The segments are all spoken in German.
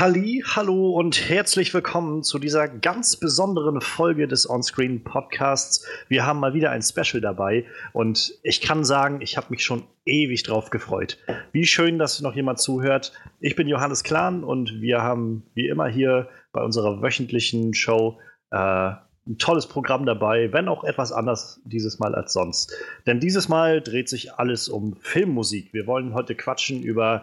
Halli, hallo und herzlich willkommen zu dieser ganz besonderen Folge des Onscreen Podcasts. Wir haben mal wieder ein Special dabei und ich kann sagen, ich habe mich schon ewig drauf gefreut. Wie schön, dass noch jemand zuhört. Ich bin Johannes Klahn und wir haben wie immer hier bei unserer wöchentlichen Show äh, ein tolles Programm dabei, wenn auch etwas anders dieses Mal als sonst. Denn dieses Mal dreht sich alles um Filmmusik. Wir wollen heute quatschen über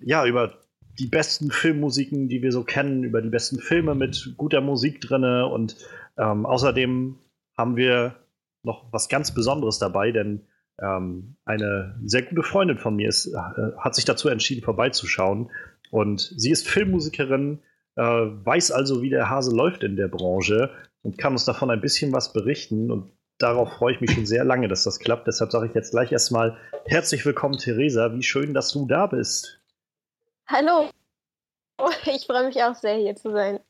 ja, über die besten Filmmusiken, die wir so kennen, über die besten Filme mit guter Musik drinne und ähm, außerdem haben wir noch was ganz Besonderes dabei, denn ähm, eine sehr gute Freundin von mir ist, äh, hat sich dazu entschieden, vorbeizuschauen. Und sie ist Filmmusikerin, äh, weiß also, wie der Hase läuft in der Branche und kann uns davon ein bisschen was berichten. Und darauf freue ich mich schon sehr lange, dass das klappt. Deshalb sage ich jetzt gleich erstmal herzlich willkommen, Theresa. Wie schön, dass du da bist. Hallo. Ich freue mich auch sehr, hier zu sein.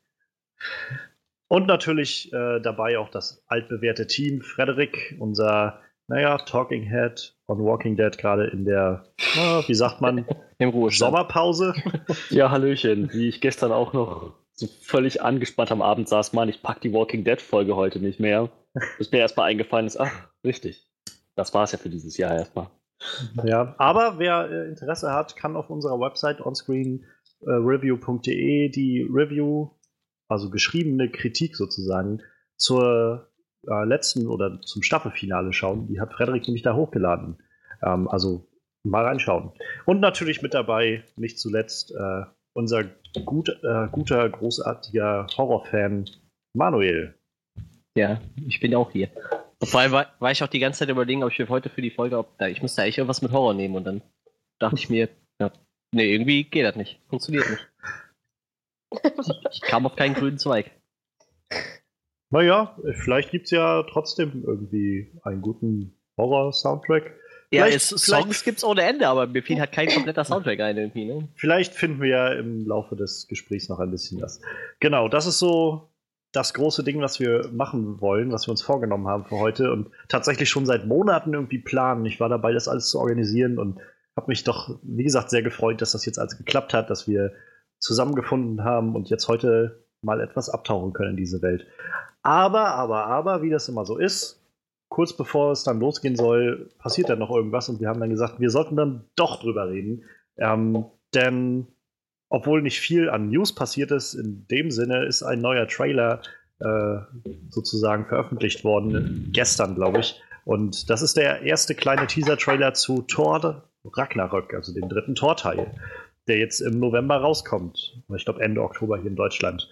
Und natürlich äh, dabei auch das altbewährte Team. Frederik, unser, naja, Talking Head on Walking Dead, gerade in der, na, wie sagt man, Im Ruhestand. Sommerpause. ja, Hallöchen. Wie ich gestern auch noch so völlig angespannt am Abend saß, Mann, ich pack die Walking Dead Folge heute nicht mehr. Bis mir erstmal eingefallen ist, ach, richtig. Das war es ja für dieses Jahr erstmal. Ja, aber wer äh, Interesse hat, kann auf unserer Website onscreenreview.de äh, die Review, also geschriebene Kritik sozusagen, zur äh, letzten oder zum Staffelfinale schauen. Die hat Frederik nämlich da hochgeladen. Ähm, also mal reinschauen. Und natürlich mit dabei, nicht zuletzt, äh, unser gut, äh, guter, großartiger Horrorfan Manuel. Ja, ich bin auch hier. Vor allem war, war, ich auch die ganze Zeit überlegen, ob ich mir heute für die Folge, ob da, ich müsste eigentlich irgendwas mit Horror nehmen und dann dachte ich mir, ja, nee, irgendwie geht das nicht. Funktioniert nicht. Ich kam auf keinen grünen Zweig. Naja, vielleicht gibt es ja trotzdem irgendwie einen guten Horror-Soundtrack. Ja, es, Songs gibt es ohne Ende, aber mir fiel halt kein kompletter Soundtrack ein irgendwie. Ne? Vielleicht finden wir ja im Laufe des Gesprächs noch ein bisschen was. Genau, das ist so das große Ding, was wir machen wollen, was wir uns vorgenommen haben für heute und tatsächlich schon seit Monaten irgendwie planen. Ich war dabei, das alles zu organisieren und habe mich doch, wie gesagt, sehr gefreut, dass das jetzt alles geklappt hat, dass wir zusammengefunden haben und jetzt heute mal etwas abtauchen können in diese Welt. Aber, aber, aber, wie das immer so ist, kurz bevor es dann losgehen soll, passiert dann noch irgendwas und wir haben dann gesagt, wir sollten dann doch drüber reden. Ähm, denn obwohl nicht viel an News passiert ist, in dem Sinne ist ein neuer Trailer äh, sozusagen veröffentlicht worden, gestern, glaube ich. Und das ist der erste kleine Teaser-Trailer zu Thor Ragnarök, also dem dritten Thor-Teil, der jetzt im November rauskommt. Ich glaube Ende Oktober hier in Deutschland.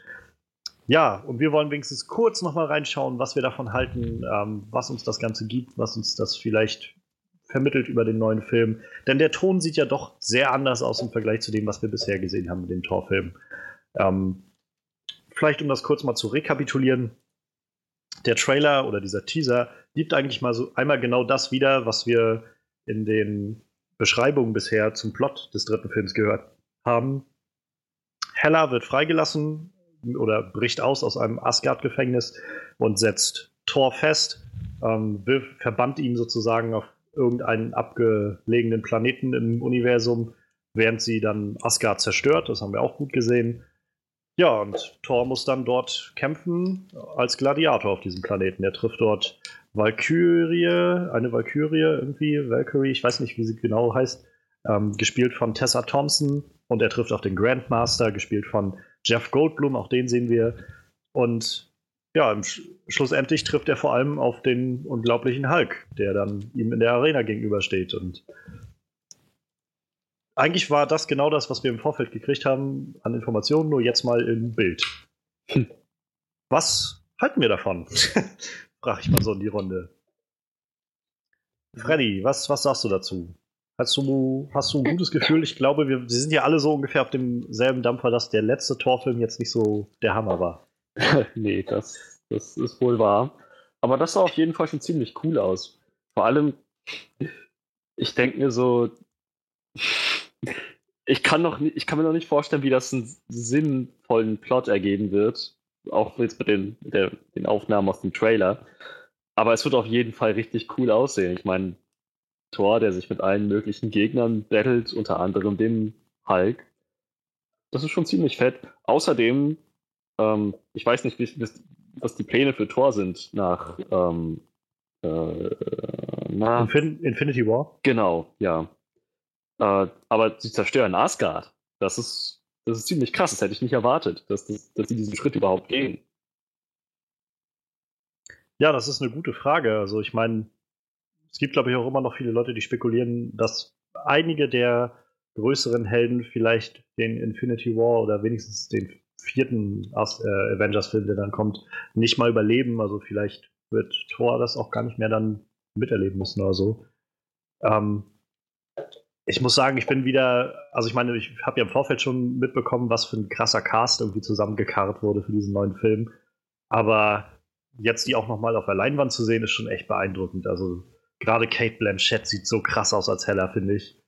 Ja, und wir wollen wenigstens kurz nochmal reinschauen, was wir davon halten, ähm, was uns das Ganze gibt, was uns das vielleicht vermittelt über den neuen Film. Denn der Ton sieht ja doch sehr anders aus im Vergleich zu dem, was wir bisher gesehen haben mit dem Torfilm. Ähm, vielleicht, um das kurz mal zu rekapitulieren. Der Trailer oder dieser Teaser gibt eigentlich mal so einmal genau das wieder, was wir in den Beschreibungen bisher zum Plot des dritten Films gehört haben. Hella wird freigelassen oder bricht aus aus einem Asgard-Gefängnis und setzt Thor fest, ähm, verbannt ihn sozusagen auf irgendeinen abgelegenen Planeten im Universum, während sie dann Asgard zerstört. Das haben wir auch gut gesehen. Ja, und Thor muss dann dort kämpfen als Gladiator auf diesem Planeten. Er trifft dort Valkyrie, eine Valkyrie irgendwie, Valkyrie, ich weiß nicht, wie sie genau heißt, ähm, gespielt von Tessa Thompson. Und er trifft auch den Grandmaster, gespielt von Jeff Goldblum, auch den sehen wir. Und ja, schlussendlich trifft er vor allem auf den unglaublichen Hulk, der dann ihm in der Arena gegenübersteht. Und eigentlich war das genau das, was wir im Vorfeld gekriegt haben an Informationen, nur jetzt mal im Bild. Hm. Was halten wir davon? Frag ich mal so in die Runde. Freddy, was, was sagst du dazu? Hast du, hast du ein gutes Gefühl? Ich glaube, wir, wir sind ja alle so ungefähr auf demselben Dampfer, dass der letzte Torfilm jetzt nicht so der Hammer war. nee, das, das ist wohl wahr. Aber das sah auf jeden Fall schon ziemlich cool aus. Vor allem, ich denke mir so, ich kann, noch, ich kann mir noch nicht vorstellen, wie das einen sinnvollen Plot ergeben wird. Auch jetzt mit den, der, den Aufnahmen aus dem Trailer. Aber es wird auf jeden Fall richtig cool aussehen. Ich meine, Thor, der sich mit allen möglichen Gegnern battelt, unter anderem dem Hulk. das ist schon ziemlich fett. Außerdem, ähm, ich weiß nicht, wie, was die Pläne für Thor sind nach ähm, äh, na, Infin Infinity War. Genau, ja. Äh, aber sie zerstören Asgard. Das ist, das ist ziemlich krass. Das hätte ich nicht erwartet, dass, das, dass sie diesen Schritt überhaupt gehen. Ja, das ist eine gute Frage. Also ich meine, es gibt, glaube ich, auch immer noch viele Leute, die spekulieren, dass einige der größeren Helden vielleicht den Infinity War oder wenigstens den vierten äh, Avengers-Film, der dann kommt, nicht mal überleben. Also vielleicht wird Thor das auch gar nicht mehr dann miterleben müssen oder so. Ähm, ich muss sagen, ich bin wieder, also ich meine, ich habe ja im Vorfeld schon mitbekommen, was für ein krasser Cast irgendwie zusammengekarrt wurde für diesen neuen Film. Aber jetzt die auch nochmal auf der Leinwand zu sehen, ist schon echt beeindruckend. Also gerade Kate Blanchett sieht so krass aus als Hella, finde ich.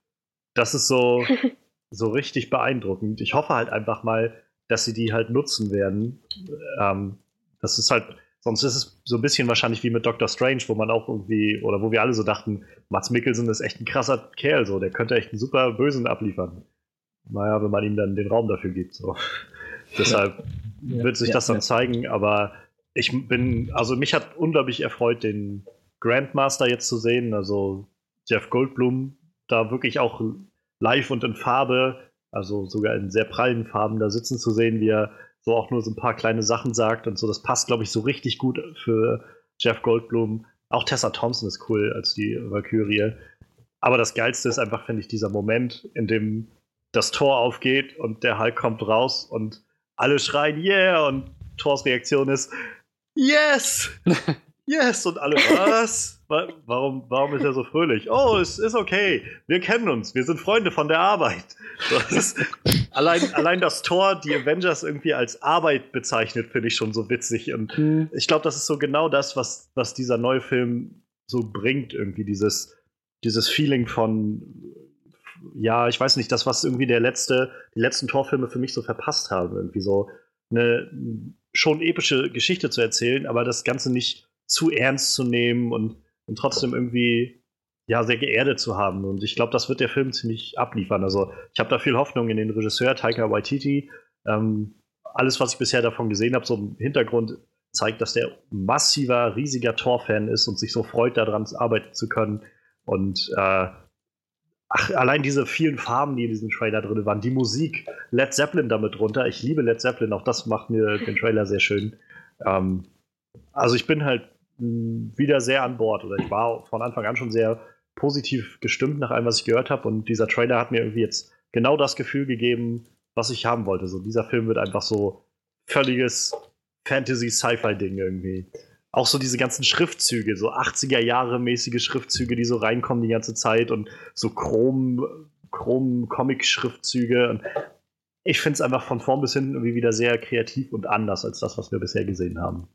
Das ist so, so richtig beeindruckend. Ich hoffe halt einfach mal, dass sie die halt nutzen werden. Ähm, das ist halt, sonst ist es so ein bisschen wahrscheinlich wie mit Doctor Strange, wo man auch irgendwie, oder wo wir alle so dachten, Mats Mikkelsen ist echt ein krasser Kerl, so, der könnte echt einen super Bösen abliefern. Naja, wenn man ihm dann den Raum dafür gibt. So. Deshalb ja, wird sich ja, das dann ja. zeigen, aber ich bin, also mich hat unglaublich erfreut, den Grandmaster jetzt zu sehen, also Jeff Goldblum, da wirklich auch live und in Farbe, also sogar in sehr prallen Farben da sitzen zu sehen, wie er so auch nur so ein paar kleine Sachen sagt und so. Das passt, glaube ich, so richtig gut für Jeff Goldblum. Auch Tessa Thompson ist cool als die Valkyrie. Aber das Geilste ist einfach, finde ich, dieser Moment, in dem das Tor aufgeht und der Hulk kommt raus und alle schreien Yeah und Thors Reaktion ist Yes! Yes! Und alle, was? Warum, warum ist er so fröhlich? Oh, es ist okay. Wir kennen uns. Wir sind Freunde von der Arbeit. Das allein, allein das Tor, die Avengers irgendwie als Arbeit bezeichnet, finde ich schon so witzig. Und mhm. ich glaube, das ist so genau das, was, was dieser neue Film so bringt. Irgendwie dieses, dieses Feeling von, ja, ich weiß nicht, das, was irgendwie der letzte, die letzten Torfilme für mich so verpasst haben. Irgendwie so eine schon epische Geschichte zu erzählen, aber das Ganze nicht zu ernst zu nehmen und, und trotzdem irgendwie ja, sehr geerdet zu haben. Und ich glaube, das wird der Film ziemlich abliefern. Also ich habe da viel Hoffnung in den Regisseur Taika Waititi. Ähm, alles, was ich bisher davon gesehen habe, so im Hintergrund zeigt, dass der massiver, riesiger Tor-Fan ist und sich so freut, daran arbeiten zu können. Und äh, ach, allein diese vielen Farben, die in diesem Trailer drin waren, die Musik, Led Zeppelin damit drunter. Ich liebe Led Zeppelin, auch das macht mir den Trailer sehr schön. Ähm, also ich bin halt wieder sehr an Bord. Oder ich war von Anfang an schon sehr positiv gestimmt nach allem, was ich gehört habe. Und dieser Trailer hat mir irgendwie jetzt genau das Gefühl gegeben, was ich haben wollte. So, dieser Film wird einfach so völliges Fantasy-Sci-Fi-Ding irgendwie. Auch so diese ganzen Schriftzüge, so 80er-Jahre-mäßige Schriftzüge, die so reinkommen die ganze Zeit und so chrom, chrom Comic-Schriftzüge. Und ich finde es einfach von vorn bis hinten irgendwie wieder sehr kreativ und anders als das, was wir bisher gesehen haben.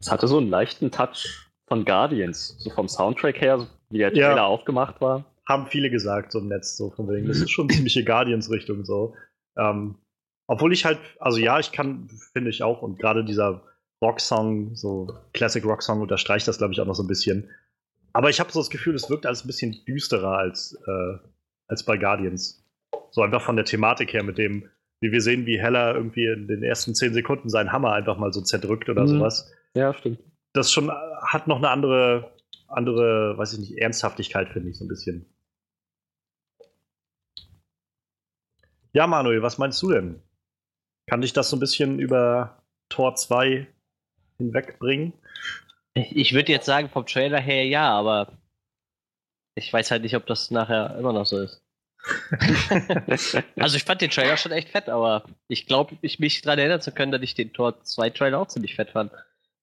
Es hatte so einen leichten Touch von Guardians, so vom Soundtrack her, wie der Trailer ja. aufgemacht war. Haben viele gesagt, so im Netz, so von wegen. Das ist schon ziemliche Guardians-Richtung so. Ähm, obwohl ich halt, also ja, ich kann, finde ich auch, und gerade dieser Rocksong, so Classic Rocksong unterstreicht das, glaube ich, auch noch so ein bisschen. Aber ich habe so das Gefühl, es wirkt alles ein bisschen düsterer als, äh, als bei Guardians. So einfach von der Thematik her, mit dem, wie wir sehen, wie Heller irgendwie in den ersten zehn Sekunden seinen Hammer einfach mal so zerdrückt oder mhm. sowas. Ja, stimmt. Das schon hat noch eine andere, andere, weiß ich nicht, Ernsthaftigkeit, finde ich, so ein bisschen. Ja, Manuel, was meinst du denn? Kann dich das so ein bisschen über Tor 2 hinwegbringen? Ich würde jetzt sagen, vom Trailer her ja, aber ich weiß halt nicht, ob das nachher immer noch so ist. also ich fand den Trailer schon echt fett, aber ich glaube, ich mich daran erinnern zu können, dass ich den Tor 2 Trailer auch ziemlich fett fand.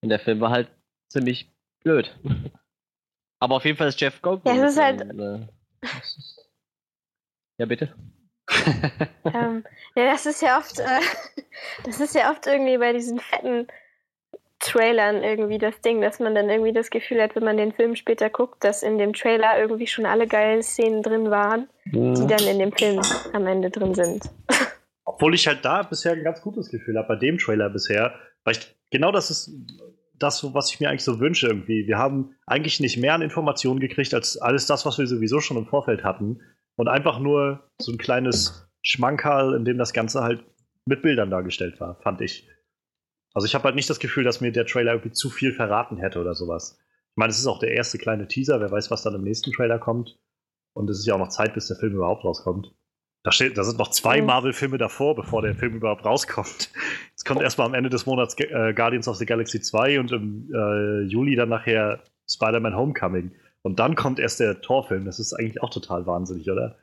Und der Film war halt ziemlich blöd. Aber auf jeden Fall ist Jeff Goldblum. Ja, das ist halt. Äh, ja, bitte. ähm, ja, das ist ja oft, äh, das ist ja oft irgendwie bei diesen fetten Trailern irgendwie das Ding, dass man dann irgendwie das Gefühl hat, wenn man den Film später guckt, dass in dem Trailer irgendwie schon alle geilen Szenen drin waren, mhm. die dann in dem Film am Ende drin sind. Obwohl ich halt da bisher ein ganz gutes Gefühl habe, bei dem Trailer bisher, weil ich, genau das ist das, was ich mir eigentlich so wünsche irgendwie. Wir haben eigentlich nicht mehr an Informationen gekriegt als alles das, was wir sowieso schon im Vorfeld hatten. Und einfach nur so ein kleines Schmankerl, in dem das Ganze halt mit Bildern dargestellt war, fand ich. Also ich habe halt nicht das Gefühl, dass mir der Trailer irgendwie zu viel verraten hätte oder sowas. Ich meine, es ist auch der erste kleine Teaser, wer weiß, was dann im nächsten Trailer kommt. Und es ist ja auch noch Zeit, bis der Film überhaupt rauskommt. Da, steht, da sind noch zwei Marvel-Filme davor, bevor der Film überhaupt rauskommt. Es kommt erstmal am Ende des Monats äh, Guardians of the Galaxy 2 und im äh, Juli dann nachher Spider-Man Homecoming. Und dann kommt erst der Torfilm. Das ist eigentlich auch total wahnsinnig, oder?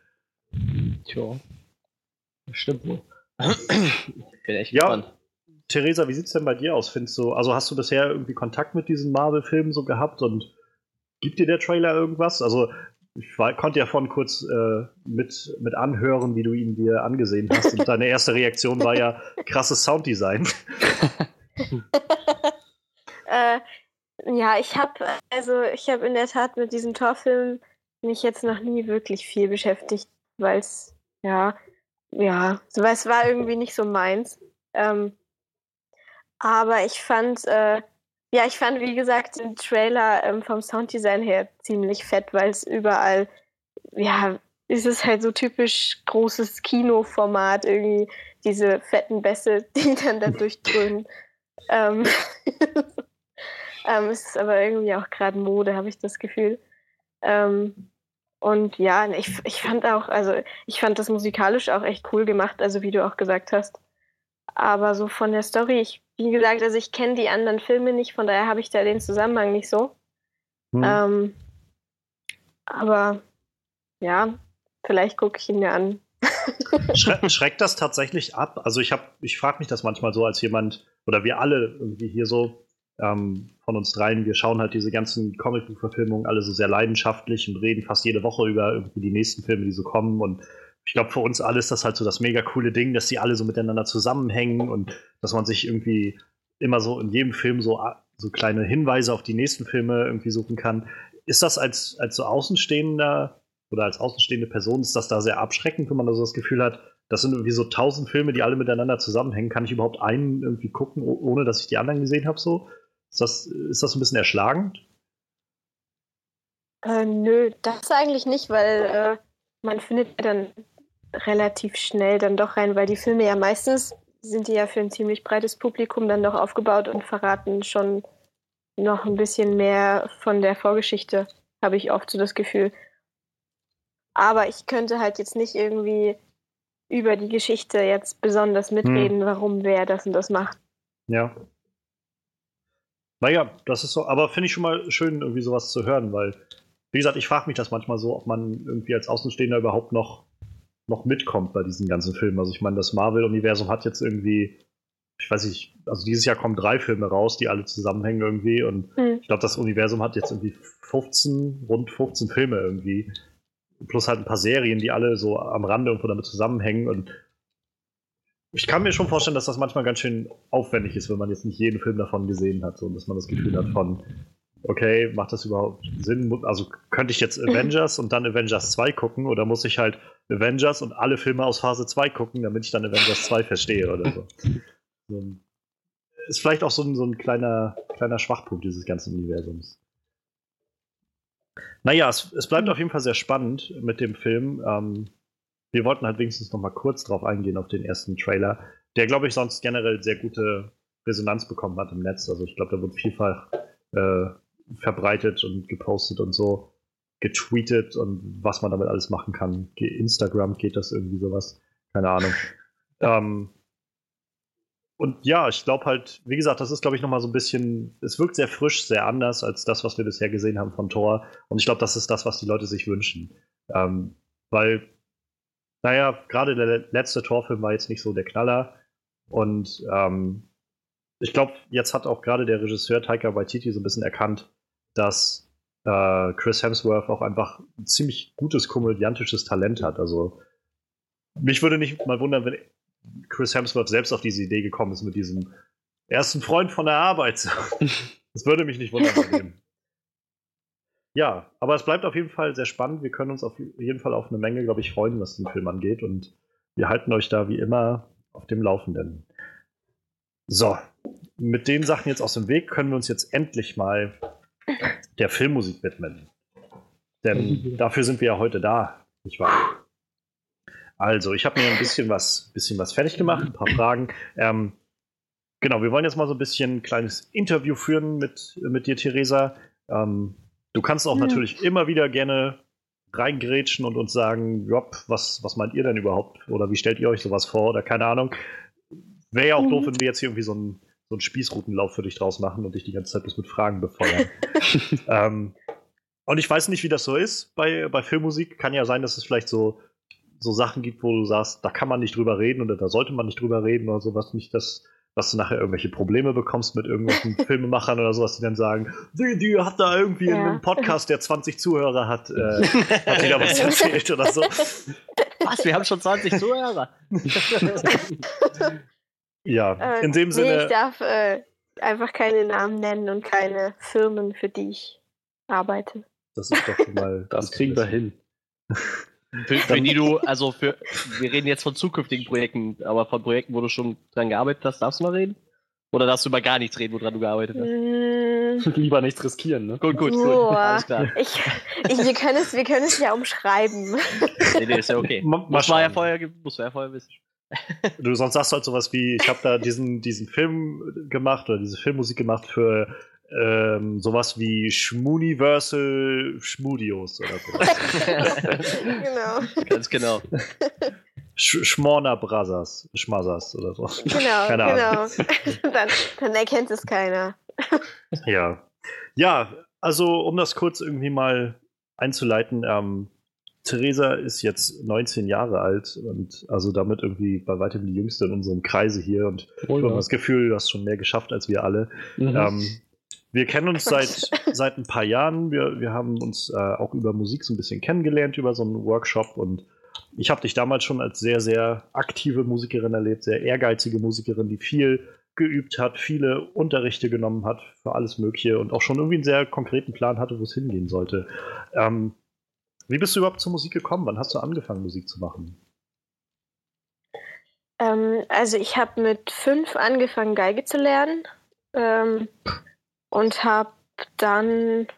Tja. Stimmt wohl. Bin echt ja, gespannt. Theresa, wie sieht es denn bei dir aus? Findest du, also hast du bisher irgendwie Kontakt mit diesen Marvel-Filmen so gehabt und gibt dir der Trailer irgendwas? Also ich war, konnte ja von kurz äh, mit, mit anhören, wie du ihn dir angesehen hast. Und deine erste Reaktion war ja krasses Sounddesign. äh, ja, ich habe also ich habe in der Tat mit diesem Torfilm mich jetzt noch nie wirklich viel beschäftigt, weil es ja ja, weil es war irgendwie nicht so meins. Ähm, aber ich fand äh, ja, ich fand, wie gesagt, den Trailer ähm, vom Sounddesign her ziemlich fett, weil es überall, ja, ist es halt so typisch großes Kinoformat, irgendwie diese fetten Bässe, die dann da durchdröhnen. ähm, ähm, es ist aber irgendwie auch gerade Mode, habe ich das Gefühl. Ähm, und ja, ich, ich fand auch, also ich fand das musikalisch auch echt cool gemacht, also wie du auch gesagt hast. Aber so von der Story, ich, wie gesagt, also ich kenne die anderen Filme nicht, von daher habe ich da den Zusammenhang nicht so. Hm. Ähm, aber ja, vielleicht gucke ich ihn mir an. Schre schreckt das tatsächlich ab? Also ich habe, ich frage mich das manchmal so als jemand, oder wir alle irgendwie hier so, ähm, von uns dreien, wir schauen halt diese ganzen Comicbuch-Verfilmungen alle so sehr leidenschaftlich und reden fast jede Woche über irgendwie die nächsten Filme, die so kommen und ich glaube, für uns alle ist das halt so das mega coole Ding, dass die alle so miteinander zusammenhängen und dass man sich irgendwie immer so in jedem Film so, so kleine Hinweise auf die nächsten Filme irgendwie suchen kann. Ist das als, als so Außenstehender oder als außenstehende Person, ist das da sehr abschreckend, wenn man da so das Gefühl hat, das sind irgendwie so tausend Filme, die alle miteinander zusammenhängen. Kann ich überhaupt einen irgendwie gucken, ohne dass ich die anderen gesehen habe? So? Ist, das, ist das ein bisschen erschlagend? Äh, nö, das eigentlich nicht, weil äh, man findet dann relativ schnell dann doch rein, weil die Filme ja meistens sind die ja für ein ziemlich breites Publikum dann doch aufgebaut und verraten schon noch ein bisschen mehr von der Vorgeschichte, habe ich oft so das Gefühl. Aber ich könnte halt jetzt nicht irgendwie über die Geschichte jetzt besonders mitreden, hm. warum wer das und das macht. Ja. Naja, das ist so, aber finde ich schon mal schön, irgendwie sowas zu hören, weil, wie gesagt, ich frage mich das manchmal so, ob man irgendwie als Außenstehender überhaupt noch noch mitkommt bei diesen ganzen Filmen. Also ich meine, das Marvel-Universum hat jetzt irgendwie, ich weiß nicht, also dieses Jahr kommen drei Filme raus, die alle zusammenhängen irgendwie und mhm. ich glaube, das Universum hat jetzt irgendwie 15, rund 15 Filme irgendwie. Plus halt ein paar Serien, die alle so am Rande irgendwo damit zusammenhängen und ich kann mir schon vorstellen, dass das manchmal ganz schön aufwendig ist, wenn man jetzt nicht jeden Film davon gesehen hat so, und dass man das Gefühl hat von, okay, macht das überhaupt Sinn? Also könnte ich jetzt Avengers und dann Avengers 2 gucken oder muss ich halt Avengers und alle Filme aus Phase 2 gucken, damit ich dann Avengers 2 verstehe oder so? so ist vielleicht auch so ein, so ein kleiner, kleiner Schwachpunkt dieses ganzen Universums. Naja, es, es bleibt auf jeden Fall sehr spannend mit dem Film. Ähm, wir wollten halt wenigstens noch mal kurz drauf eingehen, auf den ersten Trailer, der, glaube ich, sonst generell sehr gute Resonanz bekommen hat im Netz. Also ich glaube, da wird vielfach äh, verbreitet und gepostet und so, getweetet und was man damit alles machen kann. Instagram geht das irgendwie sowas. Keine Ahnung. ähm, und ja, ich glaube halt, wie gesagt, das ist, glaube ich, nochmal so ein bisschen, es wirkt sehr frisch, sehr anders als das, was wir bisher gesehen haben von Thor. Und ich glaube, das ist das, was die Leute sich wünschen. Ähm, weil, naja, gerade der letzte Torfilm war jetzt nicht so der Knaller. Und ähm, ich glaube, jetzt hat auch gerade der Regisseur Taika Waititi so ein bisschen erkannt, dass äh, Chris Hemsworth auch einfach ein ziemlich gutes komödiantisches Talent hat. Also mich würde nicht mal wundern, wenn Chris Hemsworth selbst auf diese Idee gekommen ist mit diesem ersten Freund von der Arbeit. das würde mich nicht wundern. Ja, aber es bleibt auf jeden Fall sehr spannend. Wir können uns auf jeden Fall auf eine Menge, glaube ich, freuen, was den Film angeht. Und wir halten euch da wie immer auf dem Laufenden. So, mit den Sachen jetzt aus dem Weg können wir uns jetzt endlich mal der Filmmusik widmen. Denn dafür sind wir ja heute da, nicht wahr? Also, ich habe mir ein bisschen was, bisschen was fertig gemacht, ein paar Fragen. Ähm, genau, wir wollen jetzt mal so ein bisschen ein kleines Interview führen mit, mit dir, Theresa. Ähm, du kannst auch ja. natürlich immer wieder gerne reingrätschen und uns sagen, Job, was, was meint ihr denn überhaupt? Oder wie stellt ihr euch sowas vor? Oder keine Ahnung. Wäre ja auch mhm. doof, wenn wir jetzt hier irgendwie so einen, so einen Spießrutenlauf für dich draus machen und dich die ganze Zeit bloß mit Fragen befeuern. ähm, und ich weiß nicht, wie das so ist bei, bei Filmmusik. Kann ja sein, dass es vielleicht so, so Sachen gibt, wo du sagst, da kann man nicht drüber reden oder da sollte man nicht drüber reden oder sowas. Nicht, dass, dass du nachher irgendwelche Probleme bekommst mit irgendwelchen Filmemachern oder sowas, die dann sagen, die, die hat da irgendwie ja. einen Podcast, der 20 Zuhörer hat, äh, hat die da was erzählt oder so. Was? Wir haben schon 20 Zuhörer? Ja, äh, in dem Sinne. Nee, ich darf äh, einfach keine Namen nennen und keine Firmen, für die ich arbeite. Das ist doch schon mal. das kriegen wir hin. Für, für du, also für, wir reden jetzt von zukünftigen Projekten, aber von Projekten, wo du schon dran gearbeitet hast, darfst du mal reden? Oder darfst du über gar nichts reden, woran du gearbeitet hast? Mm. Lieber nichts riskieren, ne? Gut, gut, gut. Alles klar. Ich, ich, wir, können es, wir können es ja umschreiben. Nee, nee, ist ja okay. Ma muss, man ja vorher, muss man ja vorher wissen. Du sonst sagst du halt sowas wie, ich habe da diesen, diesen Film gemacht oder diese Filmmusik gemacht für ähm, sowas wie Schmuniversal Schmudios oder so. genau. Ganz genau. Sch Schmorner Brothers, Schmassers oder so. Genau, Keine genau. dann, dann erkennt es keiner. ja. Ja, also um das kurz irgendwie mal einzuleiten, ähm, Theresa ist jetzt 19 Jahre alt und also damit irgendwie bei weitem die jüngste in unserem Kreise hier und oh, ich habe das Gefühl, du hast schon mehr geschafft als wir alle. Mhm. Ähm, wir kennen uns seit, seit ein paar Jahren. Wir, wir haben uns äh, auch über Musik so ein bisschen kennengelernt, über so einen Workshop. Und ich habe dich damals schon als sehr, sehr aktive Musikerin erlebt, sehr ehrgeizige Musikerin, die viel geübt hat, viele Unterrichte genommen hat für alles Mögliche und auch schon irgendwie einen sehr konkreten Plan hatte, wo es hingehen sollte. Ähm, wie bist du überhaupt zur Musik gekommen? Wann hast du angefangen, Musik zu machen? Ähm, also ich habe mit fünf angefangen, Geige zu lernen. Ähm, und habe dann,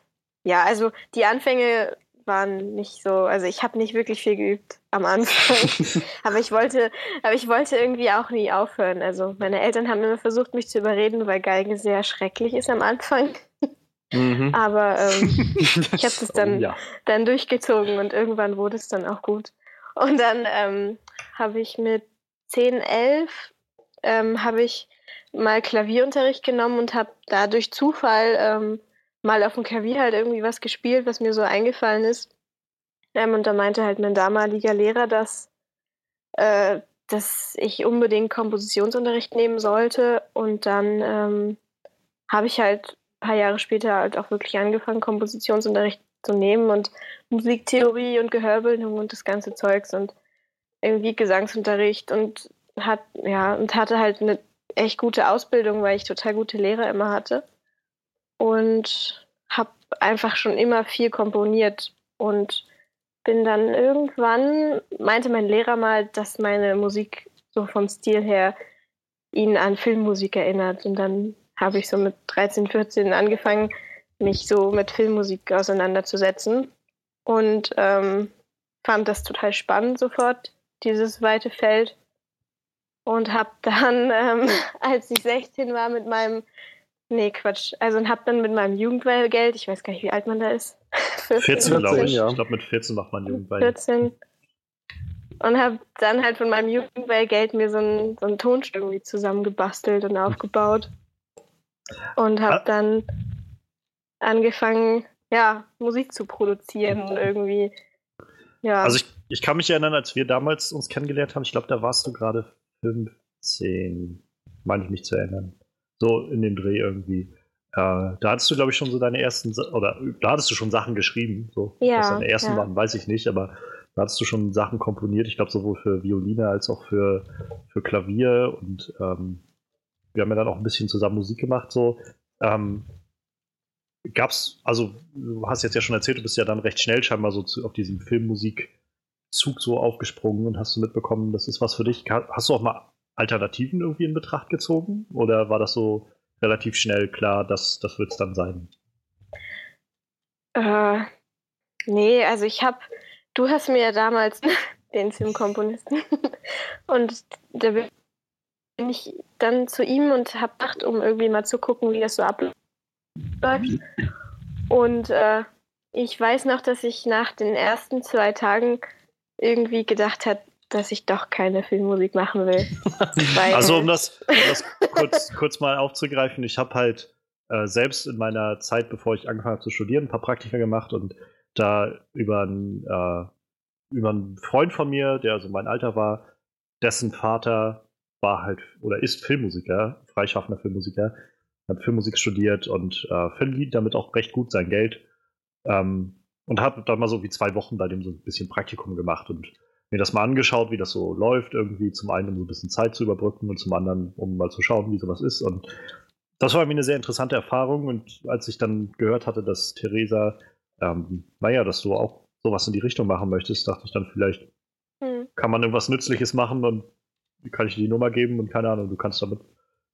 ja, also die Anfänge waren nicht so, also ich habe nicht wirklich viel geübt am Anfang, aber ich wollte, aber ich wollte irgendwie auch nie aufhören. Also meine Eltern haben immer versucht, mich zu überreden, weil Geige sehr schrecklich ist am Anfang. Mhm. Aber ähm, ich habe das dann, oh, ja. dann durchgezogen und irgendwann wurde es dann auch gut. Und dann ähm, habe ich mit 10, 11 ähm, habe ich mal Klavierunterricht genommen und habe da durch Zufall ähm, mal auf dem Klavier halt irgendwie was gespielt, was mir so eingefallen ist. Ähm, und da meinte halt mein damaliger Lehrer, dass, äh, dass ich unbedingt Kompositionsunterricht nehmen sollte. Und dann ähm, habe ich halt ein paar Jahre später halt auch wirklich angefangen, Kompositionsunterricht zu nehmen und Musiktheorie und Gehörbildung und das ganze Zeugs und irgendwie Gesangsunterricht und hat, ja, und hatte halt eine echt gute Ausbildung, weil ich total gute Lehrer immer hatte. Und habe einfach schon immer viel komponiert und bin dann irgendwann, meinte mein Lehrer mal, dass meine Musik so vom Stil her ihn an Filmmusik erinnert. Und dann habe ich so mit 13, 14 angefangen, mich so mit Filmmusik auseinanderzusetzen und ähm, fand das total spannend sofort, dieses weite Feld und habe dann, ähm, als ich 16 war, mit meinem, nee, Quatsch, also und habe dann mit meinem Jugendweihgeld, ich weiß gar nicht, wie alt man da ist. 14, glaube ich. Ja. Ich glaube, mit 14 macht man Jugendweih. 14. Und habe dann halt von meinem Jugendweihgeld mir so ein, so ein Tonstück irgendwie zusammengebastelt und aufgebaut. Und habe ah. dann angefangen, ja, Musik zu produzieren und irgendwie, ja. Also ich, ich kann mich erinnern, als wir damals uns kennengelernt haben, ich glaube, da warst du gerade 15, meine ich mich zu erinnern. So in dem Dreh irgendwie. Äh, da hattest du, glaube ich, schon so deine ersten, oder da hattest du schon Sachen geschrieben. So. Ja, Was deine ersten ja. waren, weiß ich nicht, aber da hattest du schon Sachen komponiert. Ich glaube, sowohl für Violine als auch für, für Klavier. Und ähm, wir haben ja dann auch ein bisschen zusammen Musik gemacht. So. Ähm, gab's, also du hast jetzt ja schon erzählt, du bist ja dann recht schnell scheinbar so zu, auf diesem Filmmusik Zug so aufgesprungen und hast du mitbekommen, das ist was für dich? Hast du auch mal Alternativen irgendwie in Betracht gezogen? Oder war das so relativ schnell klar, dass das wird es dann sein? Äh, nee, also ich habe, du hast mir ja damals den Filmkomponisten. und da bin ich dann zu ihm und habe gedacht, um irgendwie mal zu gucken, wie das so abläuft. Und äh, ich weiß noch, dass ich nach den ersten zwei Tagen irgendwie gedacht habe, dass ich doch keine Filmmusik machen will. Also um das, um das kurz, kurz mal aufzugreifen, ich habe halt äh, selbst in meiner Zeit, bevor ich angefangen habe zu studieren, ein paar Praktika gemacht und da über einen, äh, über einen Freund von mir, der also mein Alter war, dessen Vater war halt oder ist Filmmusiker, freischaffender Filmmusiker, hat Filmmusik studiert und äh, verdient damit auch recht gut sein Geld. Ähm, und habe dann mal so wie zwei Wochen bei dem so ein bisschen Praktikum gemacht und mir das mal angeschaut, wie das so läuft, irgendwie zum einen, um so ein bisschen Zeit zu überbrücken und zum anderen, um mal zu schauen, wie sowas ist. Und das war mir eine sehr interessante Erfahrung. Und als ich dann gehört hatte, dass Theresa, ähm, naja, dass du auch sowas in die Richtung machen möchtest, dachte ich dann vielleicht, hm. kann man irgendwas Nützliches machen und kann ich dir die Nummer geben und keine Ahnung, du kannst damit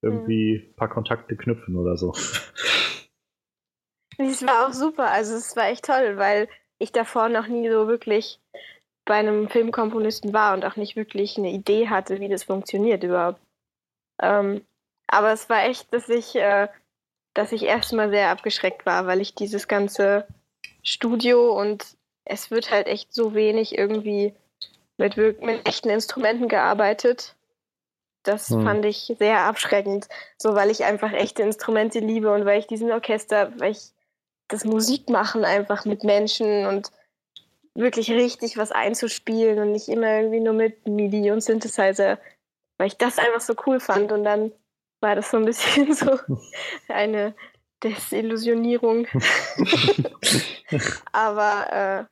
irgendwie ein paar Kontakte knüpfen oder so. Das war auch super. Also es war echt toll, weil ich davor noch nie so wirklich bei einem Filmkomponisten war und auch nicht wirklich eine Idee hatte, wie das funktioniert überhaupt. Ähm, aber es war echt, dass ich, äh, dass ich erstmal sehr abgeschreckt war, weil ich dieses ganze Studio und es wird halt echt so wenig irgendwie mit, mit echten Instrumenten gearbeitet. Das hm. fand ich sehr abschreckend, so weil ich einfach echte Instrumente liebe und weil ich diesen Orchester, weil ich das Musikmachen einfach mit Menschen und wirklich richtig was einzuspielen und nicht immer irgendwie nur mit MIDI und Synthesizer, weil ich das einfach so cool fand und dann war das so ein bisschen so eine Desillusionierung. Aber äh,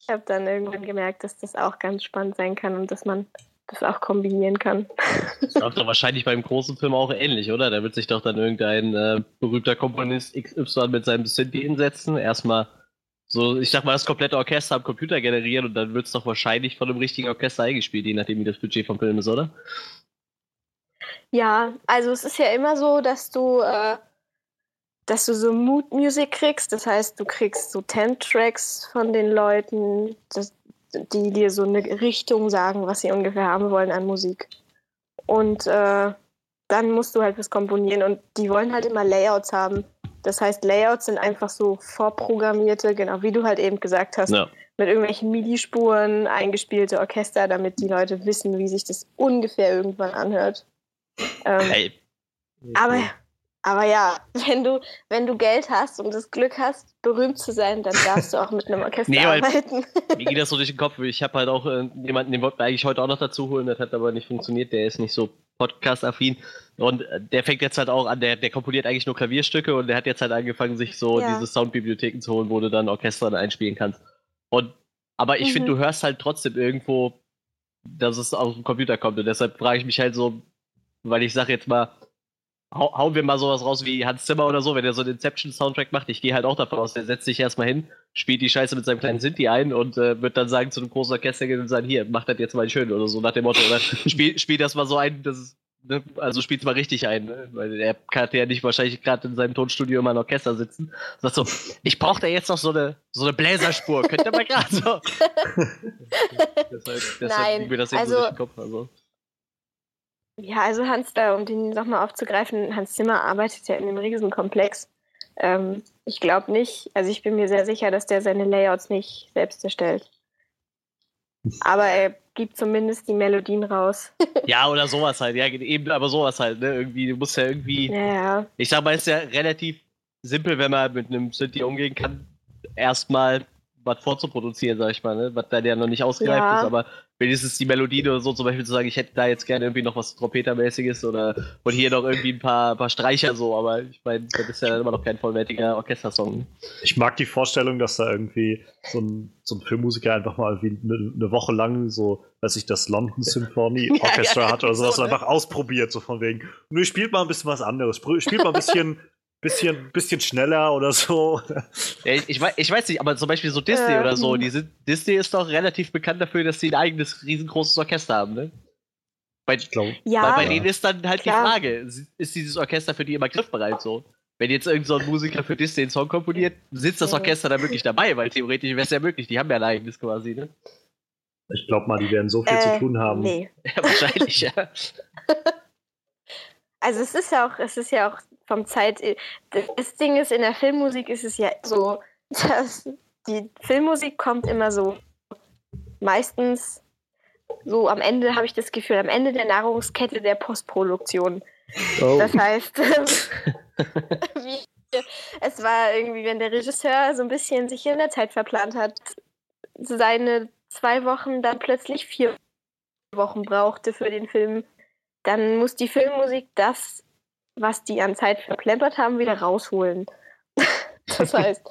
ich habe dann irgendwann gemerkt, dass das auch ganz spannend sein kann und dass man das auch kombinieren kann. Das läuft doch wahrscheinlich beim großen Film auch ähnlich, oder? Da wird sich doch dann irgendein äh, berühmter Komponist XY mit seinem Synthi hinsetzen, erstmal so, ich sag mal, das komplette Orchester am Computer generieren und dann wird es doch wahrscheinlich von einem richtigen Orchester eingespielt, je nachdem, wie das Budget vom Film ist, oder? Ja, also es ist ja immer so, dass du, äh, dass du so Mood Music kriegst. Das heißt, du kriegst so Ten-Tracks von den Leuten, das, die dir so eine Richtung sagen, was sie ungefähr haben wollen an Musik. Und äh, dann musst du halt was komponieren und die wollen halt immer Layouts haben. Das heißt, Layouts sind einfach so vorprogrammierte, genau wie du halt eben gesagt hast, ja. mit irgendwelchen MIDI-Spuren eingespielte Orchester, damit die Leute wissen, wie sich das ungefähr irgendwann anhört. Ähm, hey. Aber aber ja, wenn du, wenn du Geld hast und das Glück hast, berühmt zu sein, dann darfst du auch mit einem Orchester nee, arbeiten. Mir geht das so durch den Kopf. Ich habe halt auch äh, jemanden, den wollten wir eigentlich heute auch noch dazu holen, das hat aber nicht funktioniert. Der ist nicht so podcast-affin. Und äh, der fängt jetzt halt auch an, der, der komponiert eigentlich nur Klavierstücke und der hat jetzt halt angefangen, sich so ja. diese Soundbibliotheken zu holen, wo du dann Orchester einspielen kannst. Und, aber ich mhm. finde, du hörst halt trotzdem irgendwo, dass es aus dem Computer kommt. Und deshalb frage ich mich halt so, weil ich sage jetzt mal, hauen wir mal sowas raus wie Hans Zimmer oder so, wenn er so einen Inception-Soundtrack macht. Ich gehe halt auch davon aus, der setzt sich erstmal hin, spielt die Scheiße mit seinem kleinen Sinti ein und äh, wird dann sagen zu einem großen Orchester und sagen, hier, mach das jetzt mal schön oder so nach dem Motto. Oder spiel, spiel das mal so ein, das ne, also spielt's mal richtig ein, ne? weil er kann ja nicht wahrscheinlich gerade in seinem Tonstudio immer ein Orchester sitzen. Sagt so, ich brauche da jetzt noch so eine so eine Bläserspur, könnt ihr mal gerade so. deshalb, deshalb Nein, mir das also, so durch den Kopf. Also. Ja, also Hans, äh, um den nochmal aufzugreifen, Hans Zimmer arbeitet ja in einem Riesenkomplex. Ähm, ich glaube nicht, also ich bin mir sehr sicher, dass der seine Layouts nicht selbst erstellt. Aber er gibt zumindest die Melodien raus. ja, oder sowas halt, ja, eben, aber sowas halt, ne? Irgendwie, du musst ja irgendwie. Ja. Ich sag mal, es ist ja relativ simpel, wenn man mit einem Synthi umgehen kann, erstmal was vorzuproduzieren, sag ich mal, ne? was da ja noch nicht ausgereift ja. ist, aber wenigstens die Melodie oder so zum Beispiel zu sagen, ich hätte da jetzt gerne irgendwie noch was Trompetermäßiges oder und hier noch irgendwie ein paar, paar Streicher so, aber ich meine, das ist ja immer noch kein vollwertiger Orchestersong. Ich mag die Vorstellung, dass da irgendwie so ein, so ein Filmmusiker einfach mal wie eine, eine Woche lang so, weiß ich, das London Symphony Orchestra ja, ja, hat oder sowas so, ne? einfach ausprobiert, so von wegen, nö, spielt mal ein bisschen was anderes, spielt mal ein bisschen bisschen, bisschen schneller oder so. Ja, ich, ich, weiß, ich weiß nicht, aber zum Beispiel so Disney ähm. oder so, die sind, Disney ist doch relativ bekannt dafür, dass sie ein eigenes riesengroßes Orchester haben, ne? Bei, ich glaub, ja, bei, bei denen ist dann halt klar. die Frage, ist dieses Orchester für die immer griffbereit so? Wenn jetzt irgendein so Musiker für Disney einen Song komponiert, sitzt das Orchester da wirklich dabei, weil theoretisch wäre es ja möglich, die haben ja ein eigenes quasi, ne? Ich glaube mal, die werden so viel Äh, zu tun haben. Nee. Ja, wahrscheinlich, ja. Also es ist ja auch, es ist ja auch vom Zeit. Das Ding ist, in der Filmmusik ist es ja so, dass die Filmmusik kommt immer so meistens so am Ende, habe ich das Gefühl, am Ende der Nahrungskette der Postproduktion. Oh. Das heißt, es war irgendwie, wenn der Regisseur so ein bisschen sich in der Zeit verplant hat, seine zwei Wochen dann plötzlich vier Wochen brauchte für den Film, dann muss die Filmmusik das, was die an Zeit verplempert haben, wieder rausholen. das heißt,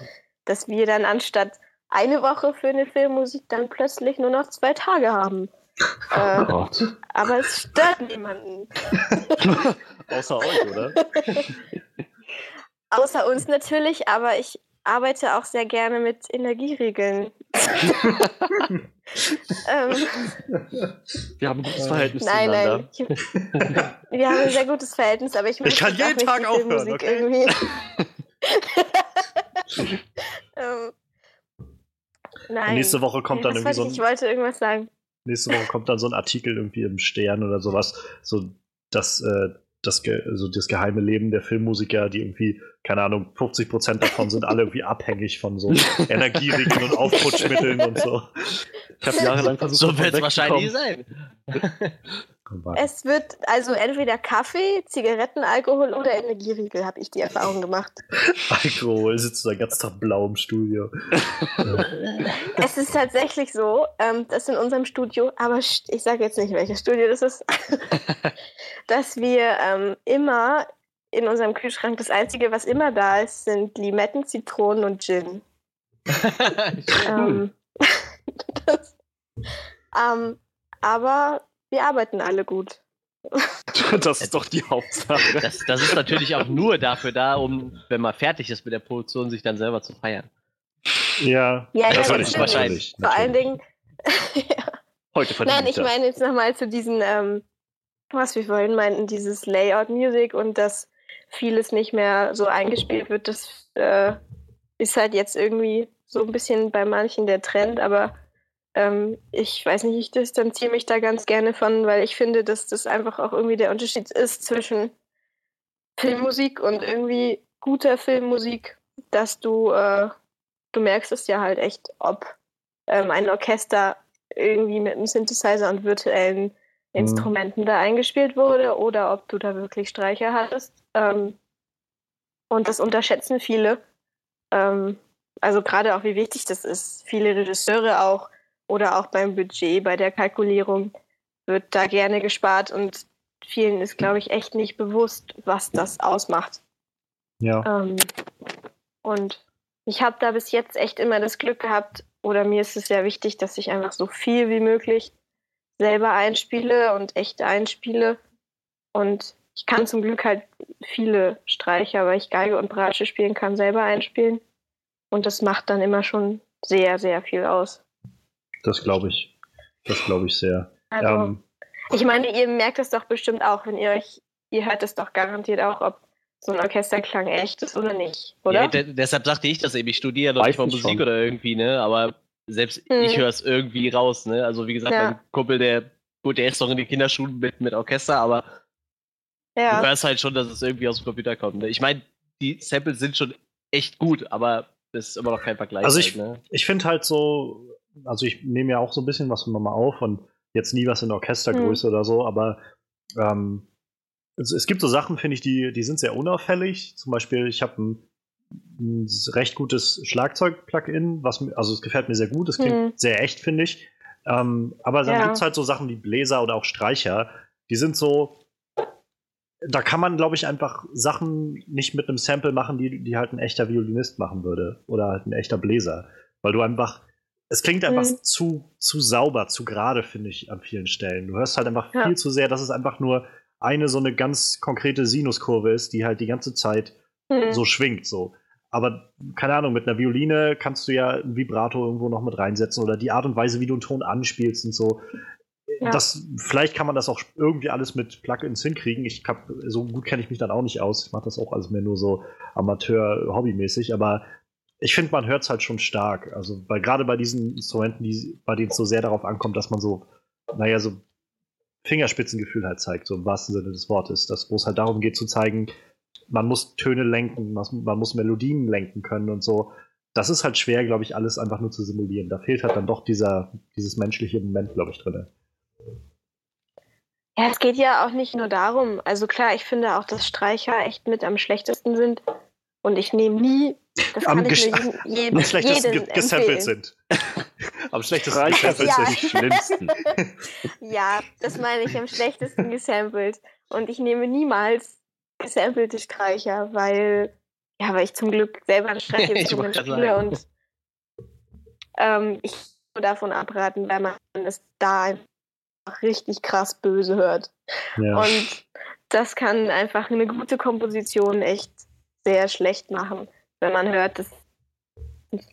dass wir dann anstatt eine Woche für eine Filmmusik dann plötzlich nur noch zwei Tage haben. Oh Äh, Gott. aber es stört niemanden. Außer euch, oder? Außer uns natürlich, aber ich arbeite auch sehr gerne mit Energieregeln. ähm, Wir haben ein gutes Verhältnis nein, zueinander. nein. Ich, wir haben ein sehr gutes Verhältnis, aber ich muss kann jeden nicht Tag die aufhören, Filmmusik okay? irgendwie. ähm, nein. Nächste Woche kommt dann irgendwie so ich, ein, ich wollte irgendwas sagen. nächste Woche kommt dann so ein Artikel irgendwie im Stern oder sowas, so dass äh, das, ge also das geheime Leben der Filmmusiker, die irgendwie, keine Ahnung, 50 Prozent davon sind alle irgendwie abhängig von so Energieregeln und Aufputschmitteln und so. Ich habe jahrelang versucht, So wird es wahrscheinlich sein. Es wird also entweder Kaffee, Zigaretten, Alkohol oder Energieriegel, habe ich die Erfahrung gemacht. Alkohol sitzt da den ganzen Tag blau im Studio. Es ist tatsächlich so, ähm, dass in unserem Studio, aber ich sage jetzt nicht, welches Studio das ist, dass wir ähm, immer in unserem Kühlschrank, das Einzige, was immer da ist, sind Limetten, Zitronen und Gin. Ähm, das, ähm, aber wir arbeiten alle gut. Das ist doch die Hauptsache. Das, das ist natürlich auch nur dafür da, um, wenn man fertig ist mit der Produktion, sich dann selber zu feiern. Ja, Ja, das ja, war natürlich. wahrscheinlich. Vor allen natürlich. Dingen, Heute verdiene Nein, ich das. meine jetzt nochmal zu diesen, ähm, was wir vorhin meinten, dieses Layout-Music und dass vieles nicht mehr so eingespielt wird. Das äh, ist halt jetzt irgendwie so ein bisschen bei manchen der Trend, aber ähm, ich weiß nicht, ich distanziere mich da ganz gerne von, weil ich finde, dass das einfach auch irgendwie der Unterschied ist zwischen Filmmusik und irgendwie guter Filmmusik, dass du, äh, du merkst es ja halt echt, ob ähm, ein Orchester irgendwie mit einem Synthesizer und virtuellen Instrumenten da eingespielt wurde oder ob du da wirklich Streicher hattest. Ähm, und das unterschätzen viele. Ähm, also gerade auch, wie wichtig das ist. Viele Regisseure auch oder auch beim Budget, bei der Kalkulierung wird da gerne gespart und vielen ist, glaube ich, echt nicht bewusst, was das ausmacht. Ja. Ähm, und ich habe da bis jetzt echt immer das Glück gehabt, oder mir ist es sehr wichtig, dass ich einfach so viel wie möglich selber einspiele und echt einspiele. Und ich kann zum Glück halt viele Streicher, weil ich Geige und Bratsche spielen kann, selber einspielen. Und das macht dann immer schon sehr, sehr viel aus. Das glaube ich. Das glaube ich sehr. Also, Ähm, ich meine, ihr merkt das doch bestimmt auch, wenn ihr euch, ihr hört es doch garantiert auch, ob so ein Orchesterklang echt ist oder nicht, oder? Ja, de deshalb sagte ich das eben. Ich studiere noch nicht mal Musik schon. oder irgendwie, ne? Aber selbst Hm. ich höre es irgendwie raus, ne? Also wie gesagt, Ja. mein Kumpel, der, gut, der ist noch in die Kinderschule mit, mit Orchester, aber ja. du hörst halt schon, dass es irgendwie aus dem Computer kommt. Ne? Ich meine, die Samples sind schon echt gut, aber das ist immer noch kein Vergleich. Also ich- halt, ne? ich finde halt so, also ich nehme ja auch so ein bisschen was von Mama auf und jetzt nie was in Orchestergröße oder so, aber ähm, es, es gibt so Sachen, finde ich, die, die sind sehr unauffällig. Zum Beispiel, ich habe ein, ein recht gutes Schlagzeug-Plugin, was also es gefällt mir sehr gut, es klingt Mhm. sehr echt, finde ich. Ähm, aber dann Ja. gibt es halt so Sachen wie Bläser oder auch Streicher, die sind so, da kann man, glaube ich, einfach Sachen nicht mit einem Sample machen, die, die halt ein echter Violinist machen würde. Oder halt ein echter Bläser. Weil du einfach, es klingt einfach Mhm. zu, zu sauber, zu gerade, finde ich, an vielen Stellen. Du hörst halt einfach Ja. viel zu sehr, dass es einfach nur eine so eine ganz konkrete Sinuskurve ist, die halt die ganze Zeit Hm. so schwingt, so. Aber keine Ahnung, mit einer Violine kannst du ja ein Vibrato irgendwo noch mit reinsetzen oder die Art und Weise, wie du einen Ton anspielst und so. Ja. Das, vielleicht kann man das auch irgendwie alles mit Plugins hinkriegen. Ich hab, so gut kenne ich mich dann auch nicht aus. Ich mache das auch alles mehr nur so Amateur-Hobbymäßig, aber ich finde, man hört es halt schon stark. Also, weil gerade bei diesen Instrumenten, die, bei denen es so sehr darauf ankommt, dass man so, naja, so Fingerspitzengefühl halt zeigt, so im wahrsten Sinne des Wortes. Das, wo es halt darum geht zu zeigen, man muss Töne lenken, man muss Melodien lenken können und so. Das ist halt schwer, glaube ich, alles einfach nur zu simulieren. Da fehlt halt dann doch dieser, dieses menschliche Moment, glaube ich, drin. Ja, es geht ja auch nicht nur darum. Also klar, ich finde auch, dass Streicher echt mit am schlechtesten sind. Und ich nehme nie, das am kann ich nur jedem, am schlechtesten ge gesampelt sind. am schlechtesten gesampelt Ja. sind die schlimmsten. Ja, das meine ich am schlechtesten gesampelt. Und ich nehme niemals gesampelte Streicher, weil, ja, weil ich zum Glück selber ein Streichinstrument spiele und ähm, ich nur davon abraten, weil man es da einfach richtig krass böse hört. Ja. Und das kann einfach eine gute Komposition echt sehr schlecht machen, wenn man hört, dass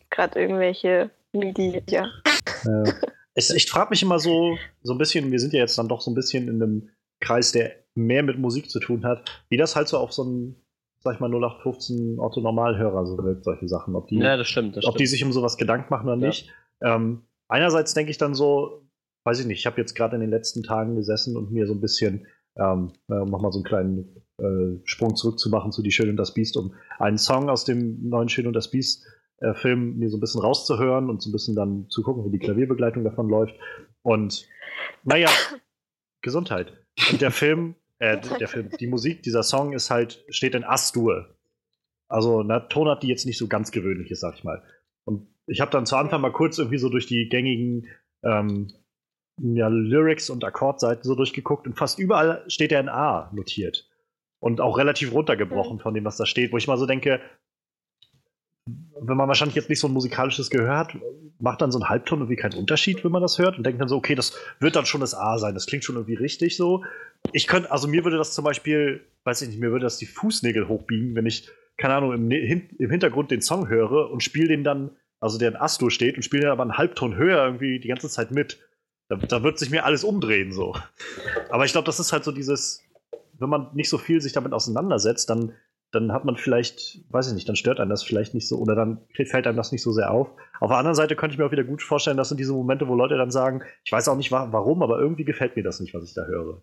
gerade irgendwelche MIDI, ja. Ja. Ich, ich frage mich immer so, so ein bisschen, wir sind ja jetzt dann doch so ein bisschen in einem Kreis, der mehr mit Musik zu tun hat, wie das halt so auf so einen, sag ich mal, 0815 Otto-Normalhörer so wirkt, solche Sachen. Ob die, Ja, das stimmt. Das ob die stimmt. sich um sowas Gedanken machen oder Ja. nicht. Ähm, einerseits denke ich dann so, weiß ich nicht, ich habe jetzt gerade in den letzten Tagen gesessen und mir so ein bisschen, ähm, äh, um nochmal so einen kleinen äh, Sprung zurückzumachen zu Die Schön und das Biest, um einen Song aus dem neuen Schön und das Biest äh, Film mir so ein bisschen rauszuhören und so ein bisschen dann zu gucken, wie die Klavierbegleitung davon läuft. Und naja, Gesundheit. Und der Film, äh, der Film, die Musik, dieser Song ist halt, steht in As-Dur. Also eine Tonart, die jetzt nicht so ganz gewöhnlich ist, sag ich mal. Und ich habe dann zu Anfang mal kurz irgendwie so durch die gängigen ähm, ja, Lyrics und Akkordseiten so durchgeguckt und fast überall steht er in A notiert. Und auch relativ runtergebrochen von dem, was da steht, wo ich mal so denke, wenn man wahrscheinlich jetzt nicht so ein musikalisches Gehör hat, macht dann so ein Halbton irgendwie keinen Unterschied, wenn man das hört und denkt dann so, okay, das wird dann schon das A sein, das klingt schon irgendwie richtig so. Ich könnte, also mir würde das zum Beispiel, weiß ich nicht, mir würde das die Fußnägel hochbiegen, wenn ich, keine Ahnung, im, im Hintergrund den Song höre und spiele den dann, also der in Astur steht und spiele den aber einen Halbton höher irgendwie die ganze Zeit mit. Da, da wird sich mir alles umdrehen so. Aber ich glaube, das ist halt so dieses, wenn man nicht so viel sich damit auseinandersetzt, dann, dann hat man vielleicht, weiß ich nicht, dann stört einen das vielleicht nicht so oder dann fällt einem das nicht so sehr auf. Auf der anderen Seite könnte ich mir auch wieder gut vorstellen, das sind diese Momente, wo Leute dann sagen, ich weiß auch nicht wa- warum, aber irgendwie gefällt mir das nicht, was ich da höre.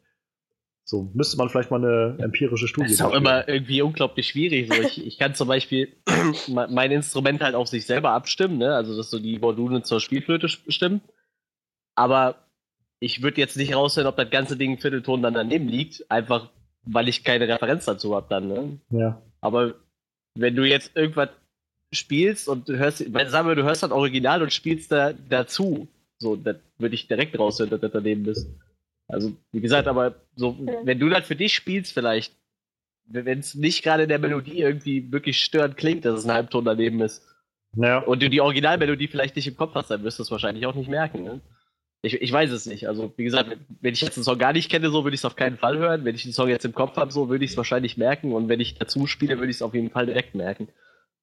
So müsste man vielleicht mal eine empirische Studie Das ist auch dafür- immer irgendwie unglaublich schwierig. So, ich, ich kann zum Beispiel me- mein Instrument halt auf sich selber abstimmen, ne? also dass so die Module zur Spielflöte stimmen. Aber ich würde jetzt nicht raushören, ob das ganze Ding einen Viertelton dann daneben liegt, einfach weil ich keine Referenz dazu habe dann. Ne? Ja. Aber wenn du jetzt irgendwas spielst und du hörst, weil, sagen wir, du hörst das Original und spielst da dazu, so, dann würde ich direkt raushören, dass das daneben ist. Also, wie gesagt, aber so, Ja. wenn du das für dich spielst, vielleicht, wenn es nicht gerade in der Melodie irgendwie wirklich störend klingt, dass es ein Halbton daneben ist, Naja, und du die Originalmelodie vielleicht nicht im Kopf hast, dann wirst du es wahrscheinlich auch nicht merken. Ne? Ich, ich weiß es nicht. Also, wie gesagt, wenn- ich jetzt einen Song gar nicht kenne, so würde ich es auf keinen Fall hören. Wenn ich den Song jetzt im Kopf habe, so würde ich es wahrscheinlich merken. Und wenn ich dazu spiele, würde ich es auf jeden Fall direkt merken.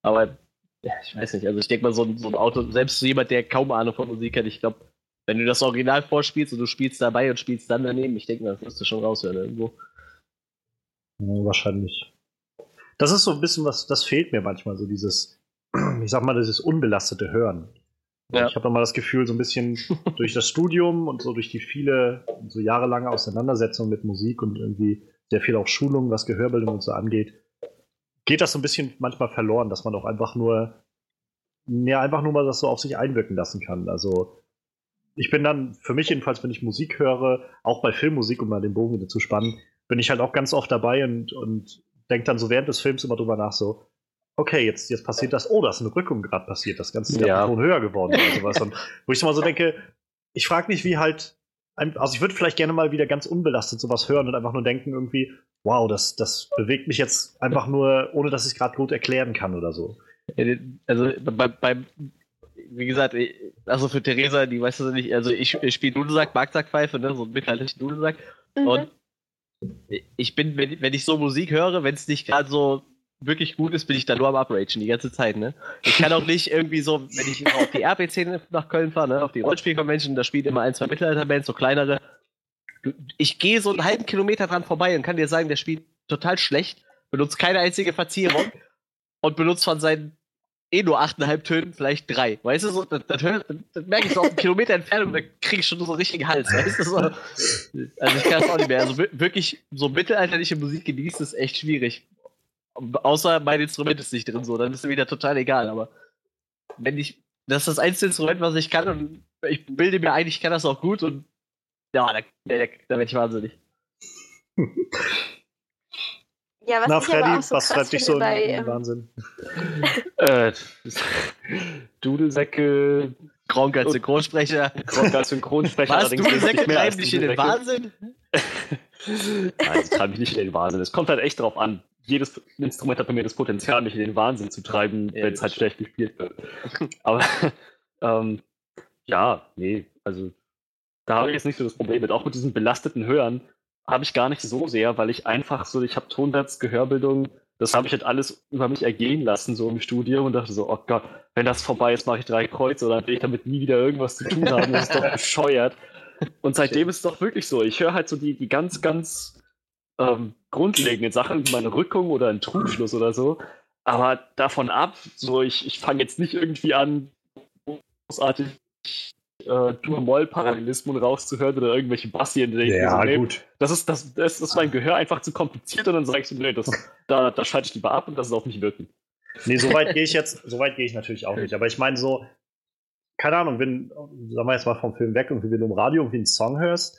Aber ja, ich weiß nicht. Also, ich denke mal, so ein, so ein Auto, selbst jemand, der kaum Ahnung von Musik hat, ich glaube, wenn du das Original vorspielst und du spielst dabei und spielst dann daneben, ich denke mal, das wirst du schon raushören irgendwo. Ja, wahrscheinlich. Das ist so ein bisschen was, das fehlt mir manchmal, so dieses, ich sag mal, dieses unbelastete Hören. Ja. Ich habe mal das Gefühl, so ein bisschen durch das Studium und so durch die viele, so jahrelange Auseinandersetzung mit Musik und irgendwie sehr viel auch Schulung, was Gehörbildung und so angeht, geht das so ein bisschen manchmal verloren, dass man auch einfach nur, ja, einfach nur mal das so auf sich einwirken lassen kann. Also, ich bin dann, für mich jedenfalls, wenn ich Musik höre, auch bei Filmmusik, um mal den Bogen wieder zu spannen, bin ich halt auch ganz oft dabei und, und denke dann so während des Films immer drüber nach, so, okay, jetzt, jetzt passiert das, oh, da ist eine Rückung gerade passiert, das Ganze ist Ja. einen Ton höher geworden oder sowas. Und wo ich so mal so denke, ich frage mich, wie halt, ein- also ich würde vielleicht gerne mal wieder ganz unbelastet sowas hören und einfach nur denken irgendwie, wow, das, das bewegt mich jetzt einfach nur, ohne dass ich es gerade gut erklären kann oder so. Also bei, beim, wie gesagt, also für Theresa, die weiß das nicht, also ich, ich spiele Nudelsack, Marksackpfeife, ne, so einen mittelalterlichen Nudelsack. Mhm. Und ich bin, wenn, wenn ich so Musik höre, wenn es nicht gerade so wirklich gut ist, bin ich da nur am Upragen die ganze Zeit, ne? Ich kann auch nicht irgendwie so, wenn ich auf die RP10 nach Köln fahre, ne, auf die Rollspiel-Convention, da spielt immer ein, zwei Mittelalter-Bands, so kleinere. Ich gehe so einen halben Kilometer dran vorbei und kann dir sagen, der spielt total schlecht, benutzt keine einzige Verzierung und benutzt von seinen eh nur 8,5 Tönen, vielleicht drei. Weißt du, so, das, das, das merke ich so auf einen Kilometer Entfernung, da kriege ich schon so einen richtigen Hals. Weißt du, so. Also ich kann das auch nicht mehr. Also wirklich so mittelalterliche Musik genießen ist echt schwierig. Außer mein Instrument ist nicht drin, so, dann ist es wieder total egal. Aber wenn ich, das ist das einzige Instrument, was ich kann und ich bilde mir ein, ich kann das auch gut und ja, da, da, da werde ich wahnsinnig. Ja, was Na, ich Freddy, aber auch so was krass treibt dich so in, bei, in ähm, Wahnsinn? Äh, Dudelsäcke, Gronk als Synchronsprecher. Gronk als Synchronsprecher. Was? allerdings Dudelsäcke treiben dich in den. Wahnsinn? Nein, das treibt mich nicht in den Wahnsinn. Es kommt halt echt drauf an. Jedes Instrument hat bei mir das Potenzial, mich in den Wahnsinn zu treiben, wenn es halt schlecht gespielt wird. Aber ähm, ja, nee, also da habe ich jetzt nicht so das Problem mit. Auch mit diesen belasteten Hören habe ich gar nicht so sehr, weil ich einfach so, ich habe Tonsatz, Gehörbildung, das habe ich halt alles über mich ergehen lassen, so im Studium und dachte so, oh Gott, wenn das vorbei ist, mache ich drei Kreuze oder dann will ich damit nie wieder irgendwas zu tun haben. Das ist doch bescheuert. Und seitdem ist es doch wirklich so. Ich höre halt so die, die ganz, ganz ähm, grundlegenden Sachen, wie meine Rückung oder ein Trugschluss oder so. Aber davon ab, so ich, ich fange jetzt nicht irgendwie an, großartig äh, Dur-Moll-Parallelismen rauszuhören oder irgendwelche Bassien. mir so, nee, gut. Das ist, das, das ist mein Gehör einfach zu kompliziert und dann sage ich so, nee, das, da, da schalte ich lieber ab und das ist auf mich wirken. Nee, so weit gehe ich jetzt, so weit gehe ich natürlich auch nicht. Aber ich meine so, keine Ahnung, wenn, sagen wir jetzt mal vom Film weg, irgendwie, wenn du im Radio irgendwie einen Song hörst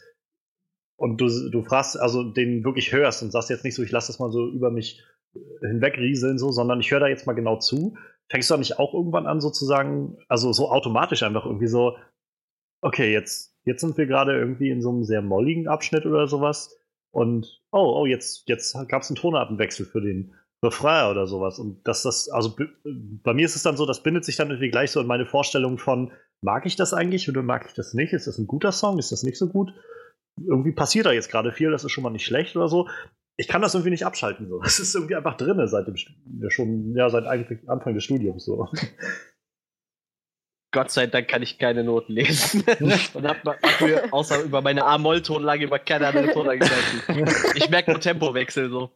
und du, du fragst, also den wirklich hörst und sagst jetzt nicht so, ich lasse das mal so über mich hinwegrieseln, so, sondern ich höre da jetzt mal genau zu, fängst du da nicht auch irgendwann an, sozusagen, also so automatisch einfach irgendwie so, okay, jetzt, jetzt sind wir gerade irgendwie in so einem sehr molligen Abschnitt oder sowas und oh, oh, jetzt, jetzt gab es einen Tonartenwechsel für den Refrain oder sowas. Und dass das, also bei mir ist es dann so, das bindet sich dann irgendwie gleich so in meine Vorstellung von, mag ich das eigentlich oder mag ich das nicht? Ist das ein guter Song? Ist das nicht so gut? Irgendwie passiert da jetzt gerade viel, das ist schon mal nicht schlecht oder so. Ich kann das irgendwie nicht abschalten. So. Das ist irgendwie einfach drin seit dem schon, ja, seit eigentlich Anfang des Studiums so. Gott sei Dank kann ich keine Noten lesen. Und hab, hab außer über meine A-Moll-Tonlage über keine andere Tonlage gehalten. Ich merke nur Tempowechsel so.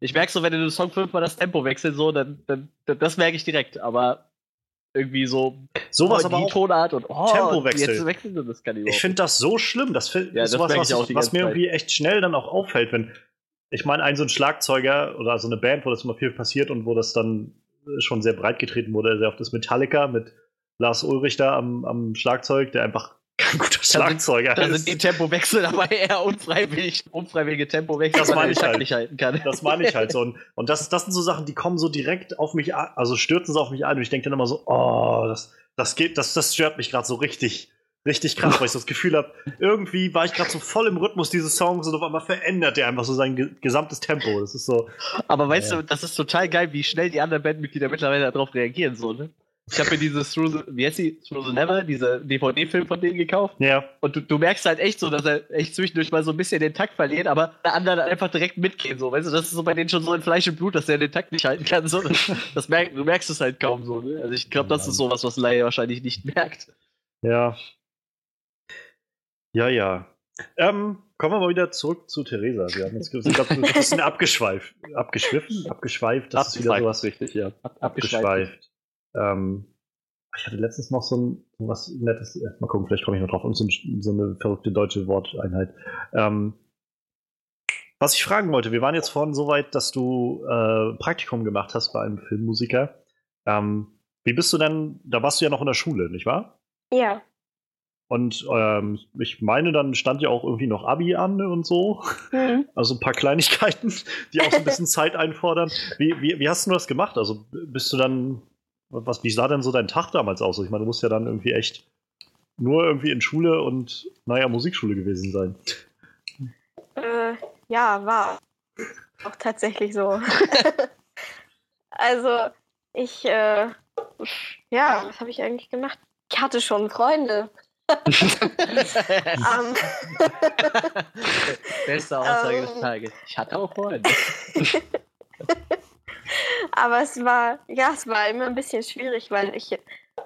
Ich merke so, wenn du den Song fünfmal das Tempo wechselst, so, dann, dann das merke ich direkt. Aber irgendwie so Sowas oh, aber die. Tonart und oh, Tempowechsel. jetzt wechseln sie das kann ich finde das so schlimm. Das, Ja, ist das sowas, was, was ganze mir irgendwie echt schnell dann auch auffällt, wenn ich meine, ein so ein Schlagzeuger oder so eine Band, wo das immer viel passiert und wo das dann äh, schon sehr breit getreten wurde, sehr oft das Metallica mit Lars Ulrich da am, am Schlagzeug, der einfach kein guter Schlagzeuger Da ist. sind die Tempowechsel aber eher unfreiwillig, unfreiwillige Tempowechsel, Das meine ich halt. nicht halten kann. Das meine ich halt so. Und, und das, das sind so Sachen, die kommen so direkt auf mich an, also stürzen sie auf mich ein und ich denke dann immer so, oh, das, das geht, das, das stört mich gerade so richtig, richtig krass, weil ich so das Gefühl habe, irgendwie war ich gerade so voll im Rhythmus dieses Songs und auf einmal verändert der einfach so sein ge gesamtes Tempo. Das ist so, Aber weißt Ja. du, das ist total geil, wie schnell die anderen Bandmitglieder mittlerweile darauf reagieren, so, ne? Ich habe mir dieses Through the, wie heißt die? Through the Never, diese DVD-Film von denen gekauft. ja, Und du, du merkst halt echt so, dass er echt zwischendurch mal so ein bisschen den Takt verliert, aber der andere einfach direkt mitgehen, so. Weißt du, das ist so bei denen schon so in Fleisch und Blut, dass er den Takt nicht halten kann, so. Das merk, du merkst es halt kaum so, ne? Also ich glaube, das ist sowas, was Laie wahrscheinlich nicht merkt. Ja. Ja, ja. Ähm, kommen wir mal wieder zurück zu Theresa. Wir haben jetzt sind, ich, ein bisschen abgeschweift. Abgeschwiffen? Abgeschweift, das ist wieder Abgeschweift, sowas. richtig, ja. Abgeschweift. Ähm, ich hatte letztens noch so ein was Nettes. äh, Mal gucken, vielleicht komme ich noch drauf. Und so, ein, so eine verrückte deutsche Worteinheit. Ähm, was ich fragen wollte, wir waren jetzt vorhin so weit, dass du äh, Praktikum gemacht hast bei einem Filmmusiker. Ähm, wie bist du denn, da warst du ja noch in der Schule, nicht wahr? Ja. Und ähm, ich meine, dann stand ja auch irgendwie noch Abi an und so. Mhm. Also ein paar Kleinigkeiten, die auch so ein bisschen Zeit einfordern. Wie, wie, wie hast du das gemacht? Also bist du dann, was, wie sah denn so dein Tag damals aus? Ich meine, du musst ja dann irgendwie echt nur irgendwie in Schule und, naja, Musikschule gewesen sein. Äh, ja, war auch tatsächlich so. also, ich, äh, ja, was habe ich eigentlich gemacht? Ich hatte schon Freunde. Ähm, Beste Aussage Ähm. des Tages. Ich hatte auch Freunde. Aber es war, ja, es war immer ein bisschen schwierig, weil ich,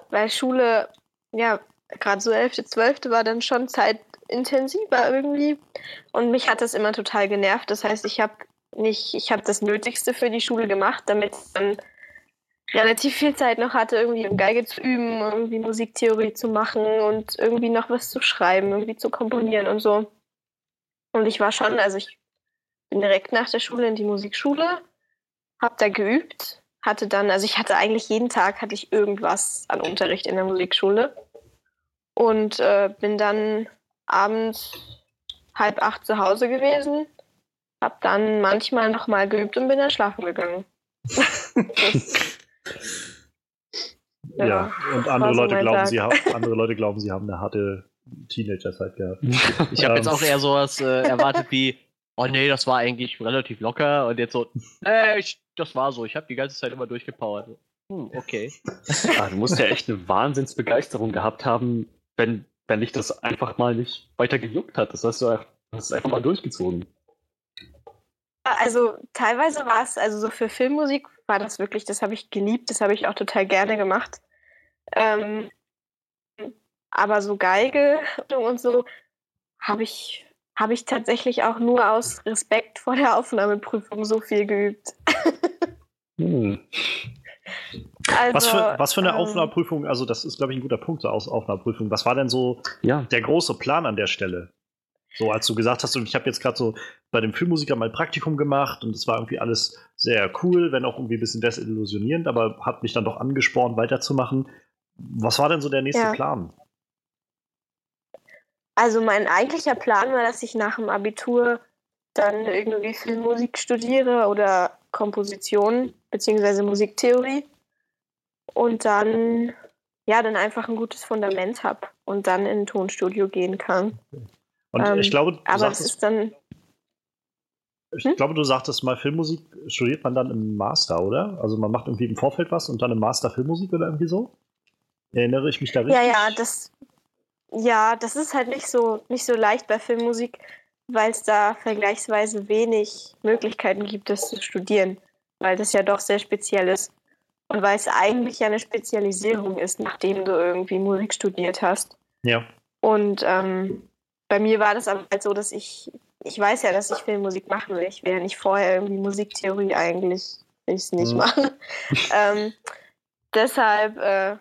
weil Schule, ja, gerade so 11., 12. war dann schon zeitintensiver irgendwie. Und mich hat das immer total genervt. Das heißt, ich habe nicht, ich habe das Nötigste für die Schule gemacht, damit ich dann relativ viel Zeit noch hatte, irgendwie Geige zu üben, irgendwie Musiktheorie zu machen und irgendwie noch was zu schreiben, irgendwie zu komponieren und so. Und ich war schon, also ich bin direkt nach der Schule in die Musikschule, habe da geübt, hatte dann, also ich hatte eigentlich jeden Tag hatte ich irgendwas an Unterricht in der Musikschule und äh, bin dann abends halb acht zu Hause gewesen, habe dann manchmal noch mal geübt und bin dann schlafen gegangen. ja, ja, und andere Leute, glauben, sie andere Leute glauben, sie haben eine harte Teenager-Zeit gehabt. Ich habe jetzt ähm. auch eher sowas äh, erwartet wie, oh nee, das war eigentlich relativ locker und jetzt so, äh, ich, das war so, ich habe die ganze Zeit immer durchgepowert. Hm, okay. Ah, du musst ja echt eine Wahnsinnsbegeisterung gehabt haben, wenn, wenn dich das einfach mal nicht weiter gejuckt hat. Das heißt, du hast es einfach mal durchgezogen. Also teilweise war es, also so für Filmmusik war das wirklich, das habe ich geliebt, das habe ich auch total gerne gemacht. Ähm, aber so Geige und so habe ich, hab ich tatsächlich auch nur aus Respekt vor der Aufnahmeprüfung so viel geübt. hm. also, was, für, was für eine ähm, Aufnahmeprüfung, also das ist, glaube ich, ein guter Punkt, so aus Aufnahmeprüfung. Was war denn so ja. der große Plan an der Stelle? So, als du gesagt hast, und ich habe jetzt gerade so bei dem Filmmusiker mal ein Praktikum gemacht und es war irgendwie alles sehr cool, wenn auch irgendwie ein bisschen desillusionierend, aber hat mich dann doch angespornt, weiterzumachen. Was war denn so der nächste ja. Plan? Also mein eigentlicher Plan war, dass ich nach dem Abitur dann irgendwie Filmmusik studiere oder Komposition beziehungsweise Musiktheorie und dann ja dann einfach ein gutes Fundament habe und dann in ein Tonstudio gehen kann. Und ähm, ich glaube, aber es ist dann ich hm? glaube, du sagtest mal, Filmmusik studiert man dann im Master, oder? Also man macht irgendwie im Vorfeld was und dann im Master Filmmusik oder irgendwie so? Erinnere ich mich da richtig? Ja, ja, das, ja, das ist halt nicht so, nicht so leicht bei Filmmusik, weil es da vergleichsweise wenig Möglichkeiten gibt, das zu studieren, weil das ja doch sehr speziell ist. Und weil es eigentlich ja eine Spezialisierung ist, nachdem du irgendwie Musik studiert hast. Ja. Und ähm, bei mir war das aber halt so, dass ich, ich weiß ja, dass ich Filmmusik machen will. Ich will ja nicht vorher irgendwie Musiktheorie eigentlich, will ich es nicht mhm. machen. ähm, deshalb äh,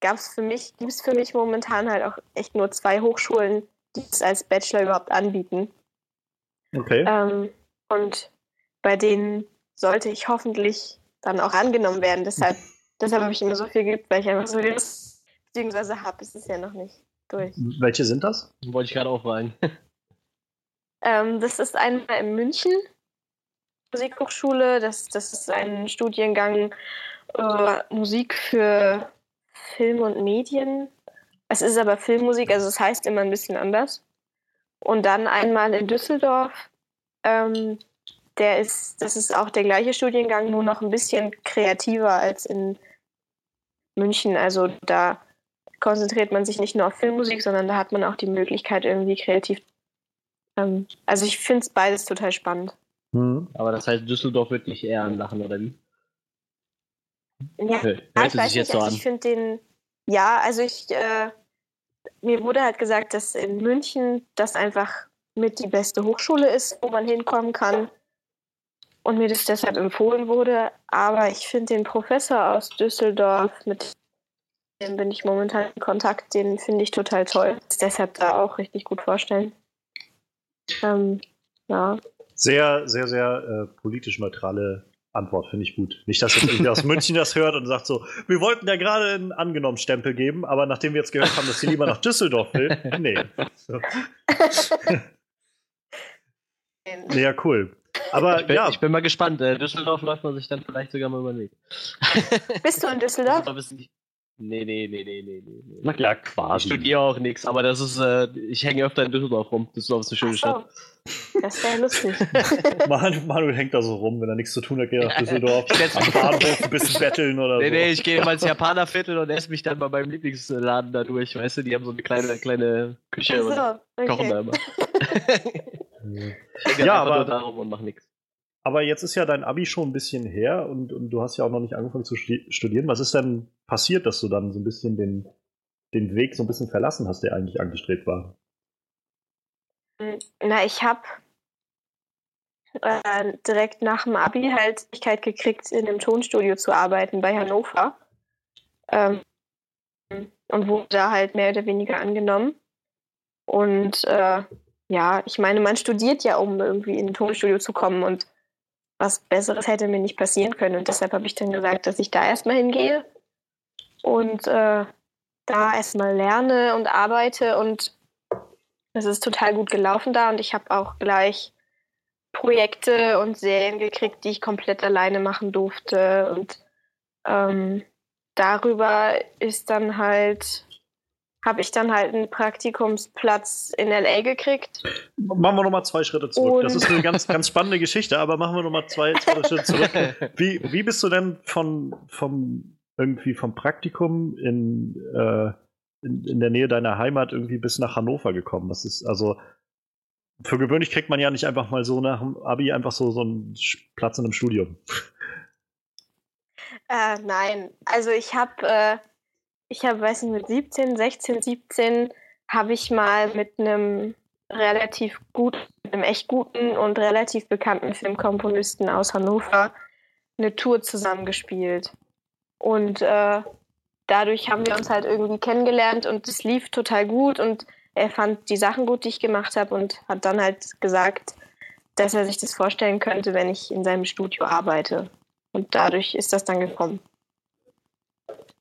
gab es für mich, gibt es für mich momentan halt auch echt nur zwei Hochschulen, die es als Bachelor überhaupt anbieten. Okay. Ähm, und bei denen sollte ich hoffentlich dann auch angenommen werden. Deshalb, deshalb habe ich immer so viel geübt, weil ich einfach so Lust, beziehungsweise habe, ist es ja noch nicht durch. Welche sind das? Wollte ich gerade auch fragen. ähm, das ist einmal in München, Musikhochschule. Das, das ist ein Studiengang äh, Musik für Film und Medien. Es ist aber Filmmusik, also es heißt immer ein bisschen anders. Und dann einmal in Düsseldorf. Ähm, der ist, das ist auch der gleiche Studiengang, nur noch ein bisschen kreativer als in München. Also da konzentriert man sich nicht nur auf Filmmusik, sondern da hat man auch die Möglichkeit, irgendwie kreativ. Ähm, also ich finde es beides total spannend. Mhm. Aber das heißt, Düsseldorf wird nicht eher anlachen, oder wie? Ja, Hört ich weiß nicht, so also ich finde den, ja, also ich, äh, mir wurde halt gesagt, dass in München das einfach mit die beste Hochschule ist, wo man hinkommen kann und mir das deshalb empfohlen wurde. Aber ich finde den Professor aus Düsseldorf, mit dem bin ich momentan in Kontakt, den finde ich total toll. Deshalb da auch richtig gut vorstellen. Ähm, ja. Sehr, sehr, sehr äh, politisch neutrale Antwort finde ich gut. Nicht, dass jetzt irgendwie aus München das hört und sagt so, wir wollten ja gerade einen angenommen Stempel geben, aber nachdem wir jetzt gehört haben, dass sie lieber nach Düsseldorf will, nee. So. ja, cool. Aber ich bin, ja. ich bin mal gespannt. Äh, Düsseldorf läuft man sich dann vielleicht sogar mal über den Weg. Bist du in Düsseldorf? Nee, nee, nee, nee, nee, nee. Na klar, quasi. Ich studiere auch nichts, aber das ist, äh, ich hänge öfter in Düsseldorf rum. Düsseldorf ist eine schöne so. Stadt. Das wäre lustig. Manu, Manuel hängt da so rum, wenn er nichts zu tun hat, geht er nach Düsseldorf. Am Bahnhof ein bisschen betteln oder nee, so. Nee, nee, ich gehe immer ins Japanerviertel und esse mich dann bei meinem Lieblingsladen da durch. Weißt du, die haben so eine kleine, kleine Küche so, und okay. kochen da immer. ich ja, aber nur darum und mach nichts. Aber jetzt ist ja dein Abi schon ein bisschen her und, und du hast ja auch noch nicht angefangen zu studieren. Was ist denn passiert, dass du dann so ein bisschen den, den Weg so ein bisschen verlassen hast, der eigentlich angestrebt war? Hm, na, ich habe äh, direkt nach dem Abi halt die Möglichkeit gekriegt, in einem Tonstudio zu arbeiten bei Hannover. Ähm, und wurde da halt mehr oder weniger angenommen. Und äh, ja, ich meine, man studiert ja, um irgendwie in ein Tonstudio zu kommen und was Besseres hätte mir nicht passieren können. Und deshalb habe ich dann gesagt, dass ich da erstmal hingehe und äh, da erstmal lerne und arbeite. Und es ist total gut gelaufen da. Und ich habe auch gleich Projekte und Serien gekriegt, die ich komplett alleine machen durfte. Und ähm, darüber ist dann halt habe ich dann halt einen Praktikumsplatz in LA gekriegt. Machen wir nochmal zwei Schritte zurück. Und das ist eine ganz, ganz spannende Geschichte, aber machen wir nochmal zwei, zwei Schritte zurück. Wie, wie bist du denn von, vom, irgendwie vom Praktikum in, äh, in, in, der Nähe deiner Heimat irgendwie bis nach Hannover gekommen? Das ist also. Für gewöhnlich kriegt man ja nicht einfach mal so nach dem Abi einfach so, so einen Platz in einem Studium. Äh, nein, also ich habe äh, ich habe, weiß nicht, mit 17, 16, 17 habe ich mal mit einem relativ gut, einem echt guten und relativ bekannten Filmkomponisten aus Hannover eine Tour zusammengespielt. Und äh, dadurch haben wir uns halt irgendwie kennengelernt und es lief total gut und er fand die Sachen gut, die ich gemacht habe und hat dann halt gesagt, dass er sich das vorstellen könnte, wenn ich in seinem Studio arbeite. Und dadurch ist das dann gekommen.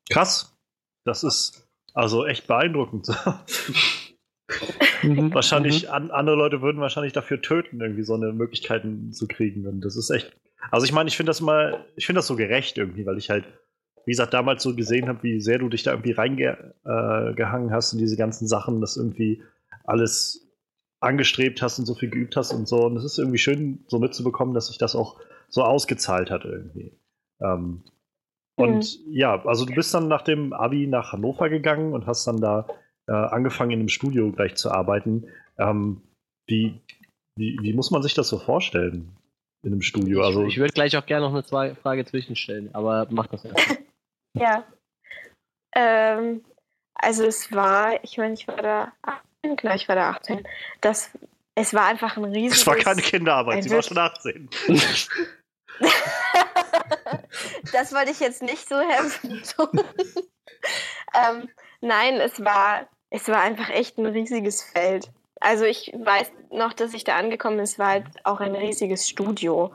Krass. Das ist also echt beeindruckend. mhm. Wahrscheinlich, mhm. an, andere Leute würden wahrscheinlich dafür töten, irgendwie so eine Möglichkeiten zu kriegen. Und das ist echt. Also ich meine, ich finde das mal, ich finde das so gerecht irgendwie, weil ich halt, wie gesagt, damals so gesehen habe, wie sehr du dich da irgendwie reingehangen äh, hast in diese ganzen Sachen, das irgendwie alles angestrebt hast und so viel geübt hast und so. Und es ist irgendwie schön, so mitzubekommen, dass sich das auch so ausgezahlt hat irgendwie. Ähm, und mhm. ja, also du bist dann nach dem Abi nach Hannover gegangen und hast dann da äh, angefangen, in einem Studio gleich zu arbeiten. Ähm, wie, wie, wie muss man sich das so vorstellen in einem Studio? Ich, also, ich würde gleich auch gerne noch eine zwei Frage zwischenstellen, aber mach das erst. ja. Ähm, also es war, ich meine, ich war da 18, klar, ich war da 18. Das, es war einfach ein riesiges... Es war keine Kinderarbeit, sie war schon 18. das wollte ich jetzt nicht so heftig ähm, nein, es war, es war einfach echt ein riesiges Feld. Also ich weiß noch, dass ich da angekommen bin, es war halt auch ein riesiges Studio.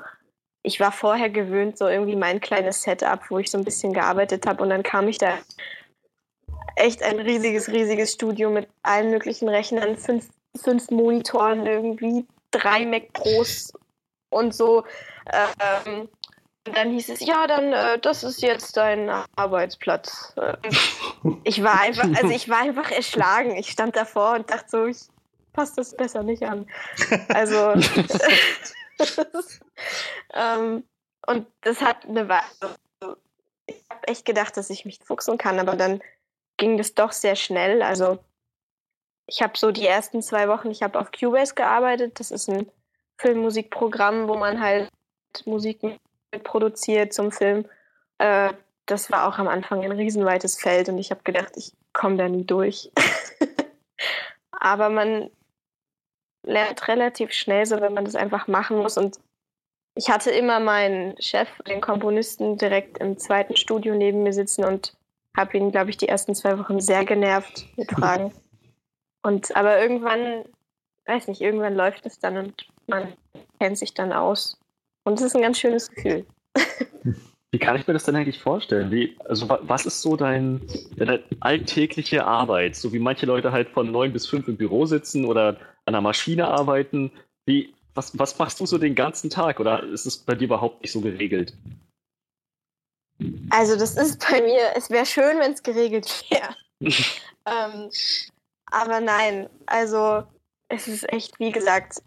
Ich war vorher gewöhnt, so irgendwie mein kleines Setup, wo ich so ein bisschen gearbeitet habe und dann kam ich da echt ein riesiges, riesiges Studio mit allen möglichen Rechnern, fünf, fünf Monitoren irgendwie, drei Mac Pros und so. Ähm, und dann hieß es, ja, dann, äh, das ist jetzt dein Arbeitsplatz. ich war einfach, also ich war einfach erschlagen. Ich stand davor und dachte so, ich passe das besser nicht an. Also, ähm, und das hat eine Weile. Ich habe echt gedacht, dass ich mich fuchsen kann, aber dann ging das doch sehr schnell. Also, ich habe so die ersten zwei Wochen, ich habe auf Cubase gearbeitet. Das ist ein Filmmusikprogramm, wo man halt Musik produziert zum Film. Äh, das war auch am Anfang ein riesenweites Feld und ich habe gedacht, ich komme da nie durch. Aber man lernt relativ schnell so, wenn man das einfach machen muss. Und ich hatte immer meinen Chef, den Komponisten, direkt im zweiten Studio neben mir sitzen und habe ihn, glaube ich, die ersten zwei Wochen sehr genervt mit Fragen. Und aber irgendwann, weiß nicht, irgendwann läuft es dann und man kennt sich dann aus. Und es ist ein ganz schönes Gefühl. Wie kann ich mir das denn eigentlich vorstellen? Wie, also was ist so dein, deine alltägliche Arbeit? So wie manche Leute halt von neun bis fünf im Büro sitzen oder an der Maschine arbeiten. Wie, was, was machst du so den ganzen Tag? Oder ist es bei dir überhaupt nicht so geregelt? Also das ist bei mir, es wäre schön, wenn es geregelt wäre. ähm, aber nein, also es ist echt, wie gesagt,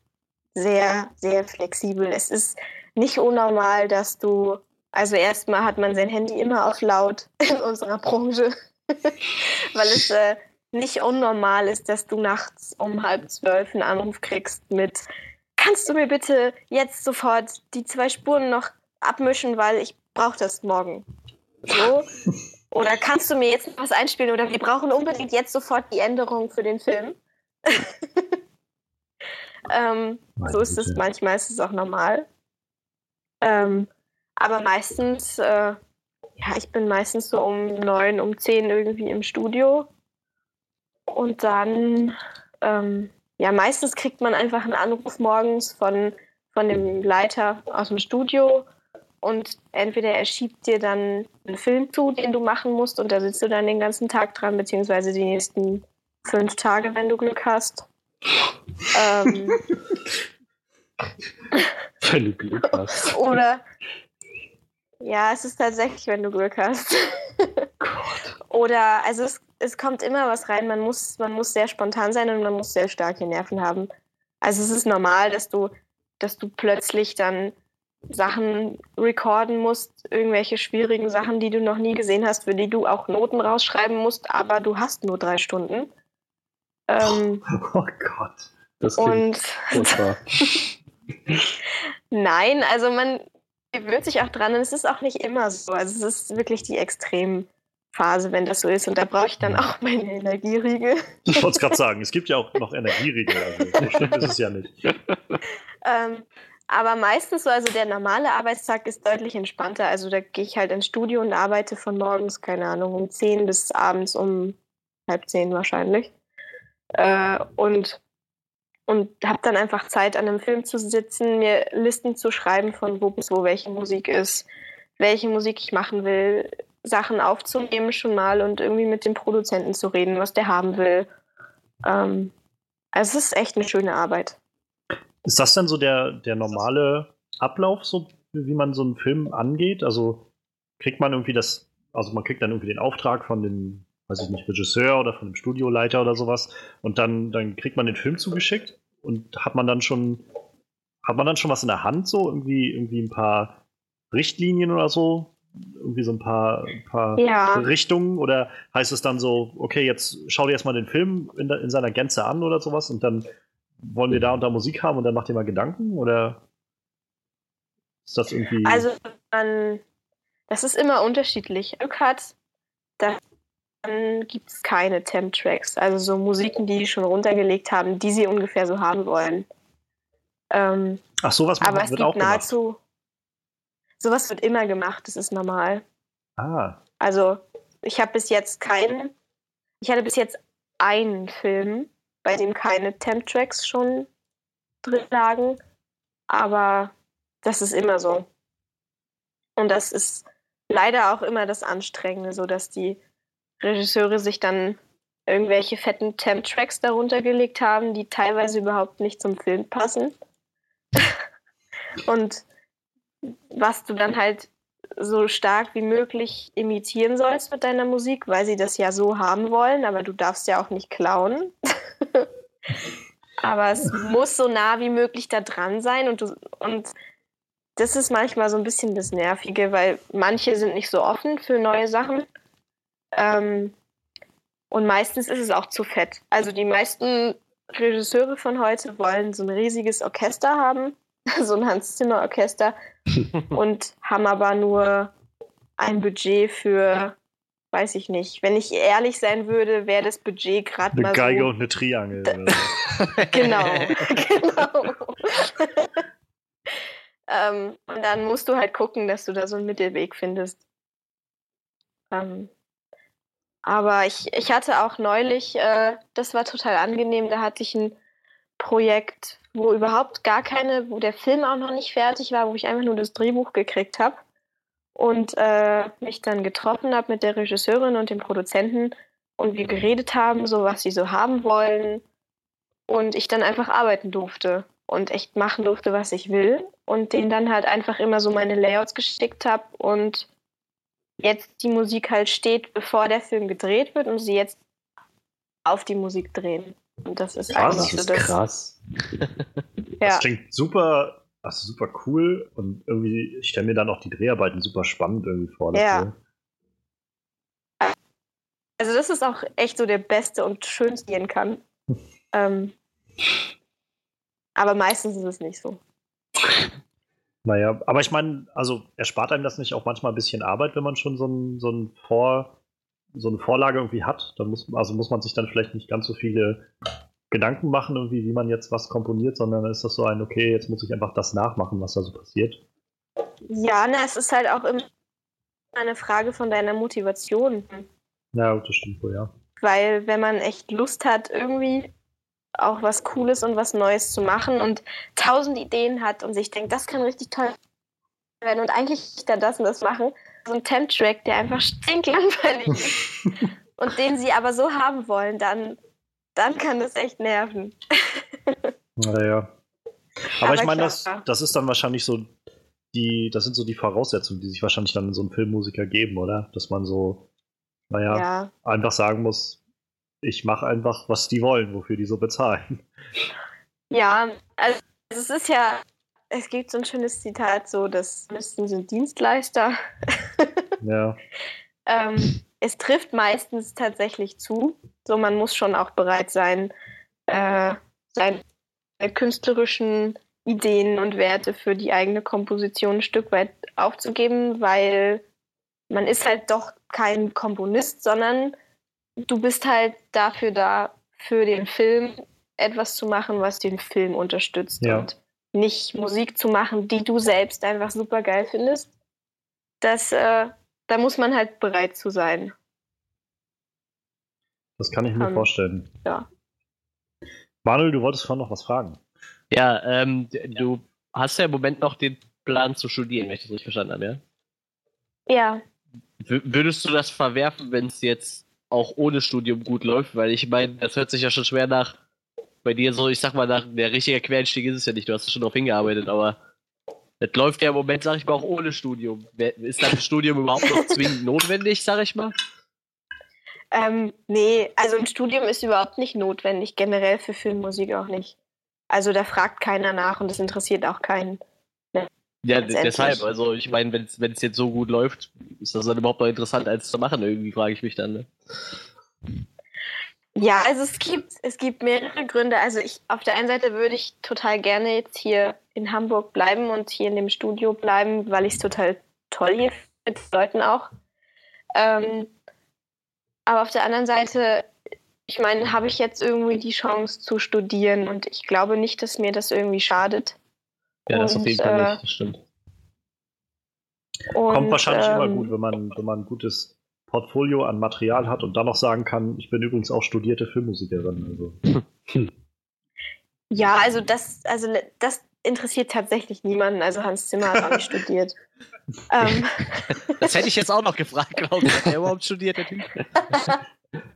sehr, sehr flexibel. Es ist nicht unnormal, dass du, also erstmal hat man sein Handy immer auf laut in unserer Branche, weil es äh, nicht unnormal ist, dass du nachts um halb zwölf einen Anruf kriegst mit, kannst du mir bitte jetzt sofort die zwei Spuren noch abmischen, weil ich brauche das morgen. So. Oder kannst du mir jetzt noch was einspielen? Oder wir brauchen unbedingt jetzt sofort die Änderung für den Film. ähm, so ist es manchmal, ist es auch normal. Ähm, aber meistens, äh, ja, ich bin meistens so um neun, um zehn irgendwie im Studio. Und dann, ähm, ja, meistens kriegt man einfach einen Anruf morgens von, von dem Leiter aus dem Studio und entweder er schiebt dir dann einen Film zu, den du machen musst und da sitzt du dann den ganzen Tag dran, beziehungsweise die nächsten fünf Tage, wenn du Glück hast. ähm, wenn du Glück hast. Oder ja, es ist tatsächlich, wenn du Glück hast. Oder also es, es kommt immer was rein. Man muss, man muss sehr spontan sein und man muss sehr starke Nerven haben. Also es ist normal, dass du, dass du plötzlich dann Sachen recorden musst, irgendwelche schwierigen Sachen, die du noch nie gesehen hast, für die du auch Noten rausschreiben musst, aber du hast nur drei Stunden. Ähm, oh Gott. Das und Nein, also man gewöhnt sich auch dran und es ist auch nicht immer so. Also es ist wirklich die Extremphase, wenn das so ist. Und da brauche ich dann auch meine Energieriegel. Ich wollte es gerade sagen, es gibt ja auch noch Energieriegel. Also so stimmt ist es ja nicht. ähm, aber meistens so, also der normale Arbeitstag ist deutlich entspannter. Also da gehe ich halt ins Studio und arbeite von morgens, keine Ahnung, um 10 bis abends um halb zehn wahrscheinlich. Äh, und und habe dann einfach Zeit, an einem Film zu sitzen, mir Listen zu schreiben von wo bis wo welche Musik ist, welche Musik ich machen will, Sachen aufzunehmen schon mal und irgendwie mit dem Produzenten zu reden, was der haben will. Ähm, also es ist echt eine schöne Arbeit. Ist das denn so der, der normale Ablauf, so wie man so einen Film angeht? Also kriegt man irgendwie das, also man kriegt dann irgendwie den Auftrag von dem weiß ich nicht, Regisseur oder von einem Studioleiter oder sowas. Und dann, dann kriegt man den Film zugeschickt und hat man dann schon, hat man dann schon was in der Hand, so irgendwie, irgendwie ein paar Richtlinien oder so? Irgendwie so ein paar, ein paar ja. Richtungen? Oder heißt es dann so, okay, jetzt schau dir erstmal den Film in, in seiner Gänze an oder sowas und dann wollen wir da und da Musik haben und dann macht ihr mal Gedanken? Oder ist das irgendwie. Also, man, das ist immer unterschiedlich. Glück hat, dass dann gibt es keine Temp-Tracks, also so Musiken, die die schon runtergelegt haben, die sie ungefähr so haben wollen. Ähm, Ach, sowas aber es wird gibt auch nahezu. Gemacht. Sowas wird immer gemacht, das ist normal. Ah. Also, ich habe bis jetzt keinen. Ich hatte bis jetzt einen Film, bei dem keine Temp-Tracks schon drin lagen, aber das ist immer so. Und das ist leider auch immer das Anstrengende, so dass die Regisseure sich dann irgendwelche fetten Temp-Tracks darunter gelegt haben, die teilweise überhaupt nicht zum Film passen. und was du dann halt so stark wie möglich imitieren sollst mit deiner Musik, weil sie das ja so haben wollen, aber du darfst ja auch nicht klauen. aber es muss so nah wie möglich da dran sein und du, und das ist manchmal so ein bisschen das Nervige, weil manche sind nicht so offen für neue Sachen ähm, und meistens ist es auch zu fett. Also die meisten Regisseure von heute wollen so ein riesiges Orchester haben, so ein Hans Zimmer Orchester, und haben aber nur ein Budget für, weiß ich nicht. Wenn ich ehrlich sein würde, wäre das Budget gerade mal eine Geige so, und eine Triangel. genau, genau. ähm, und dann musst du halt gucken, dass du da so einen Mittelweg findest. Ähm, aber ich, ich hatte auch neulich, äh, das war total angenehm, da hatte ich ein Projekt, wo überhaupt gar keine, wo der Film auch noch nicht fertig war, wo ich einfach nur das Drehbuch gekriegt habe und äh, mich dann getroffen habe mit der Regisseurin und dem Produzenten und wir geredet haben, so was sie so haben wollen und ich dann einfach arbeiten durfte und echt machen durfte, was ich will und denen dann halt einfach immer so meine Layouts geschickt habe und jetzt die Musik halt steht, bevor der Film gedreht wird und sie jetzt auf die Musik drehen. Und das ist krass, eigentlich das so ist das. Krass. ja. Das klingt super, also super cool und irgendwie, ich stelle mir dann auch die Dreharbeiten super spannend irgendwie vor. Ja. Also das ist auch echt so der beste und schönste gehen kann. ähm, aber meistens ist es nicht so. Naja, aber ich meine, also erspart einem das nicht auch manchmal ein bisschen Arbeit, wenn man schon so, ein, so, ein Vor, so eine Vorlage irgendwie hat? Dann muss, also muss man sich dann vielleicht nicht ganz so viele Gedanken machen, irgendwie, wie man jetzt was komponiert, sondern ist das so ein, okay, jetzt muss ich einfach das nachmachen, was da so passiert? Ja, na, es ist halt auch immer eine Frage von deiner Motivation. Ja, das stimmt wohl, ja. Weil wenn man echt Lust hat, irgendwie auch was Cooles und was Neues zu machen und tausend Ideen hat und sich denkt, das kann richtig toll werden und eigentlich da das und das machen, so ein Temp-Track, der einfach stinklangweilig ist und den sie aber so haben wollen, dann dann kann das echt nerven. Naja. Aber, Aber ich meine, das, das ist dann wahrscheinlich so die, das sind so die Voraussetzungen, die sich wahrscheinlich dann in so einem Filmmusiker geben, oder? Dass man so, naja, ja. einfach sagen muss, ich mache einfach, was die wollen, wofür die so bezahlen. Ja, also es ist ja, es gibt so ein schönes Zitat, so, das müssten sind Dienstleister. Ja. ähm, es trifft meistens tatsächlich zu. So, man muss schon auch bereit sein, äh, seine künstlerischen Ideen und Werte für die eigene Komposition ein Stück weit aufzugeben, weil man ist halt doch kein Komponist, sondern du bist halt dafür da, für den Film etwas zu machen, was den Film unterstützt ja. und nicht Musik zu machen, die du selbst einfach super geil findest. Das äh, da muss man halt bereit zu sein. Das kann ich mir um, vorstellen. Ja. Manuel, du wolltest vorhin noch was fragen. Ja, ähm, du hast ja im Moment noch den Plan zu studieren, wenn ich das richtig verstanden habe, ja? Ja. W würdest du das verwerfen, wenn es jetzt auch ohne Studium gut läuft? Weil ich meine, das hört sich ja schon schwer nach, bei dir so, ich sag mal, nach der richtige Quereinstieg ist es ja nicht, du hast schon darauf hingearbeitet, aber das läuft ja im Moment, sag ich mal, auch ohne Studium. Ist das Studium überhaupt noch zwingend notwendig, sag ich mal? Ähm, nee, also ein Studium ist überhaupt nicht notwendig, generell für Filmmusik auch nicht. Also da fragt keiner nach und das interessiert auch keinen. Ja, deshalb, also ich meine, wenn es jetzt so gut läuft, ist das dann überhaupt noch interessant, als zu machen, irgendwie, frage ich mich dann. Ne? Ja, also es gibt, es gibt mehrere Gründe. Also ich, auf der einen Seite würde ich total gerne jetzt hier in Hamburg bleiben und hier in dem Studio bleiben, weil ich es total toll hier mit Leuten auch. Ähm, aber auf der anderen Seite, ich meine, habe ich jetzt irgendwie die Chance zu studieren und ich glaube nicht, dass mir das irgendwie schadet. Ja, das und, auf jeden Fall äh, nicht, das stimmt. Und, Kommt wahrscheinlich ähm, immer gut, wenn man, wenn man ein gutes Portfolio an Material hat und dann noch sagen kann, ich bin übrigens auch studierte Filmmusikerin. Also. Ja, also das, also das interessiert tatsächlich niemanden. Also Hans Zimmer hat auch nicht studiert. ähm. Das hätte ich jetzt auch noch gefragt, glaube ich. Hat er überhaupt studiert, der Typ?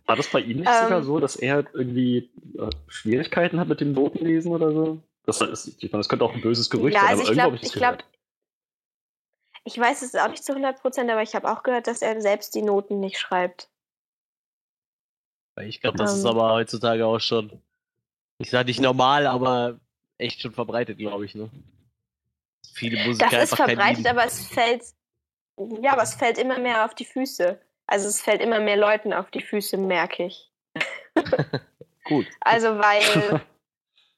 War das bei ihm nicht ähm, sogar so, dass er irgendwie äh, Schwierigkeiten hat mit dem Notenlesen oder so? Das, ist, ich meine, das könnte auch ein böses Gerücht ja, also sein, aber ich glaube, ich, ich weiß es auch nicht zu 100 Prozent, aber ich habe auch gehört, dass er selbst die Noten nicht schreibt. Ich glaube, das um, ist ähm. aber heutzutage auch schon, ich sage nicht normal, aber echt schon verbreitet, glaube ich. Ne? Viele Musiker Das ist verbreitet, aber es fällt, ja, aber es fällt immer mehr auf die Füße. Also es fällt immer mehr Leuten auf die Füße, merke ich. Gut. Also weil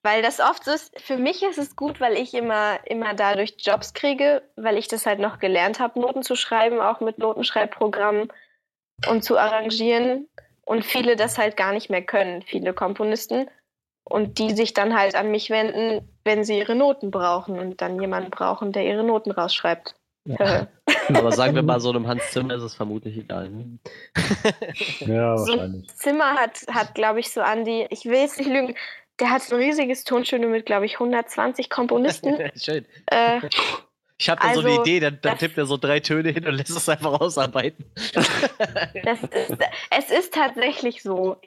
Weil das oft so ist, für mich ist es gut, weil ich immer, immer dadurch Jobs kriege, weil ich das halt noch gelernt habe, Noten zu schreiben, auch mit Notenschreibprogrammen und zu arrangieren. Und viele das halt gar nicht mehr können, viele Komponisten. Und die sich dann halt an mich wenden, wenn sie ihre Noten brauchen und dann jemanden brauchen, der ihre Noten rausschreibt. Ja. Aber sagen wir mal, so einem Hans Zimmer ist es vermutlich egal. Ne? ja, wahrscheinlich. So Zimmer hat, hat glaube ich, so an die, ich will jetzt nicht lügen, der hat ein riesiges Tonstudio mit, glaube ich, 120 Komponisten. Schön. Äh, ich habe dann also, so eine also, Idee, dann, dann tippt er so drei Töne hin und lässt es einfach ausarbeiten. das ist, es ist tatsächlich so.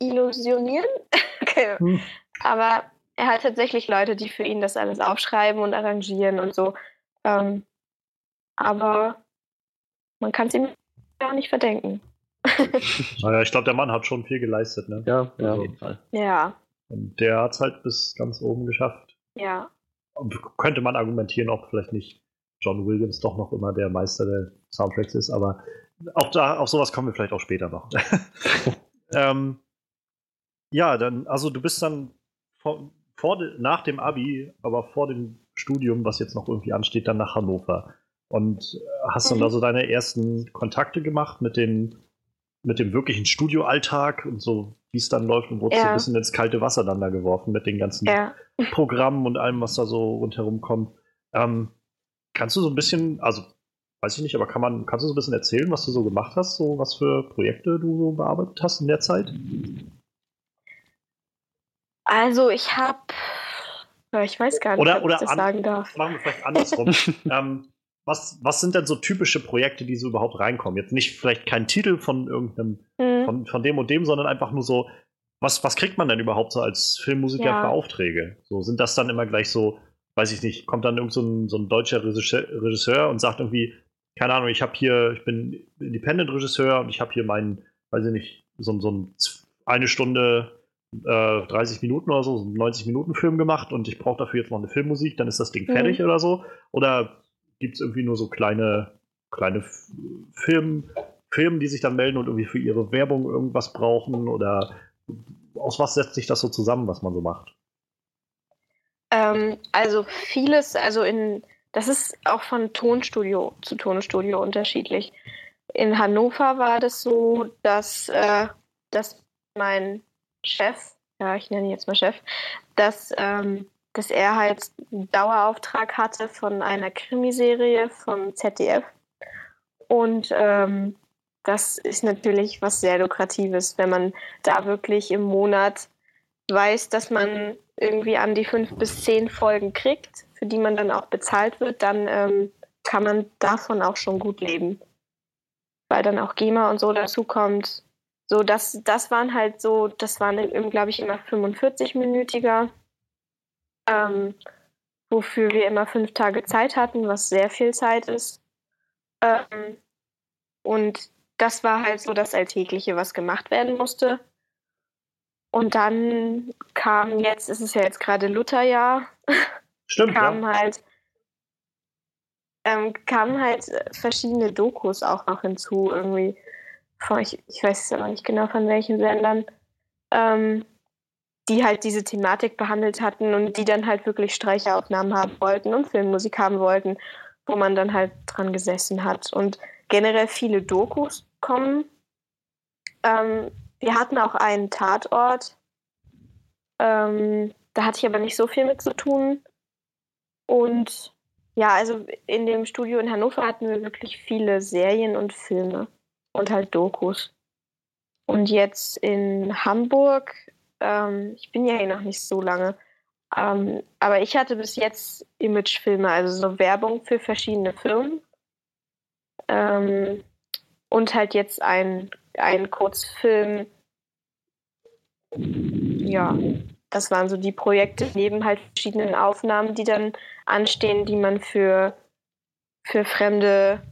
Illusionieren? okay. hm. Aber er hat tatsächlich Leute, die für ihn das alles aufschreiben und arrangieren und so. Ähm, aber man kann es ihm gar nicht verdenken. naja, ich glaube, der Mann hat schon viel geleistet, ne? Ja, ja auf jeden Fall. Ja. Und der hat es halt bis ganz oben geschafft. Ja. Und könnte man argumentieren, ob vielleicht nicht John Williams doch noch immer der Meister der Soundtracks ist, aber auch da, auf sowas kommen wir vielleicht auch später noch. ähm, ja, dann, also du bist dann vor, vor nach dem Abi, aber vor dem Studium, was jetzt noch irgendwie ansteht, dann nach Hannover. Und hast mhm. dann da so deine ersten Kontakte gemacht mit den mit dem wirklichen Studioalltag und so, wie es dann läuft und wurde ja. so ein bisschen ins kalte Wasser dann da geworfen mit den ganzen ja. Programmen und allem, was da so rundherum kommt. Ähm, kannst du so ein bisschen, also weiß ich nicht, aber kann man, kannst du so ein bisschen erzählen, was du so gemacht hast, so was für Projekte du so bearbeitet hast in der Zeit? Also ich habe, ich weiß gar nicht, oder, ob oder ich das sagen darf. Machen wir vielleicht andersrum. ähm, was, was sind denn so typische Projekte, die so überhaupt reinkommen? Jetzt nicht vielleicht kein Titel von irgendeinem, mhm. von, von dem und dem, sondern einfach nur so, was, was kriegt man denn überhaupt so als Filmmusiker ja. für Aufträge? So, sind das dann immer gleich so, weiß ich nicht, kommt dann irgend so ein, so ein deutscher Regisseur und sagt irgendwie, keine Ahnung, ich habe hier, ich bin Independent-Regisseur und ich habe hier meinen, weiß ich nicht, so, so ein, eine Stunde, äh, 30 Minuten oder so, so einen 90-Minuten-Film gemacht und ich brauche dafür jetzt noch eine Filmmusik, dann ist das Ding mhm. fertig oder so. Oder gibt es irgendwie nur so kleine, kleine Film, Firmen, die sich dann melden und irgendwie für ihre Werbung irgendwas brauchen? Oder aus was setzt sich das so zusammen, was man so macht? Ähm, also vieles, also in das ist auch von Tonstudio zu Tonstudio unterschiedlich. In Hannover war das so, dass, äh, dass mein Chef, ja, ich nenne ihn jetzt mal Chef, dass, ähm, dass er halt einen Dauerauftrag hatte von einer Krimiserie vom ZDF. Und ähm, das ist natürlich was sehr Lukratives, wenn man da wirklich im Monat weiß, dass man irgendwie an die fünf bis zehn Folgen kriegt für die man dann auch bezahlt wird, dann ähm, kann man davon auch schon gut leben. Weil dann auch GEMA und so dazu kommt. So, das, das waren halt so, das waren, glaube ich, immer 45-minütiger, ähm, wofür wir immer fünf Tage Zeit hatten, was sehr viel Zeit ist. Ähm, und das war halt so das Alltägliche, was gemacht werden musste. Und dann kam jetzt, ist es ja jetzt gerade Lutherjahr, Stimmt, kamen ja. halt ähm, kamen halt verschiedene Dokus auch noch hinzu, irgendwie. Von, ich, ich weiß es aber nicht genau von welchen Sendern, ähm, die halt diese Thematik behandelt hatten und die dann halt wirklich Streicheraufnahmen haben wollten und Filmmusik haben wollten, wo man dann halt dran gesessen hat. Und generell viele Dokus kommen. Ähm, wir hatten auch einen Tatort. Ähm, da hatte ich aber nicht so viel mit zu tun. Und ja, also in dem Studio in Hannover hatten wir wirklich viele Serien und Filme und halt Dokus. Und jetzt in Hamburg, ähm, ich bin ja hier noch nicht so lange, ähm, aber ich hatte bis jetzt Imagefilme, also so Werbung für verschiedene Firmen. Ähm, und halt jetzt ein, Kurzfilm, ja, das waren so die Projekte neben halt verschiedenen Aufnahmen, die dann anstehen, die man für, für fremde,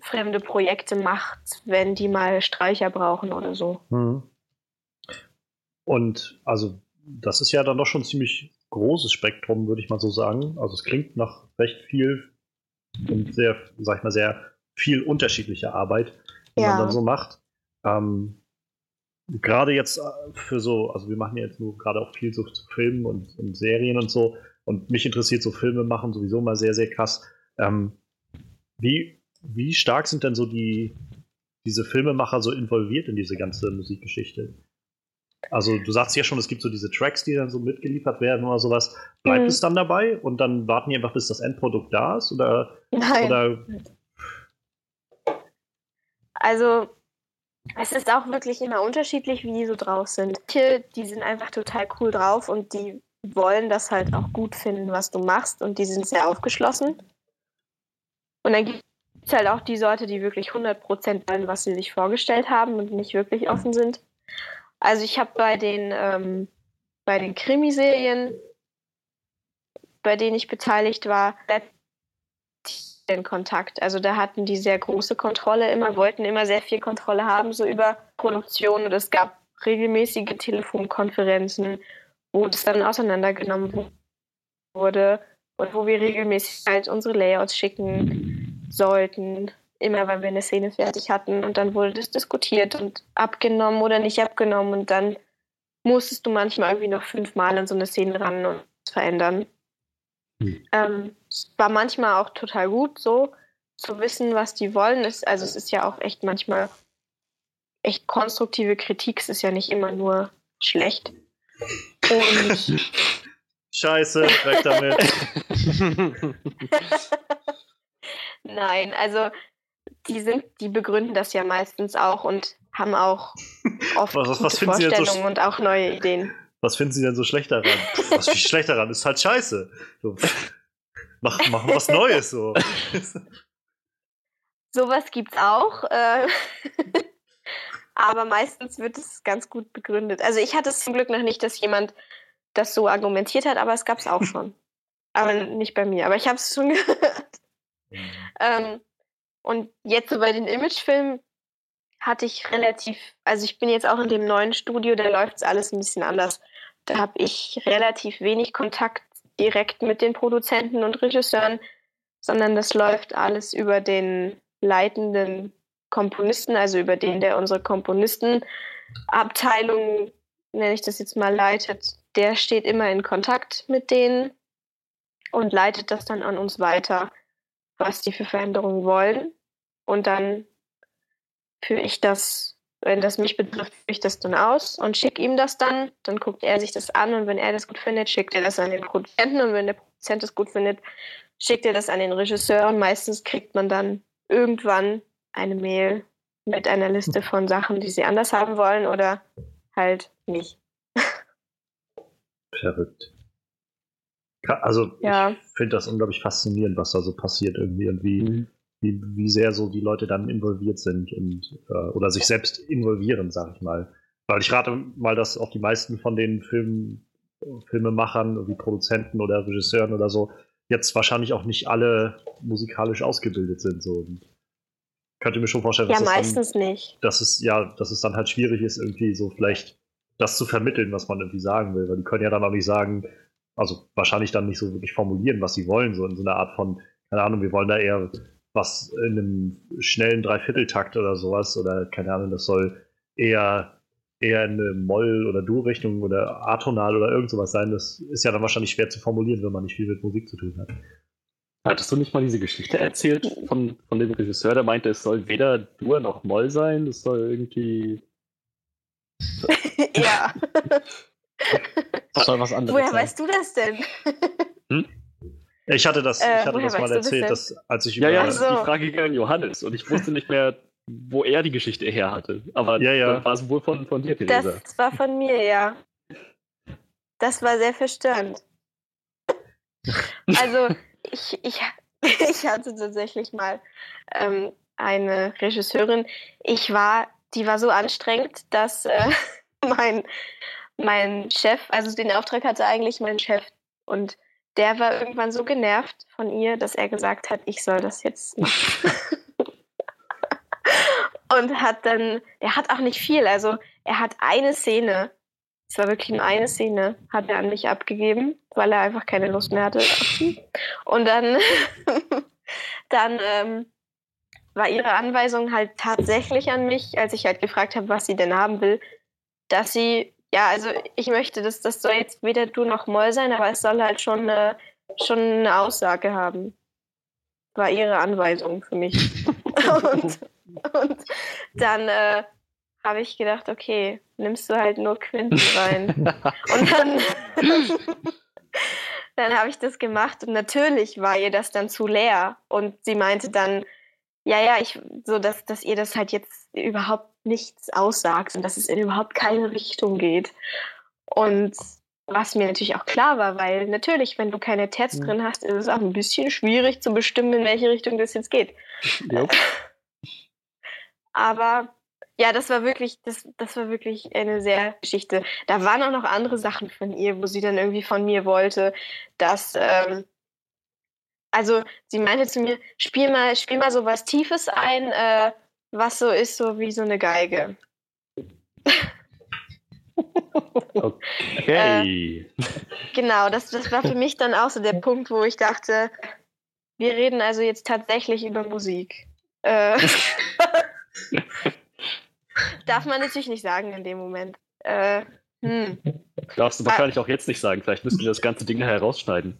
fremde Projekte macht, wenn die mal Streicher brauchen oder so. Mhm. Und also das ist ja dann doch schon ein ziemlich großes Spektrum, würde ich mal so sagen. Also es klingt nach recht viel und sehr, sag ich mal, sehr viel unterschiedlicher Arbeit, die ja. man dann so macht. Ähm, gerade jetzt äh, für so, also wir machen ja jetzt nur gerade auch viel so zu Filmen und, und, Serien und so. Und mich interessiert so Filme machen sowieso mal sehr, sehr krass. Ähm, wie, wie stark sind denn so die, diese Filmemacher so involviert in diese ganze Musikgeschichte? Also du sagst ja schon, es gibt so diese Tracks, die dann so mitgeliefert werden oder sowas. Bleibt mhm. es dann dabei und dann warten die einfach, bis das Endprodukt da ist? Oder, Nein. Oder also es ist auch wirklich immer unterschiedlich, wie die so drauf sind. Manche, die sind einfach total cool drauf und die wollen das halt auch gut finden, was du machst und die sind sehr aufgeschlossen. Und dann gibt es halt auch die Sorte, die wirklich 100% wollen, was sie sich vorgestellt haben und nicht wirklich offen sind. Also ich habe bei den, ähm, bei den Krimiserien, bei denen ich beteiligt war, in Kontakt. Also da hatten die sehr große Kontrolle immer, wollten immer sehr viel Kontrolle haben, so über Produktion. Und es gab regelmäßige Telefonkonferenzen, wo das dann auseinandergenommen wurde und wo wir regelmäßig halt unsere Layouts schicken sollten, immer wenn wir eine Szene fertig hatten. Und dann wurde das diskutiert und abgenommen oder nicht abgenommen. Und dann musstest du manchmal irgendwie noch fünfmal an so eine Szene ran und verändern. Hm. Ähm, es war manchmal auch total gut, so zu wissen, was die wollen. Es, also es ist ja auch echt manchmal echt konstruktive Kritik. Es ist ja nicht immer nur schlecht. Und Scheiße, weg damit. Nein, also die sind, die begründen das ja meistens auch und haben auch oft Was- was- was jetzt so Vorstellungen und auch neue Ideen. Was finden Sie denn so schlecht daran? Was viel schlecht daran? Ist halt scheiße. So, mach, mach was Neues so. Sowas gibt's auch. Äh, aber meistens wird es ganz gut begründet. Also ich hatte es zum Glück noch nicht, dass jemand das so argumentiert hat, aber es gab's auch schon. Aber nicht bei mir. Aber ich habe es schon gehört. Ähm, und jetzt so bei den Imagefilmen hatte ich relativ, also ich bin jetzt auch in dem neuen Studio, da läuft es alles ein bisschen anders. Da habe ich relativ wenig Kontakt direkt mit den Produzenten und Regisseuren, sondern das läuft alles über den leitenden Komponisten, also über den, der unsere Komponistenabteilung, nenne ich das jetzt mal, leitet. Der steht immer in Kontakt mit denen und leitet das dann an uns weiter, was die für Veränderungen wollen. Und dann führe ich das, wenn das mich betrifft, führe ich das dann aus und schicke ihm das dann. Dann guckt er sich das an und wenn er das gut findet, schickt er das an den Produzenten und wenn der Produzent das gut findet, schickt er das an den Regisseur und meistens kriegt man dann irgendwann eine Mail mit einer Liste von Sachen, die sie anders haben wollen oder halt nicht. Verrückt. Also, Ja. ich finde das unglaublich faszinierend, was da so passiert irgendwie und wie, Mhm. wie, wie sehr so die Leute dann involviert sind und äh, oder sich selbst involvieren, sag ich mal. Weil ich rate mal, dass auch die meisten von den Film, Filmemachern, wie Produzenten oder Regisseuren oder so, jetzt wahrscheinlich auch nicht alle musikalisch ausgebildet sind. So. Und könnte mir schon vorstellen, Ja, dass, das dann, meistens nicht. dass es ja, dass es dann halt schwierig ist, irgendwie so vielleicht das zu vermitteln, was man irgendwie sagen will. Weil die können ja dann auch nicht sagen, also wahrscheinlich dann nicht so wirklich formulieren, was sie wollen, so in so einer Art von, keine Ahnung, wir wollen da eher was in einem schnellen Dreivierteltakt oder sowas oder keine Ahnung, das soll eher eher in eine Moll- oder Dur-Richtung oder atonal oder irgend sowas sein. Das ist ja dann wahrscheinlich schwer zu formulieren, wenn man nicht viel mit Musik zu tun hat. Hattest du nicht mal diese Geschichte erzählt von, von dem Regisseur, der meinte, es soll weder Dur noch Moll sein, es soll irgendwie. ja. Das soll was anderes Woher sein. weißt du das denn? Ich hatte das, Äh, ich hatte das mal das erzählt, denn? dass als ich Ja, über ja, Ach so. die Frage ging an Johannes und ich wusste nicht mehr, wo er die Geschichte her hatte. Aber Ja, ja. war es wohl von, von dir, Theresa. Das war von mir, ja. Das war sehr verstörend. Also, ich, ich, ich hatte tatsächlich mal ähm, eine Regisseurin. Ich war, die war so anstrengend, dass äh, mein, mein Chef, also den Auftrag hatte eigentlich mein Chef und der war irgendwann so genervt von ihr, dass er gesagt hat, ich soll das jetzt machen. und hat dann, er hat auch nicht viel, also er hat eine Szene, es war wirklich nur eine Szene, hat er an mich abgegeben, weil er einfach keine Lust mehr hatte. Und dann, dann ähm, war ihre Anweisung halt tatsächlich an mich, als ich halt gefragt habe, was sie denn haben will, dass sie, ja, also ich möchte, dass das soll jetzt weder du noch Moll sein, aber es soll halt schon, äh, schon eine Aussage haben. War ihre Anweisung für mich. und, und dann äh, habe ich gedacht, okay, nimmst du halt nur Quinten rein. Und dann, dann habe ich das gemacht und natürlich war ihr das dann zu leer. Und sie meinte dann, ja, ja, ich, so dass, dass ihr das halt jetzt überhaupt nichts aussagt und dass es in überhaupt keine Richtung geht. Und was mir natürlich auch klar war, weil natürlich, wenn du keine Tats Mhm. drin hast, ist es auch ein bisschen schwierig zu bestimmen, in welche Richtung das jetzt geht. Ja. Aber ja, das war wirklich, das, das war wirklich eine sehr Geschichte. Da waren auch noch andere Sachen von ihr, wo sie dann irgendwie von mir wollte, dass, ähm, also sie meinte zu mir, spiel mal, spiel mal so was Tiefes ein, äh, was so ist, so wie so eine Geige. Okay. Genau, das, das war für mich dann auch so der Punkt, wo ich dachte, wir reden also jetzt tatsächlich über Musik. Äh, darf man natürlich nicht sagen in dem Moment. Äh, hm. Darfst du wahrscheinlich auch jetzt nicht sagen. Vielleicht müssten wir das ganze Ding herausschneiden.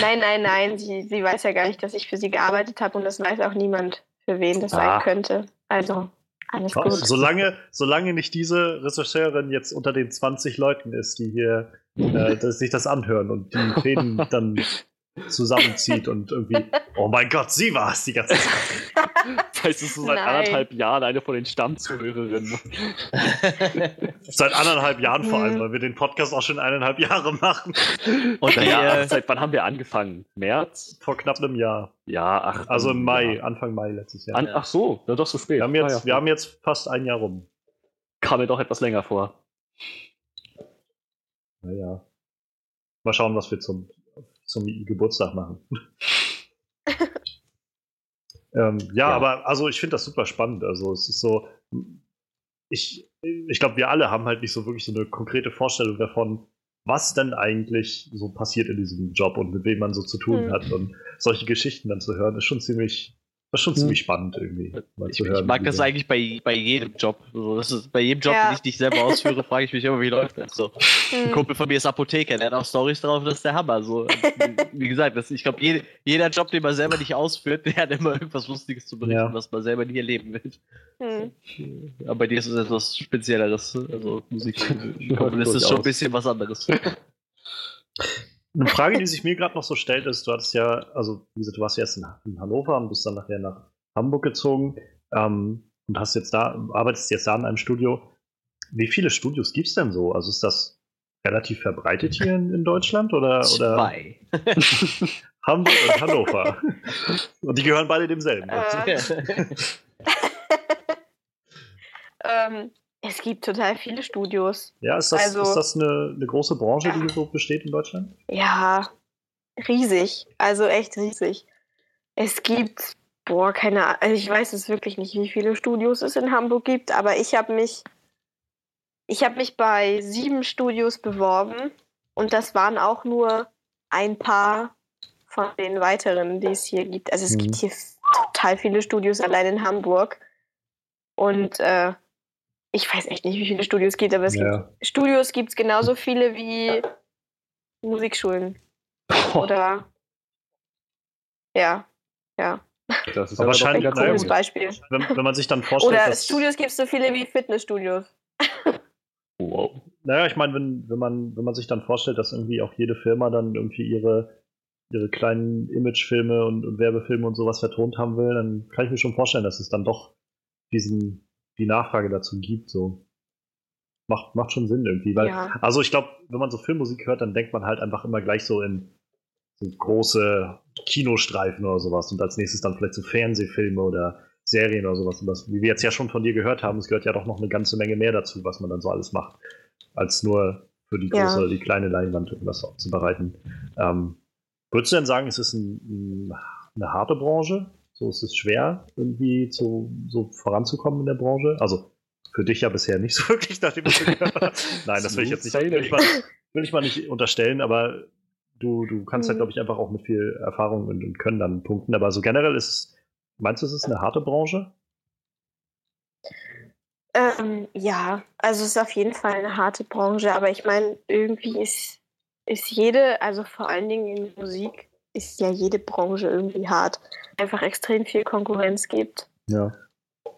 Nein, nein, nein, sie, sie weiß ja gar nicht, dass ich für sie gearbeitet habe und das weiß auch niemand, für wen das Ah. sein könnte. Also, Alles gut. Solange, solange nicht diese Rechercheurin jetzt unter den 20 Leuten ist, die hier äh, dass sich das anhören und die Fäden dann zusammenzieht und irgendwie, oh mein Gott, sie war es die ganze Zeit. Weißt du, so seit Nein. anderthalb Jahren eine von den Stammzuhörerinnen. Seit anderthalb Jahren vor allem, weil wir den Podcast auch schon eineinhalb Jahre machen. Und Naja, ihr, seit wann haben wir angefangen? März? Vor knapp einem Jahr. Ja, ach. Also im Mai, Ja. Anfang Mai letztes Jahr. An, ach so, ja, doch so spät. wir, haben jetzt, Ah, ja. wir haben jetzt fast ein Jahr rum. Kam mir doch etwas länger vor. Naja. Mal schauen, was wir zum, zum Geburtstag machen. ähm, ja, Ja. aber also ich finde das super spannend. Also es ist so, ich, ich glaube, wir alle haben halt nicht so wirklich so eine konkrete Vorstellung davon, was denn eigentlich so passiert in diesem Job und mit wem man so zu tun Hm. hat. Und solche Geschichten dann zu hören, ist schon ziemlich, das ist schon Hm. ziemlich spannend irgendwie. mal ich, zu ich hören, mag das eigentlich bei, bei jedem Job. So, das ist, bei jedem Job, Ja. den ich nicht selber ausführe, frage ich mich immer, wie läuft das so. Ein Hm. Kumpel von mir ist Apotheker, der hat auch Stories drauf, das ist der Hammer. So, wie gesagt, das, ich glaube, jede, jeder Job, den man selber nicht ausführt, der hat immer irgendwas Lustiges zu berichten, Ja. was man selber nie erleben will. Hm. Aber bei dir ist es etwas Spezielleres. Also Musik. Ja, das ist schon ein bisschen was anderes. Eine Frage, die sich mir gerade noch so stellt, ist, du hattest ja, also wie gesagt, du warst ja erst in, in Hannover und bist dann nachher nach Hamburg gezogen ähm, und hast jetzt da, arbeitest jetzt da in einem Studio. Wie viele Studios gibt es denn so? Also ist das relativ verbreitet hier in, in Deutschland oder, oder Zwei. Hamburg und Hannover? und die gehören beide demselben. Äh, ähm, es gibt total viele Studios. ja, ist das, also- ist das eine, eine große Branche, die so besteht in Deutschland? Ja, riesig. Also echt riesig. Es gibt, boah, keine Ahnung, also ich weiß es wirklich nicht, wie viele Studios es in Hamburg gibt, aber ich habe mich, ich habe mich bei sieben Studios beworben und das waren auch nur ein paar von den weiteren, die es hier gibt. Also es Mhm. gibt hier total viele Studios allein in Hamburg und äh, ich weiß echt nicht, wie viele Studios es gibt, aber es gibt Ja. Studios gibt es genauso viele wie Musikschulen. Oder ja, ja. Das ist Aber wahrscheinlich- Ein cooles gut. Beispiel. Wenn, wenn man sich dann vorstellt, Oder dass, Studios gibt es so viele wie Fitnessstudios. Wow. Naja, ich meine, wenn, wenn, man, wenn man sich dann vorstellt, dass irgendwie auch jede Firma dann irgendwie ihre, ihre kleinen Imagefilme und, und Werbefilme und sowas vertont haben will, dann kann ich mir schon vorstellen, dass es dann doch diesen, die Nachfrage dazu gibt. So. Macht, macht schon Sinn irgendwie. Weil, Ja. Also ich glaube, wenn man so Filmmusik hört, dann denkt man halt einfach immer gleich so in so große Kinostreifen oder sowas und als nächstes dann vielleicht so Fernsehfilme oder Serien oder sowas. Und das, wie wir jetzt ja schon von dir gehört haben, es gehört ja doch noch eine ganze Menge mehr dazu, was man dann so alles macht, als nur für die große Ja. oder die kleine Leinwand irgendwas aufzubereiten. Ähm, würdest du denn sagen, es ist ein, ein, eine harte Branche? So ist es schwer, irgendwie zu, so voranzukommen in der Branche? Also für dich ja bisher nicht so wirklich, nachdem gehört habe. Nein, das will ich jetzt nicht, will ich mal, will ich mal nicht unterstellen, aber du, du kannst halt, Mhm. glaube ich, einfach auch mit viel Erfahrung und, und Können dann punkten. Aber so generell ist es, meinst du, es ist eine harte Branche? Ähm, ja, also es ist auf jeden Fall eine harte Branche, aber ich meine, irgendwie ist, ist jede, also vor allen Dingen in Musik, ist ja jede Branche irgendwie hart. Einfach extrem viel Konkurrenz gibt. Ja.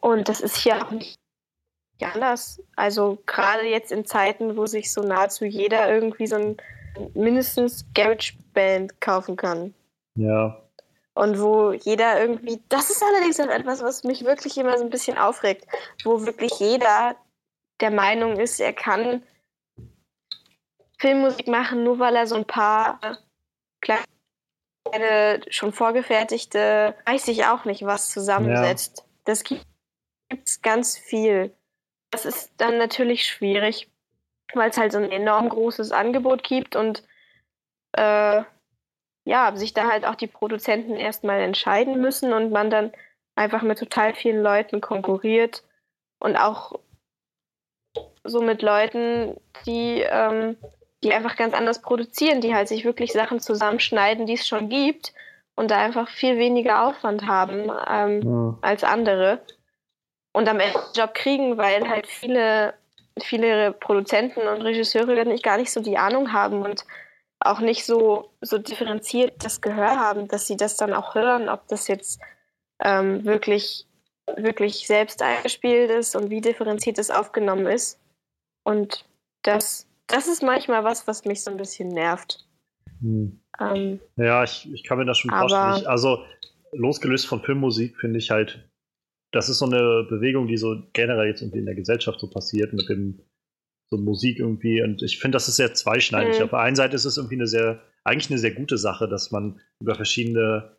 Und das ist hier auch nicht anders. Also gerade jetzt in Zeiten, wo sich so nahezu jeder irgendwie so ein mindestens Garage-Band kaufen kann. Ja. Und wo jeder irgendwie, das ist allerdings auch etwas, was mich wirklich immer so ein bisschen aufregt, wo wirklich jeder der Meinung ist, er kann Filmmusik machen, nur weil er so ein paar kleine, schon vorgefertigte, weiß ich auch nicht, was zusammensetzt. Das gibt es ganz viel. Das ist dann natürlich schwierig, weil es halt so ein enorm großes Angebot gibt und äh, ja, sich da halt auch die Produzenten erstmal entscheiden müssen und man dann einfach mit total vielen Leuten konkurriert und auch so mit Leuten, die, ähm, die einfach ganz anders produzieren, die halt sich wirklich Sachen zusammenschneiden, die es schon gibt und da einfach viel weniger Aufwand haben ähm, Ja. als andere und am Ende den Job kriegen, weil halt viele, viele Produzenten und Regisseure dann nicht, gar nicht so die Ahnung haben und auch nicht so, so differenziert das Gehör haben, dass sie das dann auch hören, ob das jetzt ähm, wirklich wirklich selbst eingespielt ist und wie differenziert es aufgenommen ist. Und das, das ist manchmal was, was mich so ein bisschen nervt. Hm. Ähm, ja, ich, ich kann mir das schon vorstellen. also losgelöst von Filmmusik finde ich halt, das ist so eine Bewegung, die so generell jetzt irgendwie in der Gesellschaft so passiert mit dem so Musik irgendwie. Und ich finde, das ist sehr zweischneidig. Mhm. Auf der einen Seite ist es irgendwie eine sehr, eigentlich eine sehr gute Sache, dass man über verschiedene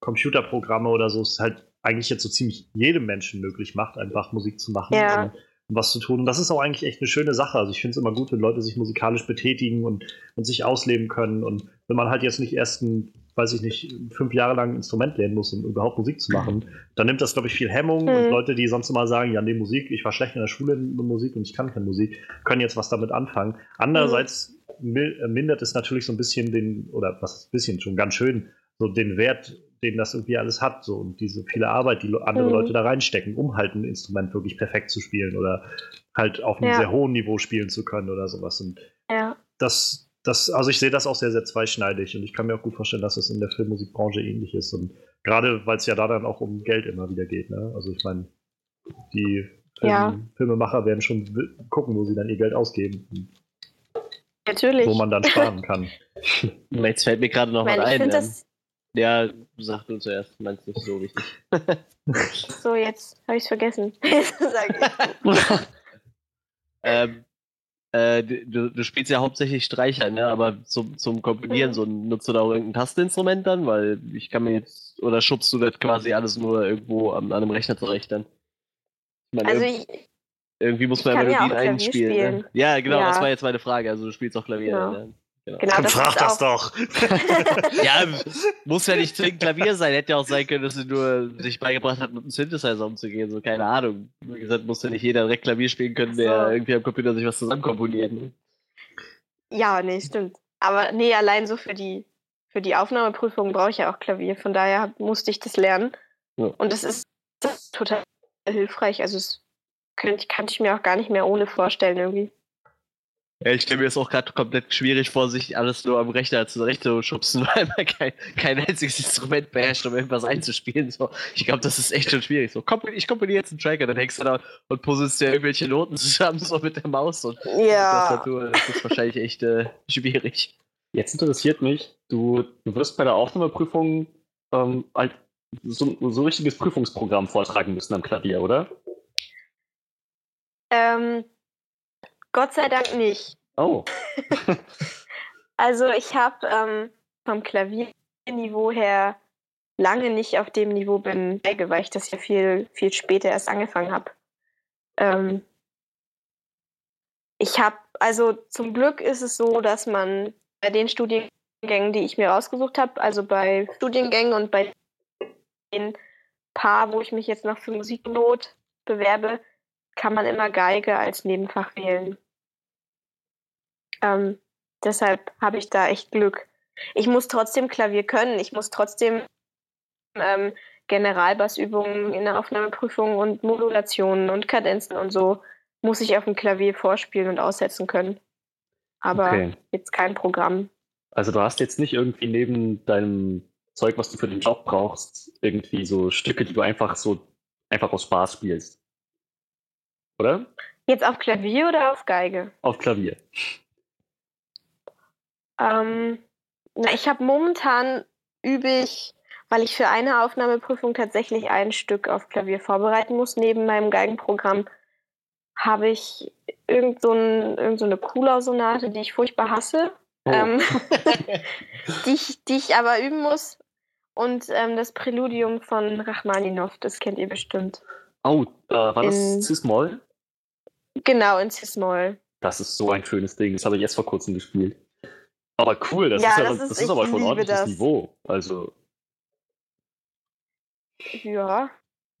Computerprogramme oder so es halt eigentlich jetzt so ziemlich jedem Menschen möglich macht, einfach Musik zu machen ja. und, und, was zu tun. Und das ist auch eigentlich echt eine schöne Sache. Also ich finde es immer gut, wenn Leute sich musikalisch betätigen und, und sich ausleben können. Und wenn man halt jetzt nicht erst ein, weiß ich nicht, fünf Jahre lang ein Instrument lernen muss, um überhaupt Musik zu machen, dann nimmt das, glaube ich, viel Hemmung. Mhm. Und Leute, die sonst immer sagen, ja, nee, Musik, ich war schlecht in der Schule in Musik und ich kann keine Musik, können jetzt was damit anfangen. Andererseits mhm. mindert es natürlich so ein bisschen den, oder was ist ein bisschen schon ganz schön, so den Wert den das irgendwie alles hat. So, und diese viele Arbeit, die andere mhm. Leute da reinstecken, um halt ein Instrument wirklich perfekt zu spielen oder halt auf einem ja. sehr hohen Niveau spielen zu können oder sowas. Und ja. das, das, also ich sehe das auch sehr, sehr zweischneidig und ich kann mir auch gut vorstellen, dass das in der Filmmusikbranche ähnlich ist. Und gerade weil es ja da dann auch um Geld immer wieder geht. Ne? Also ich meine, die Film, ja. Filmemacher werden schon gucken, wo sie dann ihr Geld ausgeben. Natürlich. Wo man dann sparen kann. Jetzt fällt mir gerade noch ich mal ein. Das, ja, sag du zuerst, meinst nicht so wichtig. so, jetzt habe ich es vergessen. ähm, äh, du, du, spielst ja hauptsächlich Streicher, ne? aber zum, zum Komponieren, so nutzt du da auch irgendein Tasteninstrument dann? Weil ich kann mir jetzt, oder schubst du das quasi alles nur irgendwo an, an einem Rechner zurecht dann? Ich meine, also ich, irgendwie muss man ja Melodien einspielen. Ne? Ja, genau, ja. das war jetzt meine Frage. Also du spielst auch Klavier. Genau. Ne? Genau, genau das frag das doch. ja, muss ja nicht zwingend Klavier sein. Hätte ja auch sein können, dass sie nur sich beigebracht hat, mit einem Synthesizer umzugehen. So, keine Ahnung. Wie gesagt, muss ja nicht jeder direkt Klavier spielen können, der so. irgendwie am Computer sich was zusammenkomponiert. Ne? Ja, nee, stimmt. Aber nee, allein so für die, für die Aufnahmeprüfung brauche ich ja auch Klavier. Von daher musste ich das lernen. Ja. Und das ist, das ist total hilfreich. Also, das könnte, kann ich mir auch gar nicht mehr ohne vorstellen irgendwie. Ja, ich stelle mir das auch gerade komplett schwierig vor, sich alles nur am Rechner zurecht zu schubsen, weil man kein, kein einziges Instrument beherrscht, um irgendwas einzuspielen. So, ich glaube, das ist echt schon schwierig. So, ich komponiere jetzt einen Tracker, dann hängst du da und puzzelst dir irgendwelche Noten zusammen, so mit der Maus und ja. Tastatur. Das ist wahrscheinlich echt äh, schwierig. Jetzt interessiert mich, du, du wirst bei der Aufnahmeprüfung ähm, halt so, so ein richtiges Prüfungsprogramm vortragen müssen am Klavier, oder? Ähm, Gott sei Dank nicht. Oh. also ich habe ähm, vom Klavierniveau her lange nicht auf dem Niveau bin, weil ich das ja viel, viel später erst angefangen habe. Ähm, ich habe, also zum Glück ist es so, dass man bei den Studiengängen, die ich mir rausgesucht habe, also bei Studiengängen und bei den paar, wo ich mich jetzt noch für Musiknot bewerbe, kann man immer Geige als Nebenfach wählen. Ähm, deshalb habe ich da echt Glück. Ich muss trotzdem Klavier können. Ich muss trotzdem ähm, Generalbassübungen in der Aufnahmeprüfung und Modulationen und Kadenzen und so muss ich auf dem Klavier vorspielen und aussetzen können. Aber okay. jetzt kein Programm. Also du hast jetzt nicht irgendwie neben deinem Zeug, was du für den Job brauchst, irgendwie so Stücke, die du einfach so einfach aus Spaß spielst. Oder? Jetzt auf Klavier oder auf Geige? Auf Klavier. Ähm, na, ich habe momentan übe ich, weil ich für eine Aufnahmeprüfung tatsächlich ein Stück auf Klavier vorbereiten muss, neben meinem Geigenprogramm, habe ich irgend so, ein, irgend so eine Kula-Sonate, die ich furchtbar hasse, oh. ähm, die, ich, die ich aber üben muss. Und ähm, das Präludium von Rachmaninov, das kennt ihr bestimmt. Oh, äh, war das Cis-Moll? Genau, in Cis-Moll. Das ist so ein schönes Ding, das habe ich erst vor kurzem gespielt. Aber cool, das ja, ist, ja, das, das ist, ist aber schon ein ordentliches das. Niveau. Also. Ja.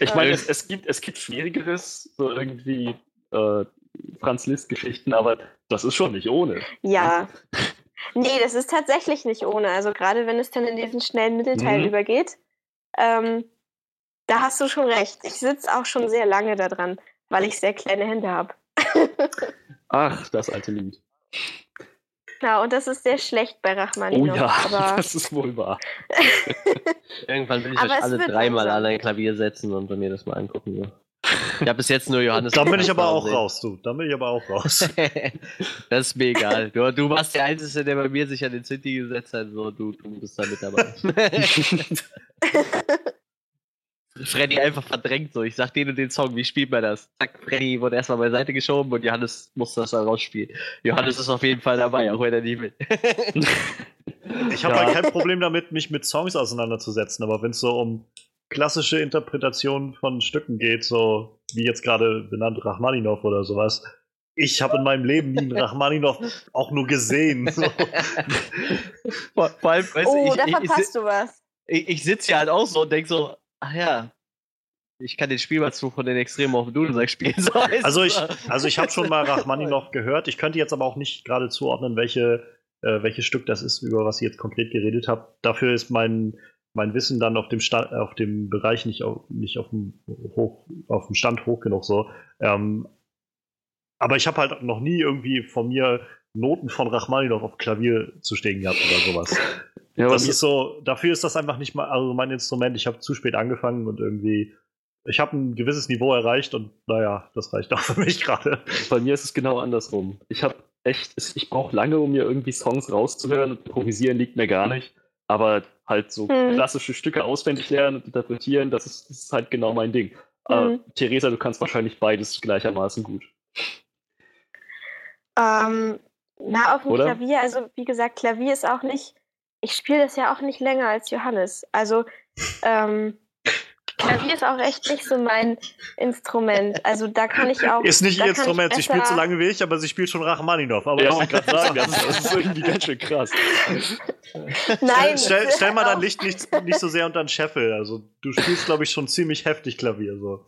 ich meine, es, es, gibt, es gibt Schwierigeres, so irgendwie äh, Franz Liszt-Geschichten, aber das ist schon nicht ohne. Ja. nee, das ist tatsächlich nicht ohne. Also gerade wenn es dann in diesen schnellen Mittelteil mhm. übergeht, ähm, da hast du schon recht. Ich sitze auch schon sehr lange daran, weil ich sehr kleine Hände habe. Ach, das alte Lied. Ja, und das ist sehr schlecht bei Oh Rachmaninoff. ja, aber das ist wohl wahr. Irgendwann will ich Aber euch alle dreimal an ein Klavier setzen und mir das mal angucken. Ja. Ich habe bis jetzt nur Johannes. Da bin ich aber auch gesehen. raus, du. Da bin ich aber auch raus. das ist mir egal. Du, du warst der Einzige, der bei mir sich an den Sinti gesetzt hat. So, du, du bist da mit dabei. Freddy einfach verdrängt so. Ich sag den und den Song, wie spielt man das? Zack, Freddy wurde erstmal beiseite geschoben und Johannes muss das dann rausspielen. Johannes ist auf jeden Fall dabei, auch wenn er nie will. Ich habe Ja. halt kein Problem damit, mich mit Songs auseinanderzusetzen, aber wenn es so um klassische Interpretationen von Stücken geht, so wie jetzt gerade benannt Rachmaninoff oder sowas, ich habe in meinem Leben nie einen Rachmaninoff auch nur gesehen. So. vor, vor allem, weißt oh, du, da ich, ich, ich, verpasst du was. ich, ich sitze ja halt auch so und denk so, ach ja, ich kann den Spielmannszug von den Extremen auf dem Dudelsack spielen. So Also es. ich, also ich habe schon mal Rachmaninoff gehört. Ich könnte jetzt aber auch nicht gerade zuordnen, welche, äh, welches Stück das ist, über was ich jetzt konkret geredet habe. Dafür ist mein, mein Wissen dann auf dem, Sta auf dem Bereich nicht, auf, nicht auf, dem hoch, auf dem Stand hoch genug so. Ähm, aber ich habe halt noch nie irgendwie von mir Noten von Rachmaninoff auf Klavier zu stehen gehabt oder sowas. Ja, aber das ist so, dafür ist das einfach nicht mal, also mein Instrument. Ich habe zu spät angefangen und irgendwie, ich habe ein gewisses Niveau erreicht und naja, das reicht auch für mich gerade. Bei mir ist es genau andersrum. Ich habe echt, ich brauche lange, um mir irgendwie Songs rauszuhören. und Improvisieren liegt mir gar nicht. Aber halt so Hm. klassische Stücke auswendig lernen und interpretieren, das ist, das ist halt genau mein Ding. Äh, Hm. Theresa, du kannst wahrscheinlich beides gleichermaßen gut. Ähm, na, auf dem Oder? Klavier, also wie gesagt, Klavier ist auch nicht, ich spiele das ja auch nicht länger als Johannes. Also, ähm, Klavier ist auch echt nicht so mein Instrument. Also da kann ich auch. Ist nicht ihr Instrument, sie spielt so lange wie ich, aber sie spielt schon Rachmaninoff. Aber Ja, das ich wollte gerade sagen, das ist, das ist irgendwie ganz schön krass. Nein, stell, stell mal ist dein Licht nicht, nicht so sehr unter den Scheffel. Also du spielst, glaube ich, schon ziemlich heftig Klavier. So.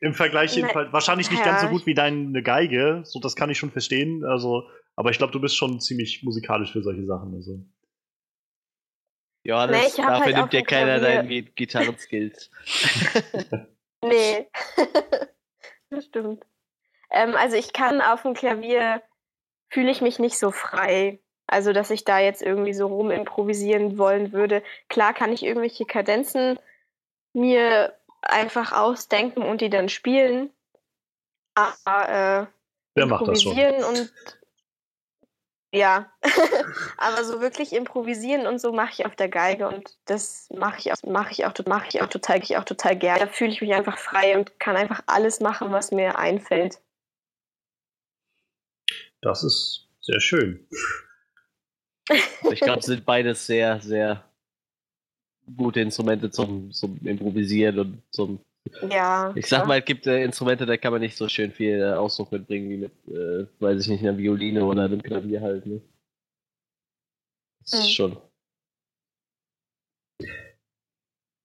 Im Vergleich jedenfalls, wahrscheinlich nicht Ja, ganz so gut wie deine Geige, so das kann ich schon verstehen. Also, aber ich glaube, du bist schon ziemlich musikalisch für solche Sachen. Also. Johannes, Nee, dafür halt nimmt dir keiner deine Gi- Gitarrenskills. Nee. das stimmt. Ähm, also ich kann auf dem Klavier, fühle ich mich nicht so frei. Also, dass ich da jetzt irgendwie so rum improvisieren wollen würde. Klar kann ich irgendwelche Kadenzen mir einfach ausdenken und die dann spielen. Aber äh, Wer macht das schon? und ja, aber so wirklich improvisieren und so mache ich auf der Geige und das mache ich auch, mache ich auch, mache ich auch total, ich auch total gerne. Da fühle ich mich einfach frei und kann einfach alles machen, was mir einfällt. Das ist sehr schön. Ich glaube, es sind beides sehr, sehr gute Instrumente zum, zum Improvisieren und zum. Ja. Ich sag mal, es gibt äh, Instrumente, da kann man nicht so schön viel äh, Ausdruck mitbringen wie mit, äh, weiß ich nicht, einer Violine oder einem Klavier halt. Ne? Das ist Mhm. schon.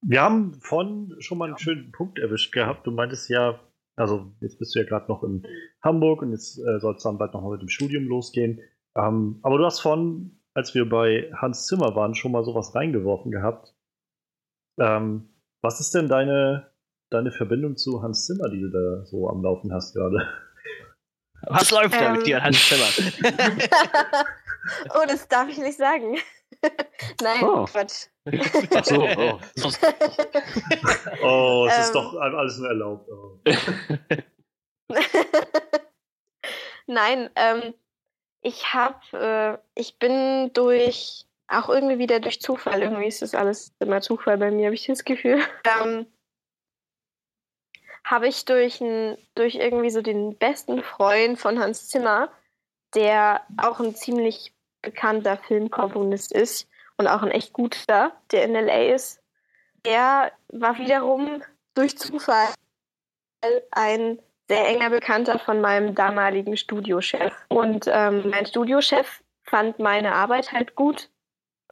Wir haben vorhin schon mal einen schönen Punkt erwischt gehabt. Du meintest ja, also jetzt bist du ja gerade noch in Hamburg und jetzt äh, soll es dann bald nochmal mit dem Studium losgehen. Ähm, aber du hast vorhin, als wir bei Hans Zimmer waren, schon mal sowas reingeworfen gehabt. Ähm, was ist denn deine, deine Verbindung zu Hans Zimmer, die du da so am Laufen hast gerade? Was läuft da Ähm. mit dir, Hans Zimmer? oh, das darf ich nicht sagen. Nein, Oh. Quatsch. Ach so, oh. Oh, es ist Ähm. doch alles nur erlaubt. Oh. Nein, ähm, ich habe, äh, ich bin durch, auch irgendwie wieder durch Zufall, irgendwie ist das alles immer Zufall bei mir, habe ich das Gefühl, ähm, habe ich durch, ein, durch irgendwie so den besten Freund von Hans Zimmer, der auch ein ziemlich bekannter Filmkomponist ist und auch ein echt guter, der in LA ist, der war wiederum durch Zufall ein sehr enger Bekannter von meinem damaligen Studiochef. Und ähm, mein Studiochef fand meine Arbeit halt gut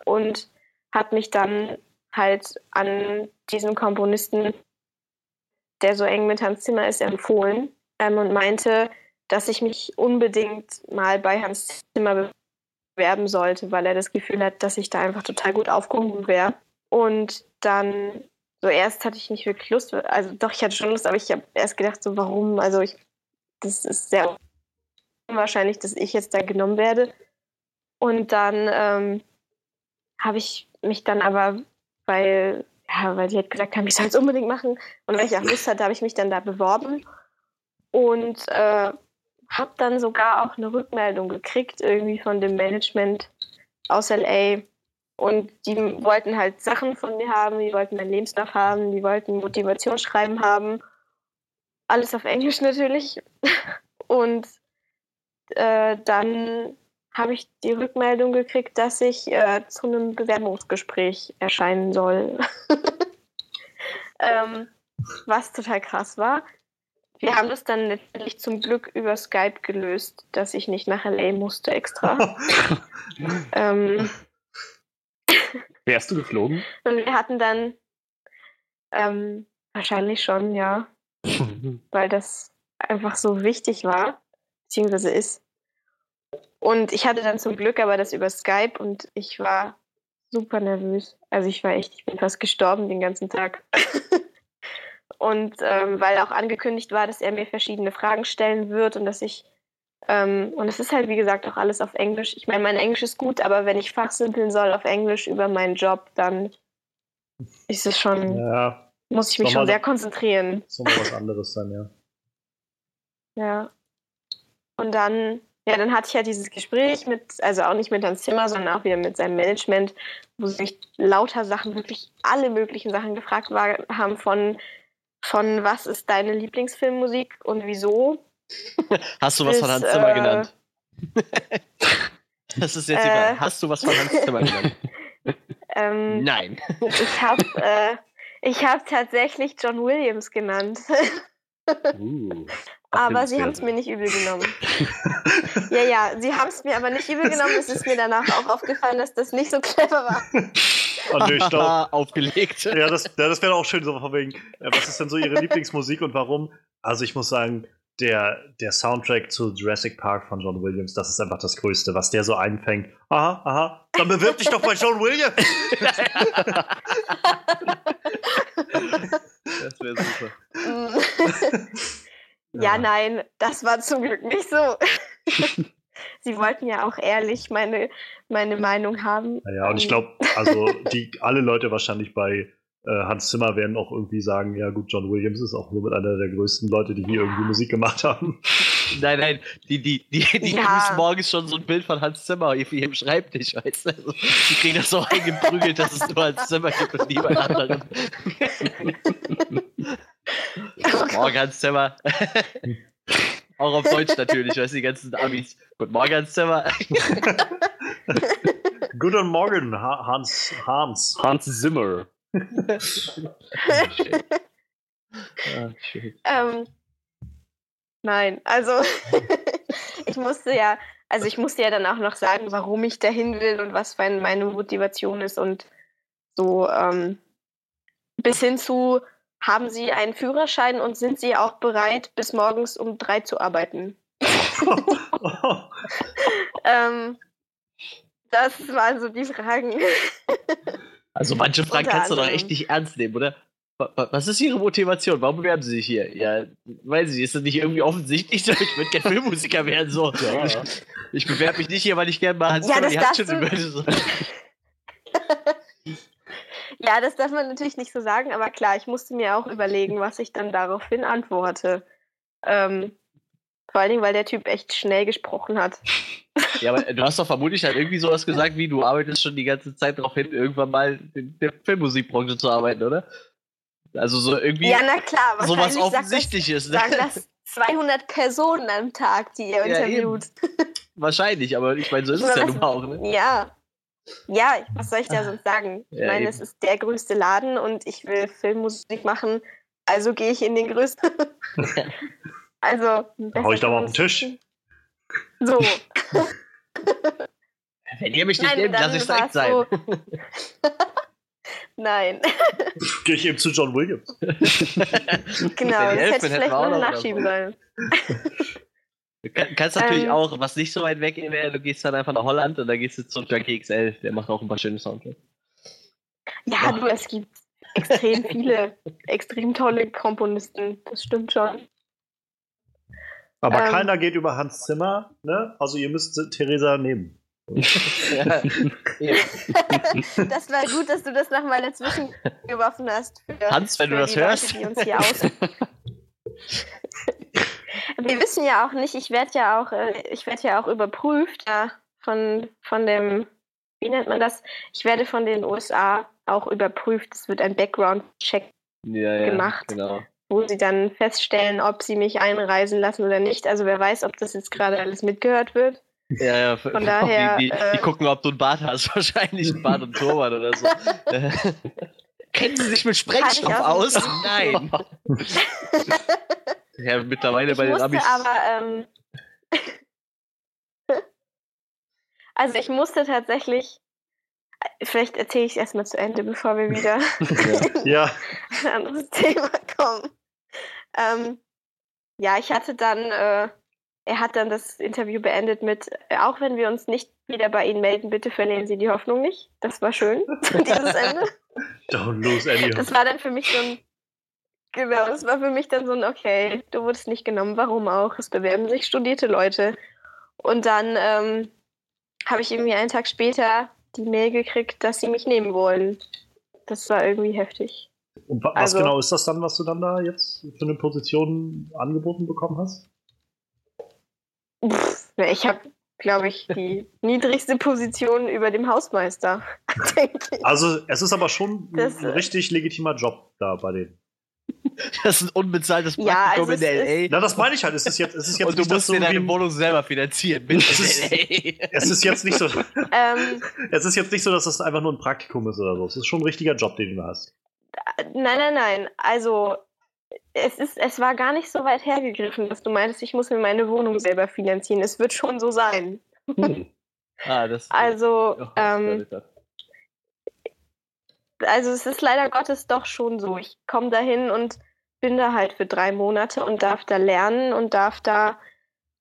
und hat mich dann halt an diesen Komponisten, der so eng mit Hans Zimmer ist, empfohlen ähm, und meinte, dass ich mich unbedingt mal bei Hans Zimmer bewerben sollte, weil er das Gefühl hat, dass ich da einfach total gut aufgehoben wäre. Und dann so erst hatte ich nicht wirklich Lust, also doch, ich hatte schon Lust, aber ich habe erst gedacht, so warum, also ich, das ist sehr unwahrscheinlich, dass ich jetzt da genommen werde. Und dann ähm, habe ich mich dann aber, weil, ja, weil die halt gesagt haben, ich soll es unbedingt machen und weil ich auch Lust hatte, habe ich mich dann da beworben und äh, habe dann sogar auch eine Rückmeldung gekriegt, irgendwie von dem Management aus LA. Und die wollten halt Sachen von mir haben, die wollten meinen Lebenslauf haben, die wollten Motivationsschreiben haben. Alles auf Englisch natürlich. Und äh, dann habe ich die Rückmeldung gekriegt, dass ich äh, zu einem Bewerbungsgespräch erscheinen soll. ähm, was total krass war. Wir haben das dann natürlich zum Glück über Skype gelöst, dass ich nicht nach LA musste extra. ähm, Wärst du geflogen? Und wir hatten dann ähm, wahrscheinlich schon, ja, weil das einfach so wichtig war, beziehungsweise ist. Und ich hatte dann zum Glück aber das über Skype und ich war super nervös. Also ich war echt, ich bin fast gestorben den ganzen Tag. und ähm, weil auch angekündigt war, dass er mir verschiedene Fragen stellen wird und dass ich ähm, und es ist halt wie gesagt auch alles auf Englisch. Ich meine, mein Englisch ist gut, aber wenn ich fachsimpeln soll auf Englisch über meinen Job, dann ist es schon, Ja, muss ich mich schon sehr konzentrieren. soll mal was anderes sein, ja. Ja. Und dann, ja, dann hatte ich ja dieses Gespräch mit, also auch nicht mit Hans Zimmer, sondern auch wieder mit seinem Management, wo sie mich lauter Sachen, wirklich alle möglichen Sachen gefragt war, haben von, von was ist deine Lieblingsfilmmusik und wieso. Hast du was von Ist, Hans Zimmer äh, genannt? Das ist jetzt die äh, Frage. Hast du was von Hans Zimmer genannt? Ähm, Nein. Ich habe äh, ich hab tatsächlich John Williams genannt, Uh, aber sie haben es mir nicht übel genommen. ja, ja, sie haben es mir aber nicht übel genommen. Es ist mir danach auch aufgefallen, dass das nicht so clever war. Und ich glaube, Aufgelegt. ja, das, ja, das wäre auch schön, so von wegen, äh, was ist denn so Ihre Lieblingsmusik und warum? Also ich muss sagen, der, der Soundtrack zu Jurassic Park von John Williams, das ist einfach das Größte, was der so einfängt. Aha, aha, dann bewirb dich doch bei John Williams. Das wäre super. Ja, nein, das war zum Glück nicht so. Sie wollten ja auch ehrlich meine, meine Meinung haben. Naja, und ich glaube, also die alle Leute wahrscheinlich bei äh, Hans Zimmer werden auch irgendwie sagen, ja gut, John Williams ist auch nur mit einer der größten Leute, die hier irgendwie Musik gemacht haben. Nein, nein, die, die, die, die Ja. grüßen morgens schon so ein Bild von Hans Zimmer auf ihrem Schreibtisch, weißt du? Also, die kriegen das so eingeprügelt, dass es nur Hans Zimmer gibt und niemand anderen. Guten Morgen, Hans Zimmer. Auch auf Deutsch natürlich, weißt du, die ganzen Amis. Guten Morgen, Hans Zimmer. Guten Morgen, ha Hans, Hans. Hans Zimmer. Ah, schön. Ähm, nein, also ich musste ja, also ich musste ja dann auch noch sagen, warum ich dahin will und was mein, meine Motivation ist und so ähm, bis hin zu, haben Sie einen Führerschein und sind Sie auch bereit, bis morgens um drei zu arbeiten? Ähm, das waren so die Fragen. Also manche Fragen kannst du doch echt nicht ernst nehmen, oder? Wa- wa- Was ist Ihre Motivation? Warum bewerben Sie sich hier? Ja, weiß ich, ist das nicht irgendwie offensichtlich? Ich würde gerne Filmmusiker werden. So. Ja, ich ja. ich bewerbe mich nicht hier, weil ich gerne mal Hans Ja, Zimmer das du- würde. So. Ja, das darf man natürlich nicht so sagen, aber klar, ich musste mir auch überlegen, was ich dann daraufhin antworte. Ähm, vor allen Dingen, weil der Typ echt schnell gesprochen hat. Ja, aber du hast doch vermutlich halt irgendwie sowas gesagt, wie du arbeitest schon die ganze Zeit darauf hin, irgendwann mal in der Filmmusikbranche zu arbeiten, oder? Also so irgendwie Ja, na klar, sowas Offensichtliches. Ne? sagen das 200 Personen am Tag, die ihr Ja, interviewt. Wahrscheinlich, aber ich meine, so ist es ja nun auch. Ne? Ja. Ja, was soll ich da sonst sagen? Ich Ja, meine, eben. es ist der größte Laden und ich will Filmmusik machen, also gehe ich in den größten. also, hau ich da mal auf den Tisch. So. Wenn ihr mich nicht Nein, nehmt, lasse ich direkt sein. so. Nein, Gehe ich eben zu John Williams. genau, das hätte ich vielleicht noch nachschieben sollen. Du kann, kannst natürlich Ähm. auch, was nicht so weit weg wäre, du gehst dann einfach nach Holland und da gehst du zum Junkie XL, der macht auch ein paar schöne Soundtracks. Ja, du, es gibt extrem viele, extrem tolle Komponisten. Das stimmt schon. Aber Ähm. keiner geht über Hans Zimmer, ne? Also ihr müsst Theresa nehmen. ja. das war gut, dass du das nochmal dazwischen geworfen hast. Hans, wenn du das hörst. Wir wissen ja auch nicht, ich werde ja auch, äh, ich werde ja auch überprüft ja, von, von dem, wie nennt man das? Ich werde von den USA auch überprüft. Es wird ein Background-Check ja, ja, gemacht. Genau wo sie dann feststellen, ob sie mich einreisen lassen oder nicht. Also wer weiß, ob das jetzt gerade alles mitgehört wird. Ja, ja, von daher. Die, die, äh, die, gucken, ob du ein Bad hast, wahrscheinlich ein Bad und Torwart oder so. Kennen Sie sich mit Sprengstoff aus? Nein. Ja, mittlerweile ich bei den Amis. Aber, ähm, also ich musste tatsächlich Vielleicht erzähle ich es erstmal zu Ende, bevor wir wieder ja. ein anderes Thema kommen. Ähm, ja, ich hatte dann, äh, er hat dann das Interview beendet mit, äh, auch wenn wir uns nicht wieder bei Ihnen melden, bitte verlieren Sie die Hoffnung nicht. Das war schön, dieses Ende. Don't lose any Das war dann für mich so ein, genau, das war für mich dann so ein, okay, du wurdest nicht genommen, warum auch? Es bewerben sich studierte Leute. Und dann ähm, habe ich irgendwie einen Tag später die Mail gekriegt, dass sie mich nehmen wollen. Das war irgendwie heftig. Und was also, genau ist das dann, was du dann da jetzt für eine Position angeboten bekommen hast? Pff, ich habe, glaube ich, die niedrigste Position über dem Hausmeister. Also es ist aber schon das, ein richtig legitimer Job da bei denen. Das ist ein unbezahltes Praktikum ja, also in der LA. Na, das meine ich halt. Es ist jetzt, es ist jetzt Und du musst dir deine Wohnung selber finanzieren. Es, ist, es ist jetzt nicht so. ähm, es ist jetzt nicht so, dass das einfach nur ein Praktikum ist oder so. Es ist schon ein richtiger Job, den du hast. Nein, nein, nein. Also es ist, es war gar nicht so weit hergegriffen, dass du meintest, ich muss mir meine Wohnung selber finanzieren. Es wird schon so sein. Hm. Ah, das, also, ähm, also es ist leider Gottes doch schon so. Ich komme da hin und bin da halt für drei Monate und darf da lernen und darf da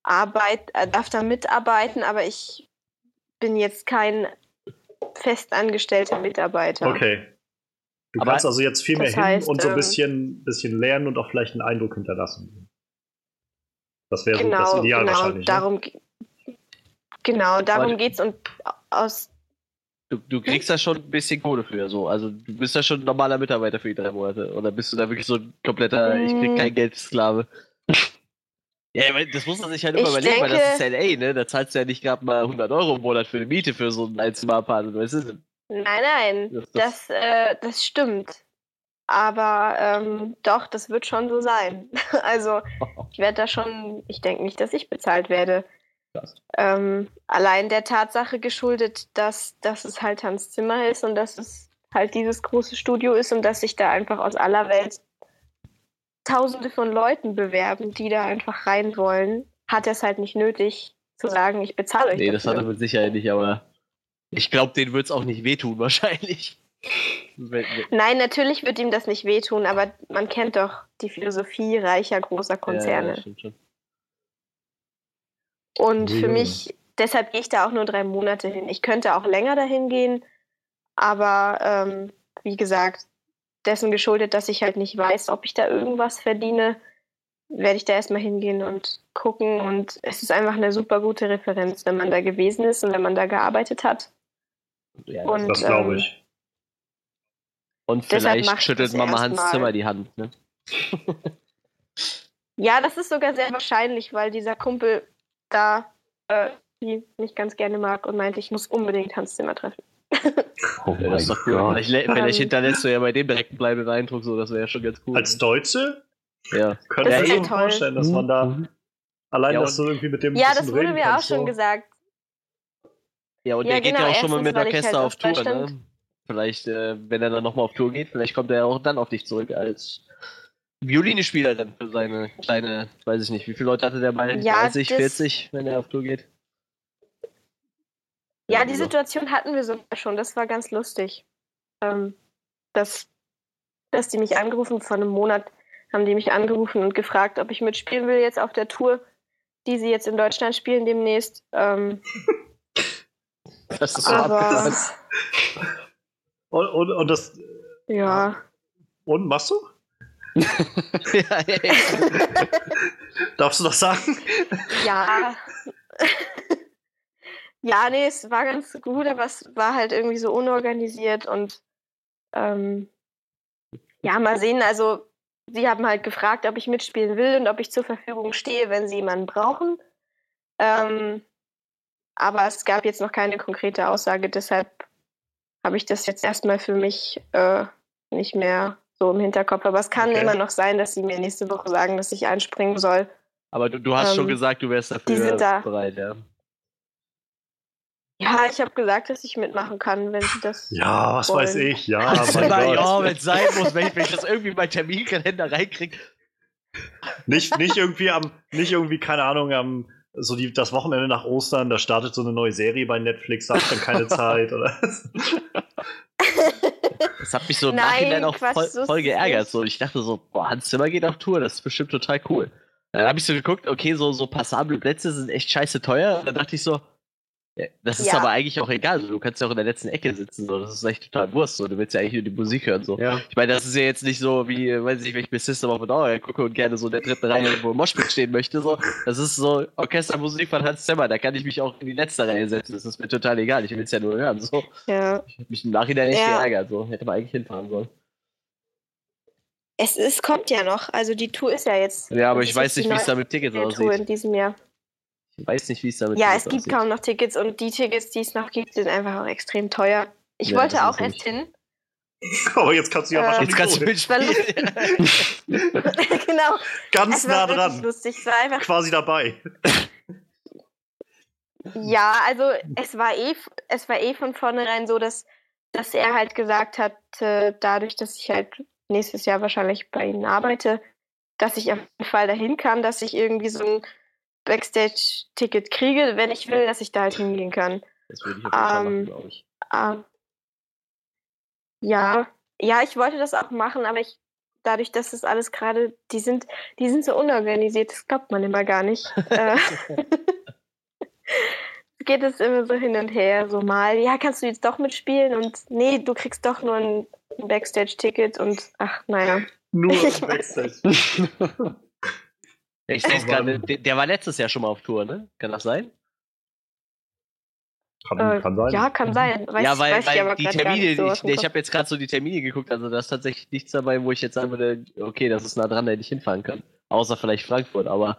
Arbeit, äh, darf da mitarbeiten, aber ich bin jetzt kein festangestellter Mitarbeiter. Okay. Du aber kannst also jetzt viel mehr hin heißt, und so ein ähm, bisschen, bisschen lernen und auch vielleicht einen Eindruck hinterlassen. Das wäre genau, so das Ideal genau, wahrscheinlich. Ne? Darum, ne? Genau, darum geht es und aus Du, du kriegst da schon ein bisschen Kohle für, so. Also du bist da schon ein normaler Mitarbeiter für die drei Monate. Oder bist du da wirklich so ein kompletter, ich krieg kein Geld, Sklave? ja, das muss man sich halt immer ich überlegen, denke, weil das ist LA, ne? Da zahlst du ja nicht gerade mal 100 Euro im Monat für eine Miete für so ein Einzimmer-Apartment, weißt du? Nein, nein, das, das, das, äh, das stimmt. Aber ähm, doch, das wird schon so sein. also ich werde da schon, ich denke nicht, dass ich bezahlt werde. Ähm, allein der Tatsache geschuldet, dass, dass es halt Hans Zimmer ist und dass es halt dieses große Studio ist und dass sich da einfach aus aller Welt Tausende von Leuten bewerben, die da einfach rein wollen, hat er es halt nicht nötig zu sagen, ich bezahle euch. Nee, das hat er mit Sicherheit nicht, aber ich glaube, denen wird es auch nicht wehtun, wahrscheinlich. Nein, natürlich wird ihm das nicht wehtun, aber man kennt doch die Philosophie reicher großer Konzerne. Ja, ja, und ja. für mich, deshalb gehe ich da auch nur drei Monate hin. Ich könnte auch länger dahin gehen, aber ähm, wie gesagt, dessen geschuldet, dass ich halt nicht weiß, ob ich da irgendwas verdiene, werde ich da erstmal hingehen und gucken. Und es ist einfach eine super gute Referenz, wenn man da gewesen ist und wenn man da gearbeitet hat. Ja, und, das glaube ähm, ich. Ähm, und vielleicht schüttelt Mama Hans mal. Zimmer die Hand, ne? ja, das ist sogar sehr wahrscheinlich, weil dieser Kumpel da äh, die mich ganz gerne mag und meinte, ich muss unbedingt Hans Zimmer treffen. Oh ja, das ist doch cool. Vielleicht, vielleicht ähm. hinterlässt du ja bei dem direkt bleibenden Eindruck, so, das wäre ja schon ganz cool. Als Deutsche? Ja. Könnte das ich mir vorstellen, dass man da mhm. allein, ja, dass du irgendwie mit dem Ja, das wurde mir auch schon so. gesagt. Ja, und ja, der genau, geht ja auch schon mal mit Orchester halt auf Tour, ne? Vielleicht, äh, wenn er dann nochmal auf Tour geht, vielleicht kommt er ja auch dann auf dich zurück als Violine-Spieler für seine kleine, weiß ich nicht, wie viele Leute hatte der bei? Ja, 30, 40, wenn er auf Tour geht? Ja, die Situation hatten wir sogar schon. Das war ganz lustig. Ähm, dass, dass die mich angerufen, vor einem Monat haben die mich angerufen und gefragt, ob ich mitspielen will jetzt auf der Tour, die sie jetzt in Deutschland spielen demnächst. Ähm, das ist so aber, und, und, und das. Ja. Und machst du? Ja, Darfst du das sagen? Ja. Ja, nee, es war ganz gut, aber es war halt irgendwie so unorganisiert und ähm, ja, mal sehen. Also, sie haben halt gefragt, ob ich mitspielen will und ob ich zur Verfügung stehe, wenn sie jemanden brauchen. Ähm, aber es gab jetzt noch keine konkrete Aussage, deshalb habe ich das jetzt erstmal für mich äh, nicht mehr so im Hinterkopf. Aber es kann Okay. immer noch sein, dass sie mir nächste Woche sagen, dass ich einspringen soll. Aber du, du hast schon Ähm, gesagt, du wärst die dafür sind da. bereit, ja. Ja, ich habe gesagt, dass ich mitmachen kann, wenn sie das. Ja, was wollen. weiß ich. Ja, Also, mein Gott. ja, wenn es sein muss, wenn ich, wenn ich das irgendwie in meinen Terminkalender reinkriege. Nicht, nicht irgendwie am, nicht irgendwie, keine Ahnung, am, so die, das Wochenende nach Ostern, da startet so eine neue Serie bei Netflix, da hab ich dann keine Zeit, oder? Das hat mich so im Nein, Nachhinein auch Quatsch, voll, voll geärgert. So, ich dachte so, boah, Hans Zimmer geht auf Tour, das ist bestimmt total cool. Dann habe ich so geguckt, okay, so, so passable Plätze sind echt scheiße teuer. Und dann dachte ich so, das ist Ja. aber eigentlich auch egal. Du kannst ja auch in der letzten Ecke sitzen. So, das ist echt total Wurst. So, du willst ja eigentlich nur die Musik hören. So. Ja. Ich meine, das ist ja jetzt nicht so wie, weiß ich nicht, wenn ich mir System of a Down gucke und gerne so in der dritten Reihe irgendwo im Moshpit stehen möchte. So. Das ist so Orchestermusik von Hans Zimmer. Da kann ich mich auch in die letzte Reihe setzen. Das ist mir total egal. Ich will es ja nur hören. So. Ja. Ich habe mich im Nachhinein echt Ja. geärgert. So. Hätte man eigentlich hinfahren sollen. Es, es kommt ja noch. Also die Tour ist ja jetzt. Ja, aber ich weiß nicht, wie es da mit Tickets Tour aussieht. in diesem Jahr. Ich weiß nicht, wie es damit Ja, es gibt aussieht. kaum noch Tickets und die Tickets, die es noch gibt, sind einfach auch extrem teuer. Ich Ja, wollte auch erst hin. Aber jetzt kannst du ja Äh, wahrscheinlich Jetzt kannst du mitspielen. genau. ganz Es nah dran. lustig. Es war einfach Quasi dabei. Ja, also es war eh, es war eh von vornherein so, dass, dass er halt gesagt hat, äh, dadurch, dass ich halt nächstes Jahr wahrscheinlich bei ihnen arbeite, dass ich auf jeden Fall dahin kann, dass ich irgendwie so ein Backstage-Ticket kriege, wenn ich will, dass ich da halt hingehen kann. Das würde ich auf jeden Fall machen, Ähm, glaube ich. Ähm, ja, ja, ich wollte das auch machen, aber ich, dadurch, dass das alles gerade, die sind, die sind so unorganisiert, das glaubt man immer gar nicht. äh, geht es immer so hin und her, so mal, ja, kannst du jetzt doch mitspielen und nee, du kriegst doch nur ein Backstage-Ticket und ach, naja. Nur weiß Backstage. Ja, ich sehe gerade, der, der war letztes Jahr schon mal auf Tour, ne? Kann das sein? Kann, Äh, kann sein. Ja, kann sein. Weiß, ja, weil, weiß ich aber weil die Termine, nicht so ich, ich habe jetzt gerade so die Termine geguckt, also da ist tatsächlich nichts dabei, wo ich jetzt sagen würde, okay, das ist nah dran, da hätte ich hinfahren können. Außer vielleicht Frankfurt, aber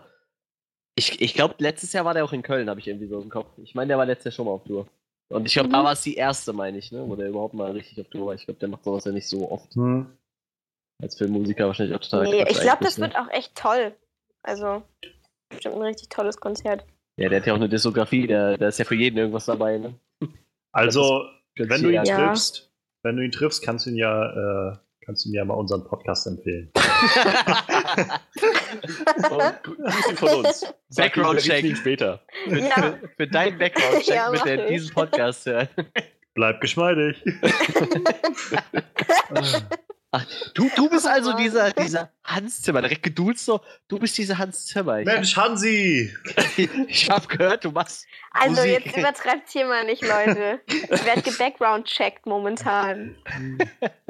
ich, ich glaube, letztes Jahr war der auch in Köln, habe ich irgendwie so im Kopf. Ich meine, der war letztes Jahr schon mal auf Tour. Und ich glaube, da Mhm. war es die erste, meine ich, ne? Wo der überhaupt mal richtig auf Tour war. Ich glaube, der macht sowas ja nicht so oft. Hm. Als Filmmusiker wahrscheinlich auch total. Nee, ich glaube, das ne? wird auch echt toll. Also, bestimmt ein richtig tolles Konzert. Ja, der hat ja auch eine Diskografie, da da ist ja für jeden irgendwas dabei, ne? Also, wenn du ihn Ja. triffst, wenn du ihn triffst, kannst du ihn ja, äh, kannst du ihm ja mal unseren Podcast empfehlen. Grüße von uns. Background-Check. ihn später. Für, Ja. für, für deinen Background-Check Ja, mit der, diesen Podcast hören. Bleib geschmeidig. Du, du bist also dieser, dieser Hans Zimmer, direkt geduzt so, du bist dieser Hans Zimmer. Ich, Mensch, Hansi! ich habe gehört, du machst. Also Musik. jetzt übertreibt hier mal nicht, Leute. Ich werde gebackground-checkt momentan.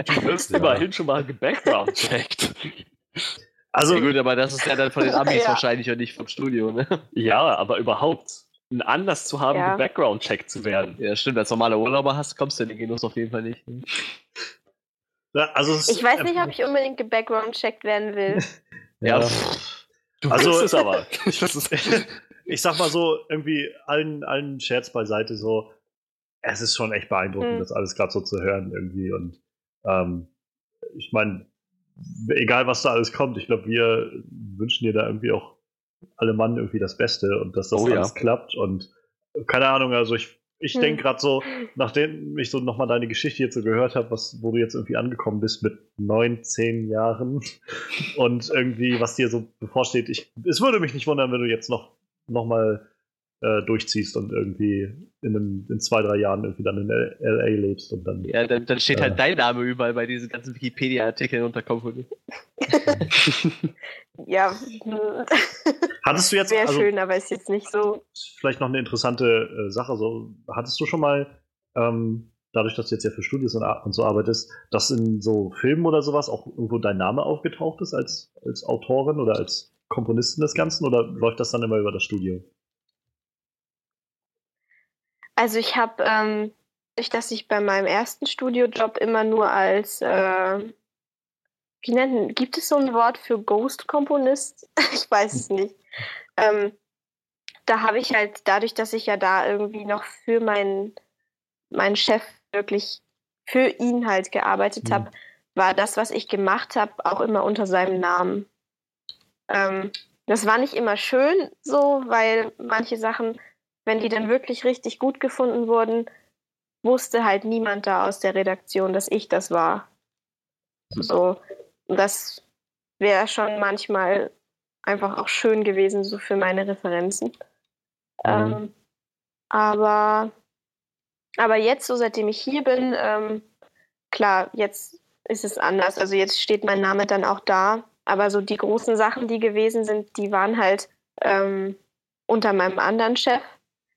Du wirst Ja. immerhin schon mal gebackground-checkt. Also, ja gut, aber das ist ja dann von den Amis Ja. wahrscheinlich und nicht vom Studio, ne? Ja, aber überhaupt einen Anlass zu haben, Ja. gebackground-checkt zu werden. Ja, stimmt, als normaler Urlauber hast, kommst du in den Genuss auf jeden Fall nicht. ja, also es- Ich weiß nicht, ob ich unbedingt gebackground-checkt werden will. Ja, pff, Du Also- also, es aber. Ich sag mal so, irgendwie allen, allen Scherz beiseite, so, es ist schon echt beeindruckend, Hm. das alles gerade so zu hören irgendwie. Und ähm, ich meine, egal was da alles kommt, ich glaube, wir wünschen dir da irgendwie auch alle Mann irgendwie das Beste und dass das Oh ja. alles klappt. Und keine Ahnung, also ich, ich Hm. denke gerade so, nachdem ich so nochmal deine Geschichte jetzt so gehört habe, was, wo du jetzt irgendwie angekommen bist mit neun, zehn Jahren und irgendwie, was dir so bevorsteht, ich, es würde mich nicht wundern, wenn du jetzt noch, noch mal äh, durchziehst und irgendwie in, einem, in zwei, drei Jahren irgendwie dann in L.A. lebst und dann. ja, dann, dann steht Ja. halt dein Name überall bei diesen ganzen Wikipedia-Artikeln unter Company. Ja, Hattest du jetzt wäre also, schön, aber ist jetzt nicht so. vielleicht noch eine interessante äh, Sache, so, hattest du schon mal, ähm, dadurch, dass du jetzt ja für Studios und, und so arbeitest, dass in so Filmen oder sowas auch irgendwo dein Name aufgetaucht ist als, als Autorin oder als Komponistin des Ganzen oder läuft das dann immer über das Studio? Also ich habe, ähm, durch dass ich bei meinem ersten Studiojob immer nur als, äh, wie nennt, gibt es so ein Wort für Ghost-Komponist? ich weiß es nicht. Ähm, da habe ich halt, dadurch, dass ich ja da irgendwie noch für meinen, meinen Chef wirklich für ihn halt gearbeitet Mhm. habe, war das, was ich gemacht habe, auch immer unter seinem Namen. Ähm, das war nicht immer schön so, weil manche Sachen, wenn die dann wirklich richtig gut gefunden wurden, wusste halt niemand da aus der Redaktion, dass ich das war. So, und das wäre schon manchmal einfach auch schön gewesen, so für meine Referenzen. Ähm, aber, aber jetzt, so seitdem ich hier bin, ähm, klar, jetzt ist es anders. Also jetzt steht mein Name dann auch da. Aber so die großen Sachen, die gewesen sind, die waren halt ähm, unter meinem anderen Chef.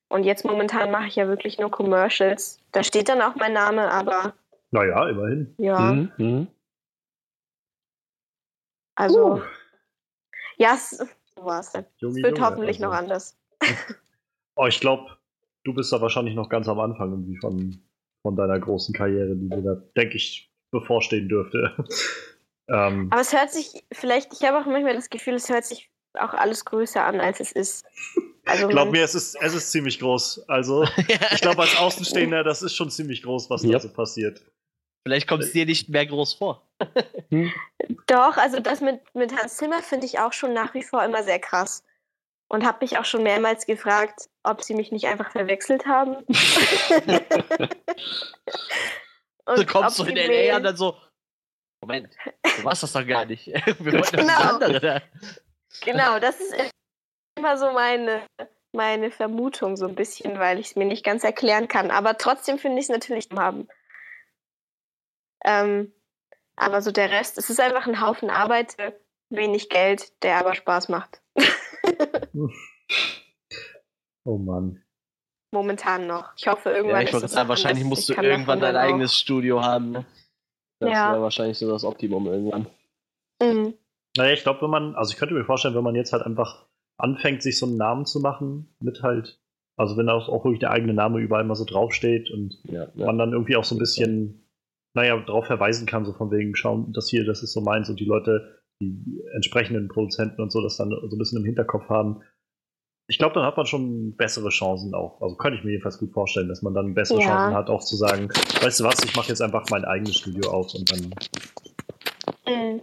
Und jetzt momentan mache ich ja wirklich nur Commercials. Da steht dann auch mein Name, aber Naja, immerhin. ja, Mhm. Mhm. also ja, es, so war's dann. Junge, es wird Junge, hoffentlich also. noch anders. Oh, ich glaube, du bist da wahrscheinlich noch ganz am Anfang irgendwie von, von deiner großen Karriere, die dir da, denke ich, bevorstehen dürfte. ähm, Aber es hört sich vielleicht, ich habe auch manchmal das Gefühl, es hört sich auch alles größer an, als es ist. Also glaub mir, es ist, es ist ziemlich groß. Also, ich glaube, als Außenstehender, das ist schon ziemlich groß, was da Ja. so passiert. Vielleicht kommt es dir nicht mehr groß vor. Doch, also das mit, mit Hans Zimmer finde ich auch schon nach wie vor immer sehr krass. Und habe mich auch schon mehrmals gefragt, ob sie mich nicht einfach verwechselt haben. Und Du kommst so in LA mir- und dann so, Moment, du warst das doch gar nicht. Wir wollten Genau. das andere da. Genau, das ist immer so meine, meine Vermutung, so ein bisschen, weil ich es mir nicht ganz erklären kann. Aber trotzdem finde ich es natürlich haben. Ähm, aber so der Rest, es ist einfach ein Haufen Arbeit, wenig Geld, der aber Spaß macht. Oh Mann. Momentan noch. Ich hoffe, Ja, irgendwann ich ist wollte sagen, wahrscheinlich musst Ich du irgendwann dein dann auch- eigenes Studio haben. Ne? Das Ja. wäre wahrscheinlich so das Optimum irgendwann. Mhm. Naja, ich glaube, wenn man, also ich könnte mir vorstellen, wenn man jetzt halt einfach anfängt, sich so einen Namen zu machen, mit halt, also wenn auch, auch wirklich der eigene Name überall mal so draufsteht und Ja, ja. man dann irgendwie auch so ein bisschen, naja, darauf verweisen kann, so von wegen, schauen, das hier, das ist so meins und die Leute, die entsprechenden Produzenten und so, das dann so ein bisschen im Hinterkopf haben. Ich glaube, dann hat man schon bessere Chancen auch. Also könnte ich mir jedenfalls gut vorstellen, dass man dann bessere Ja. Chancen hat, auch zu sagen, weißt du was, ich mache jetzt einfach mein eigenes Studio auf und dann. Mhm.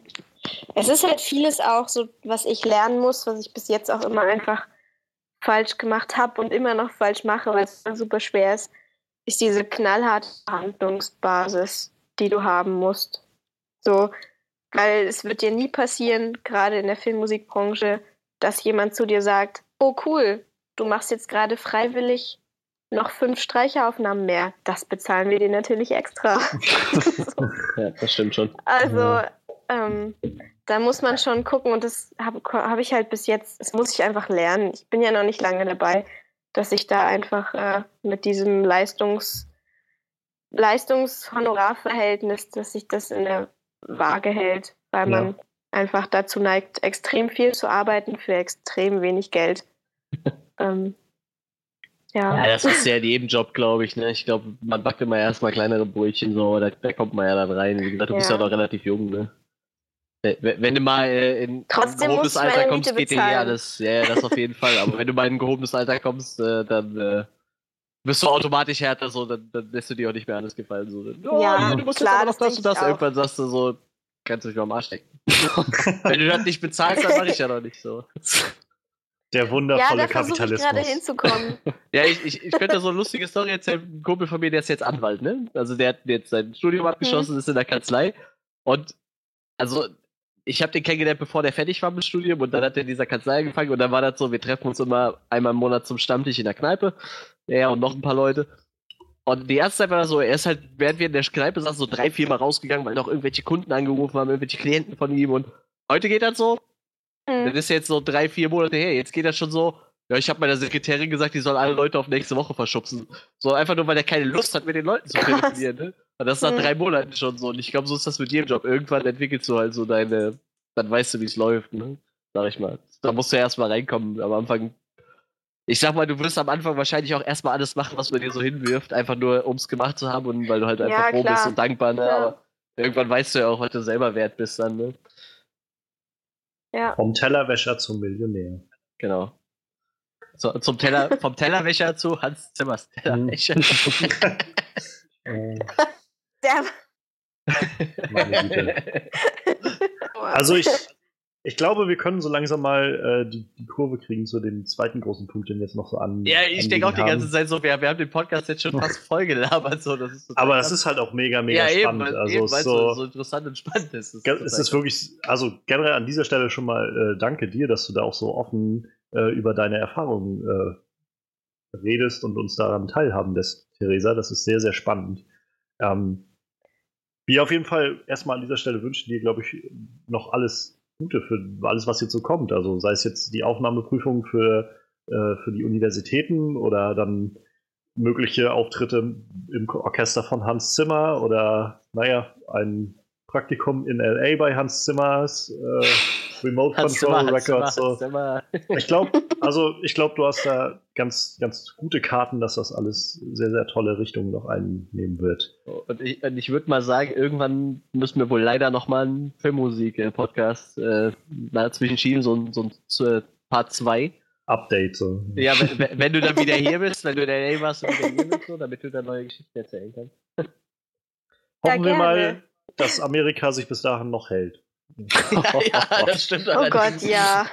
Es ist halt vieles auch so, was ich lernen muss, was ich bis jetzt auch immer einfach falsch gemacht habe und immer noch falsch mache, weil es super schwer ist, ist diese knallharte Handlungsbasis, die du haben musst. So, weil es wird dir nie passieren, gerade in der Filmmusikbranche, dass jemand zu dir sagt, oh cool, du machst jetzt gerade freiwillig noch fünf Streicheraufnahmen mehr. Das bezahlen wir dir natürlich extra. ja, das stimmt schon. Also, ähm, da muss man schon gucken und das habe hab ich halt bis jetzt, das muss ich einfach lernen. Ich bin ja noch nicht lange dabei, dass ich da einfach äh, mit diesem Leistungs Leistungshonorarverhältnis, dass sich das in der Waage hält, weil Ja. man einfach dazu neigt, extrem viel zu arbeiten für extrem wenig Geld. ähm, ja. Ja, das ist ja in jedem Job, glaube ich. Ne? Ich glaube, man backt immer erstmal kleinere Brötchen, so, da, da kommt man ja dann rein. Wie gesagt, du bist Ja. ja noch relativ jung, ne? Wenn du mal äh, in Trotzdem ein gehobenes Alter kommst, geht dir ja alles. Ja, ja, das auf jeden Fall. Aber wenn du mal in ein gehobenes Alter kommst, äh, dann äh, wirst du automatisch härter, so, dann, dann lässt du dir auch nicht mehr alles gefallen. So. Oh, Ja, du musst klar, jetzt das aber noch das und das. Irgendwann sagst du so, kannst du dich mal am Arsch stecken. wenn du das nicht bezahlst, dann mache ich ja noch nicht so. Der ja, wundervolle da versuche ich gerade Kapitalismus. hinzukommen. Ja, ich, ich, ich könnte so eine lustige Story erzählen. Ein Kumpel von mir, der ist jetzt Anwalt, ne? Also der hat jetzt sein Studium abgeschlossen, ist in der Kanzlei. Und also ich habe den kennengelernt, bevor der fertig war mit dem Studium und dann hat er in dieser Kanzlei angefangen und dann war das so, wir treffen uns immer einmal im Monat zum Stammtisch in der Kneipe. Er und noch ein paar Leute. Und die erste Zeit war das so, er ist halt, während wir in der Kneipe saßen, so drei, vier Mal rausgegangen, weil noch irgendwelche Kunden angerufen haben, irgendwelche Klienten von ihm und heute geht das so, Hm. das ist jetzt so drei, vier Monate her. Jetzt geht das schon so. Ja, ich habe meiner Sekretärin gesagt, die soll alle Leute auf nächste Woche verschubsen. So einfach nur, weil er keine Lust hat, mit den Leuten zu Krass. telefonieren. Ne? Und das ist nach Mhm. drei Monaten schon so. Und ich glaube, so ist das mit jedem Job. Irgendwann entwickelst du halt so deine, dann weißt du, wie es läuft, ne? Sag ich mal. Da musst du erst mal reinkommen. Am Anfang ich sag mal, du wirst am Anfang wahrscheinlich auch erstmal alles machen, was man dir so hinwirft, einfach nur, um es gemacht zu haben und weil du halt einfach Ja, froh klar. bist und dankbar, ne? Ja. Aber irgendwann weißt du ja auch, was du selber wert bist dann, ne? Ja. Vom Tellerwäscher zum Millionär. Genau. So, zum Teller, vom Tellerwäscher zu Hans Zimmers Tellerwäscher. Der. Also ich, ich glaube, wir können so langsam mal äh, die, die Kurve kriegen zu dem zweiten großen Punkt, den wir jetzt noch so an. ja, ich denke auch die ganze. Zeit so, wir, wir haben den Podcast jetzt schon fast voll gelabert. So, das ist total Aber es ist halt auch mega, mega ja, spannend. Eben, also eben, es weil ist es so, so, so interessant und spannend ist. Total Es ist wirklich, also generell an dieser Stelle schon mal äh, danke dir, dass du da auch so offen äh, über deine Erfahrungen äh, redest und uns daran teilhaben lässt, Theresa. Das ist sehr, sehr spannend. Ähm, wir auf jeden Fall erstmal an dieser Stelle wünschen dir, glaube ich, noch alles Gute für alles, was jetzt so kommt. Also sei es jetzt die Aufnahmeprüfung für, äh, für die Universitäten oder dann mögliche Auftritte im Orchester von Hans Zimmer oder, naja, ein Praktikum in LA bei Hans Zimmers, äh, Remote Control Records. So. Ich glaube, also ich glaube, du hast da ganz, ganz gute Karten, dass das alles sehr, sehr tolle Richtungen noch einnehmen wird. Und ich, ich würde mal sagen, irgendwann müssen wir wohl leider nochmal einen Filmmusik-Podcast äh, dazwischen schieben, so, ein- so ein äh, Part 2. Update. So. Ja, wenn, wenn- du dann wieder hier bist, wenn du in LA warst und wieder hier bist, so, damit du dann neue Geschichten erzählen kannst. Hoffen wir gerne. mal, dass Amerika sich bis dahin noch hält. Ja, ja, das stimmt oh Gott, ja.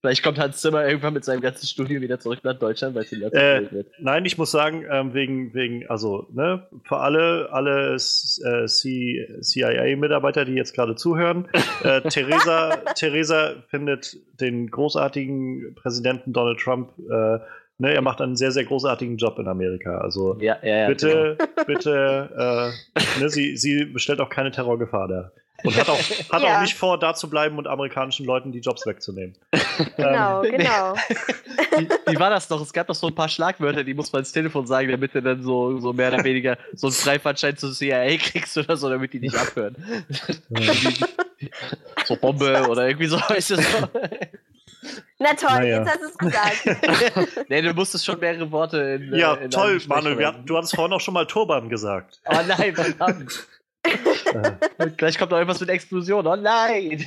Vielleicht kommt Hans Zimmer irgendwann mit seinem ganzen Studio wieder zurück nach Deutschland, weil es ihm dazu Äh, wird. Nein, ich muss sagen, ähm, wegen, wegen, also, ne, für alle, alle äh, CIA-Mitarbeiter, die jetzt gerade zuhören, äh, Theresa, Theresa findet den großartigen Präsidenten Donald Trump, äh, ne, er macht einen sehr, sehr großartigen Job in Amerika. Also Ja, ja, ja. bitte, bitte, äh, ne, sie, sie bestellt auch keine Terrorgefahr da. Und hat auch, hat Ja. auch nicht vor, da zu bleiben und amerikanischen Leuten die Jobs wegzunehmen. Genau, Ähm, genau. Wie, wie war das doch? Es gab doch so ein paar Schlagwörter, die muss man ins Telefon sagen, damit du dann so, so mehr oder weniger so einen Freifahrtschein zur CIA kriegst oder so, damit die nicht abhören. so Bombe oder irgendwie so heißt es so. Na toll, Naja. jetzt hast du es gesagt. nee, du musstest schon mehrere Worte in ja, äh, in toll, Manuel. Hatten- du hattest vorhin auch schon mal Turban gesagt. Oh nein, verdammt. Äh, Gleich kommt noch irgendwas mit Explosion. Oh nein.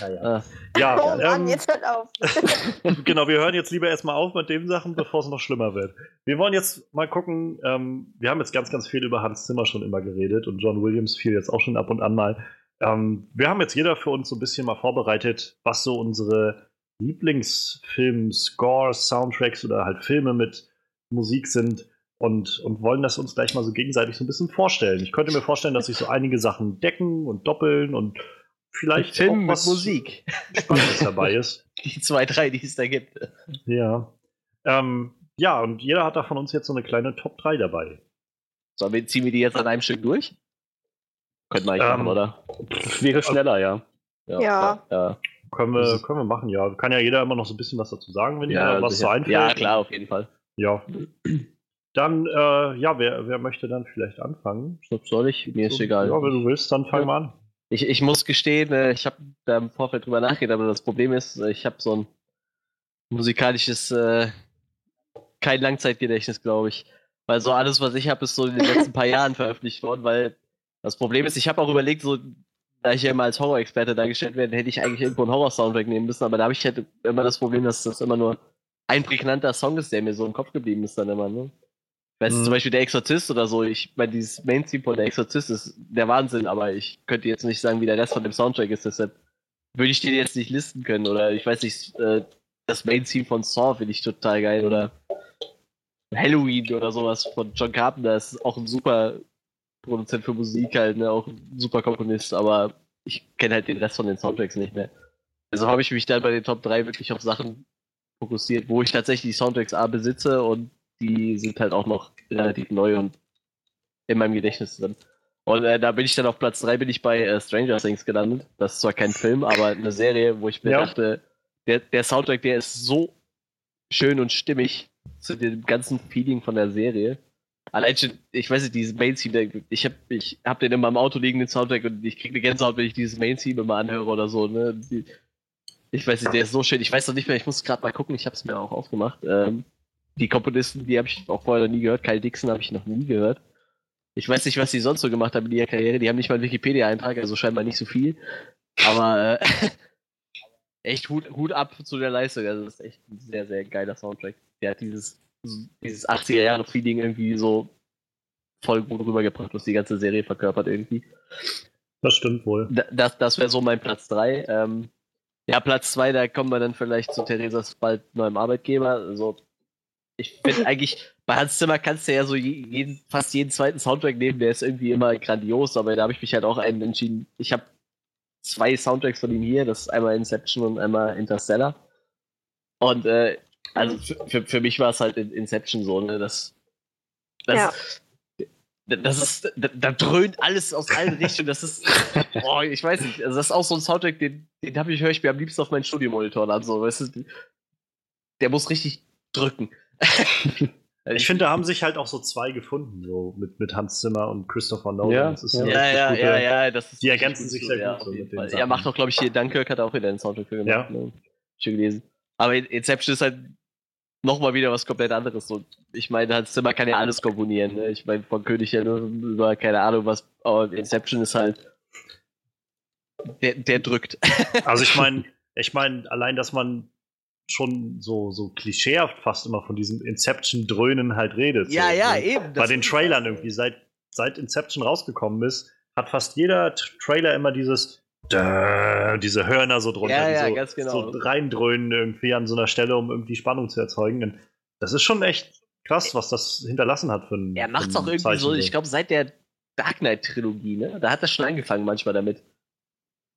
naja. Ah. Ja, oh Mann, ähm, jetzt hört auf. genau, wir hören jetzt lieber erstmal auf mit den Sachen, bevor es noch schlimmer wird. Wir wollen jetzt mal gucken, ähm, wir haben jetzt ganz, ganz viel über Hans Zimmer schon immer geredet und John Williams fiel jetzt auch schon ab und an mal. Ähm, wir haben jetzt jeder für uns so ein bisschen mal vorbereitet, was so unsere Lieblingsfilm, Scores, Soundtracks oder halt Filme mit Musik sind und, und wollen das uns gleich mal so gegenseitig so ein bisschen vorstellen. Ich könnte mir vorstellen, dass sich so einige Sachen decken und doppeln und vielleicht Film auch mit was Musik. Spannendes dabei ist. Die zwei, drei, die es da gibt. Ja. Ähm, ja, und jeder hat da von uns jetzt so eine kleine Top 3 dabei. Sollen wir, ziehen wir die jetzt an einem Stück durch? Könnten wir eigentlich Ähm, machen, oder? Wäre schneller, ja. Ja. ja. Können Das wir, können wir machen, ja. Kann ja jeder immer noch so ein bisschen was dazu sagen, wenn Ja, ja, was so einfällt. ja, klar, auf jeden Fall. Ja. Dann, äh, ja, wer, wer möchte dann vielleicht anfangen? Soll ich? Mir ist So, egal. Ja, wenn du willst, dann fang Ja. mal an. Ich, ich muss gestehen, äh, ich habe da im Vorfeld drüber nachgedacht, aber das Problem ist, äh, ich habe so ein musikalisches, äh, kein Langzeitgedächtnis, glaube ich. Weil so alles, was ich habe, ist so in den letzten paar Jahren veröffentlicht worden, weil das Problem ist, ich habe auch überlegt, so, da ich ja immer als Horror-Experte dargestellt werde, hätte ich eigentlich irgendwo einen Horror-Soundtrack nehmen müssen, aber da habe ich halt immer das Problem, dass das immer nur ein prägnanter Song ist, der mir so im Kopf geblieben ist dann immer, ne? Weißt du, Mhm. zum Beispiel der Exorzist oder so, ich meine, dieses Main-Theme von der Exorzist ist der Wahnsinn, aber ich könnte jetzt nicht sagen, wie der Rest von dem Soundtrack ist, deshalb würde ich den jetzt nicht listen können oder ich weiß nicht, äh, das Main-Theme von Saw finde ich total geil oder Halloween oder sowas von John Carpenter ist auch ein super Produzent für Musik halt, ne, auch ein super Komponist, aber ich kenne halt den Rest von den Soundtracks nicht mehr. Also habe ich mich dann bei den Top 3 wirklich auf Sachen fokussiert, wo ich tatsächlich die Soundtracks A besitze und die sind halt auch noch relativ neu und in meinem Gedächtnis drin. Und äh, da bin ich dann auf Platz 3 bin ich bei äh, Stranger Things gelandet. Das ist zwar kein Film, aber eine Serie, wo ich mir Ja. dachte, der, der Soundtrack, der ist so schön und stimmig zu dem ganzen Feeling von der Serie. Allein schon, ich weiß nicht, dieses Main-Theme, ich hab, ich hab den immer im Auto liegen, den Soundtrack, und ich krieg eine Gänsehaut, wenn ich dieses Main-Theme immer anhöre oder so, ne? Die, Ich weiß nicht, der ist so schön. Ich weiß noch nicht mehr, ich muss gerade mal gucken, ich habe es mir auch aufgemacht. Ähm, die Komponisten, die habe ich auch vorher noch nie gehört. Kyle Dixon habe ich noch nie gehört. Ich weiß nicht, was sie sonst so gemacht haben in ihrer Karriere. Die haben nicht mal einen Wikipedia-Eintrag, also scheinbar nicht so viel. Aber äh, echt Hut, Hut ab zu der Leistung. Also das ist echt ein sehr, sehr geiler Soundtrack. Der hat dieses, dieses 80er-Jahre-Feeling irgendwie so voll gut rübergebracht, was die ganze Serie verkörpert irgendwie. Das stimmt wohl. Das, das wäre so mein Platz 3. Ähm, ja, Platz 2, da kommen wir dann vielleicht zu Theresas bald neuem Arbeitgeber. Also, ich finde eigentlich, bei Hans Zimmer kannst du ja so jeden, fast jeden zweiten Soundtrack nehmen, der ist irgendwie immer grandios, aber da habe ich mich halt auch einen entschieden. Ich habe zwei Soundtracks von ihm hier, das ist einmal Inception und einmal Interstellar. Und äh, also für, für, für mich war es halt Inception so, ne? Das, das, ja. Das ist, da, da, dröhnt alles aus allen Richtungen. Das ist, boah, ich weiß nicht. Also das ist auch so ein Soundtrack, den, den ich, höre ich mir am liebsten auf meinen Studiomonitor an. So, weißt du, der muss richtig drücken. ich finde, da haben sich halt auch so zwei gefunden, so mit, mit Hans Zimmer und Christopher Nolan. Ja, das ist ja, ja, ja, gute, ja, ja, das ist Die ergänzen sich sehr ja, gut. So er macht doch, glaube ich, hier Dunkirk hat auch wieder einen Soundtrack für gemacht. Ja. Ne? Schon gelesen. Aber Inception ist halt nochmal wieder was komplett anderes. Und ich meine, Hans Zimmer kann ja alles komponieren. Ne? Ich meine, von König ja nur über, keine Ahnung was, aber Inception ist halt. Der, der drückt. Also ich meine, ich meine, allein, dass man schon so, so klischeehaft fast immer von diesem Inception-Dröhnen halt redet. Ja, so, ja, ne? eben. Bei den Trailern irgendwie, seit, seit Inception rausgekommen ist, hat fast jeder Trailer immer dieses diese Hörner so drunter, ja, ja, so, ganz genau. so reindröhnen irgendwie an so einer Stelle, um irgendwie Spannung zu erzeugen. Und das ist schon echt krass, was das hinterlassen hat für ein Er macht es auch irgendwie Zeichen so, ich glaube, seit der Dark Knight-Trilogie, ne? Da hat er schon angefangen manchmal damit.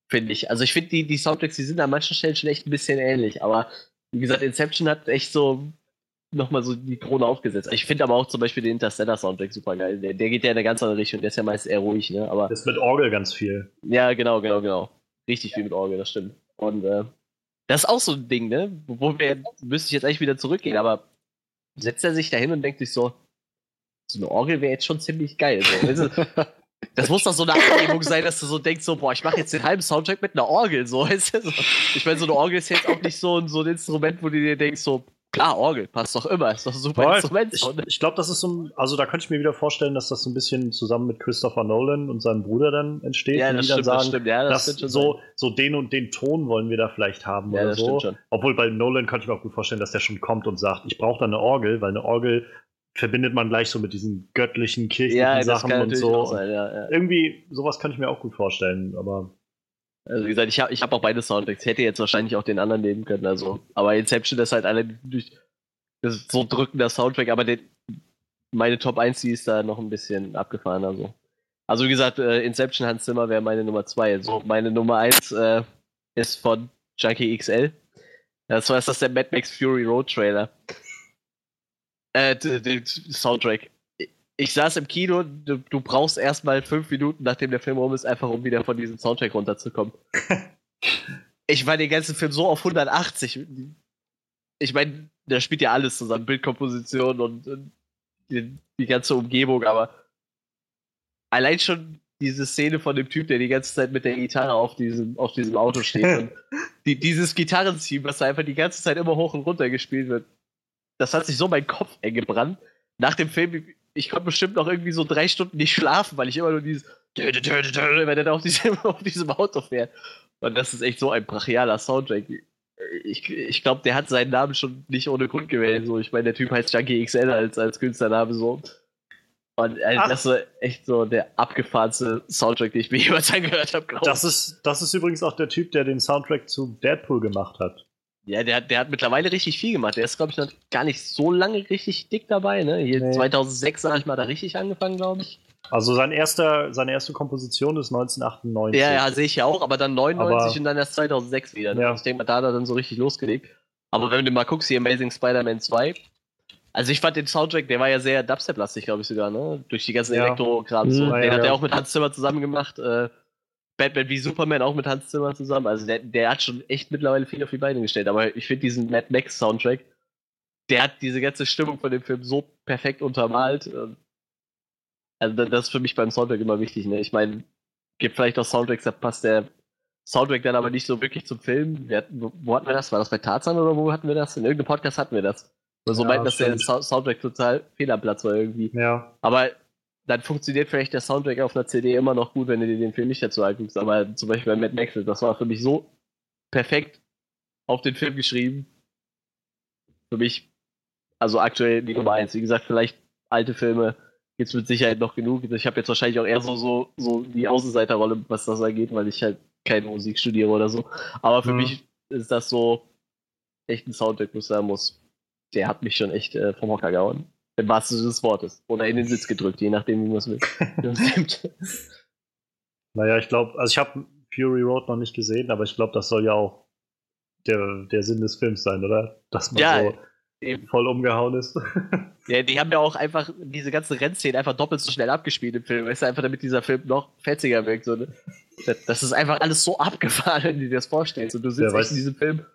Finde ich. Also ich finde, die, die Soundtracks, die sind an manchen Stellen schon echt ein bisschen ähnlich, aber wie gesagt, Inception hat echt so nochmal so die Krone aufgesetzt. Ich finde aber auch zum Beispiel den Interstellar-Soundtrack super geil. Der, der, geht ja in eine ganz andere Richtung, der ist ja meist eher ruhig, ne? Aber, das ist mit Orgel ganz viel. Ja, genau, genau, genau. Richtig viel mit Orgel, das stimmt. Und äh, das ist auch so ein Ding, ne? Wo wir, müsste ich jetzt eigentlich wieder zurückgehen, aber setzt er sich da hin und denkt sich so, so eine Orgel wäre jetzt schon ziemlich geil. So. Das muss doch so eine Anregung sein, dass du so denkst, so, boah, ich mache jetzt den halben Soundtrack mit einer Orgel. So. Ich meine, so eine Orgel ist jetzt auch nicht so, so ein Instrument, wo du dir denkst, so, Klar, Orgel passt doch immer, ist doch ein super Voll. Instrument. Ich, ich glaube, das ist so, also da könnte ich mir wieder vorstellen, dass das so ein bisschen zusammen mit Christopher Nolan und seinem Bruder dann entsteht. Ja, das die stimmt, dann sagen, das stimmt. Ja, das dass so, so den und den Ton wollen wir da vielleicht haben ja, oder so. Obwohl bei Nolan könnte ich mir auch gut vorstellen, dass der schon kommt und sagt, ich brauche da eine Orgel, weil eine Orgel verbindet man gleich so mit diesen göttlichen kirchlichen ja, Sachen und so. Sein, ja, Irgendwie sowas könnte ich mir auch gut vorstellen, aber also wie gesagt, ich habe ich hab auch beide Soundtracks. Hätte jetzt wahrscheinlich auch den anderen nehmen können. Also, aber Inception ist halt alle durch das so drückender Soundtrack, aber den, meine Top 1, die ist da noch ein bisschen abgefahren. Also, also wie gesagt, äh, Inception Hans Zimmer wäre meine Nummer 2. Also meine Nummer 1 äh, ist von Junkie XL. Das war das der Mad Max Fury Road Trailer. Äh, den Soundtrack. Ich saß im Kino, du, du brauchst erstmal fünf Minuten, nachdem der Film rum ist, einfach um wieder von diesem Soundtrack runterzukommen. ich war den ganzen Film so auf 180 ich meine, da spielt ja alles zusammen, Bildkomposition und, und die, die, ganze Umgebung, aber allein schon diese Szene von dem Typ, der die ganze Zeit mit der Gitarre auf diesem, auf diesem Auto steht und die, dieses Gitarrenteam, was da einfach die ganze Zeit immer hoch und runter gespielt wird, das hat sich so mein Kopf eng gebrannt. Nach dem Film, ich konnte bestimmt noch irgendwie so drei Stunden nicht schlafen, weil ich immer nur dieses wenn er da auf diesem, auf diesem Auto fährt. Und das ist echt so ein brachialer Soundtrack ich, ich glaube, der hat seinen Namen schon nicht ohne Grund gewählt. So. Ich meine, der Typ heißt Junkie XL als, als Künstlername so. Und äh, das ist echt so der abgefahrenste Soundtrack, den ich mir jemals angehört habe, glaube ich. Das ist, das ist übrigens auch der Typ, der den Soundtrack zu Deadpool gemacht hat. Ja, der, der hat mittlerweile richtig viel gemacht. Der ist, glaube ich, noch gar nicht so lange richtig dick dabei. Ne? Hier nee. 2006 sag ich mal da richtig angefangen, glaube ich. Also sein erster, seine erste Komposition ist 1998. Ja, ja, sehe ich ja auch, aber dann 99 aber, und dann erst 2006 wieder. Ne? Ja. Ich denke mal, da hat er dann so richtig losgelegt. Aber wenn du mal guckst, hier Amazing Spider-Man 2, also ich fand den Soundtrack, der war ja sehr Dubstep-lastig, glaube ich sogar, ne? Durch die ganzen ja. Elektro-Kram. So. Mhm, den ja, hat er auch mit Hans Zimmer zusammen gemacht. Äh, Batman wie Superman auch mit Hans Zimmer zusammen. Also der, der hat schon echt mittlerweile viel auf die Beine gestellt. Aber ich finde diesen Mad Max Soundtrack, der hat diese ganze Stimmung von dem Film so perfekt untermalt. Also das ist für mich beim Soundtrack immer wichtig. Ne? Ich meine, gibt vielleicht auch Soundtracks, da passt der Soundtrack dann aber nicht so wirklich zum Film. Hatten, wo, wo, hatten wir das? War das bei Tarzan oder wo hatten wir das? In irgendeinem Podcast hatten wir das. Oder so ja, meinten, dass der Soundtrack total Fehlerplatz war irgendwie. Ja. Aber dann funktioniert vielleicht der Soundtrack auf einer CD immer noch gut, wenn du dir den Film nicht dazu anguckst. Aber zum Beispiel bei Mad Max, das war für mich so perfekt auf den Film geschrieben. Für mich, also aktuell die Nummer eins. Wie gesagt, vielleicht alte Filme gibt es mit Sicherheit noch genug. Ich habe jetzt wahrscheinlich auch eher so, so, so die Außenseiterrolle, was das angeht, weil ich halt keine Musik studiere oder so. Aber für mhm. mich ist das so echt ein Soundtrack, wo ich sagen muss, der hat mich schon echt äh, vom Hocker gehauen. Im wahrsten Sinne des Wortes. Oder in den Sitz gedrückt, je nachdem, wie man es will. naja, ich glaube, also ich habe Fury Road noch nicht gesehen, aber ich glaube, das soll ja auch der, der Sinn des Films sein, oder? Dass man ja, so eben. voll umgehauen ist. ja, die haben ja auch einfach diese ganzen Rennszenen einfach doppelt so schnell abgespielt im Film. Weißt du, einfach damit dieser Film noch fetziger wirkt. So, ne? Das ist einfach alles so abgefahren, wenn du dir das vorstellst. Und du sitzt ja, in diesem Film,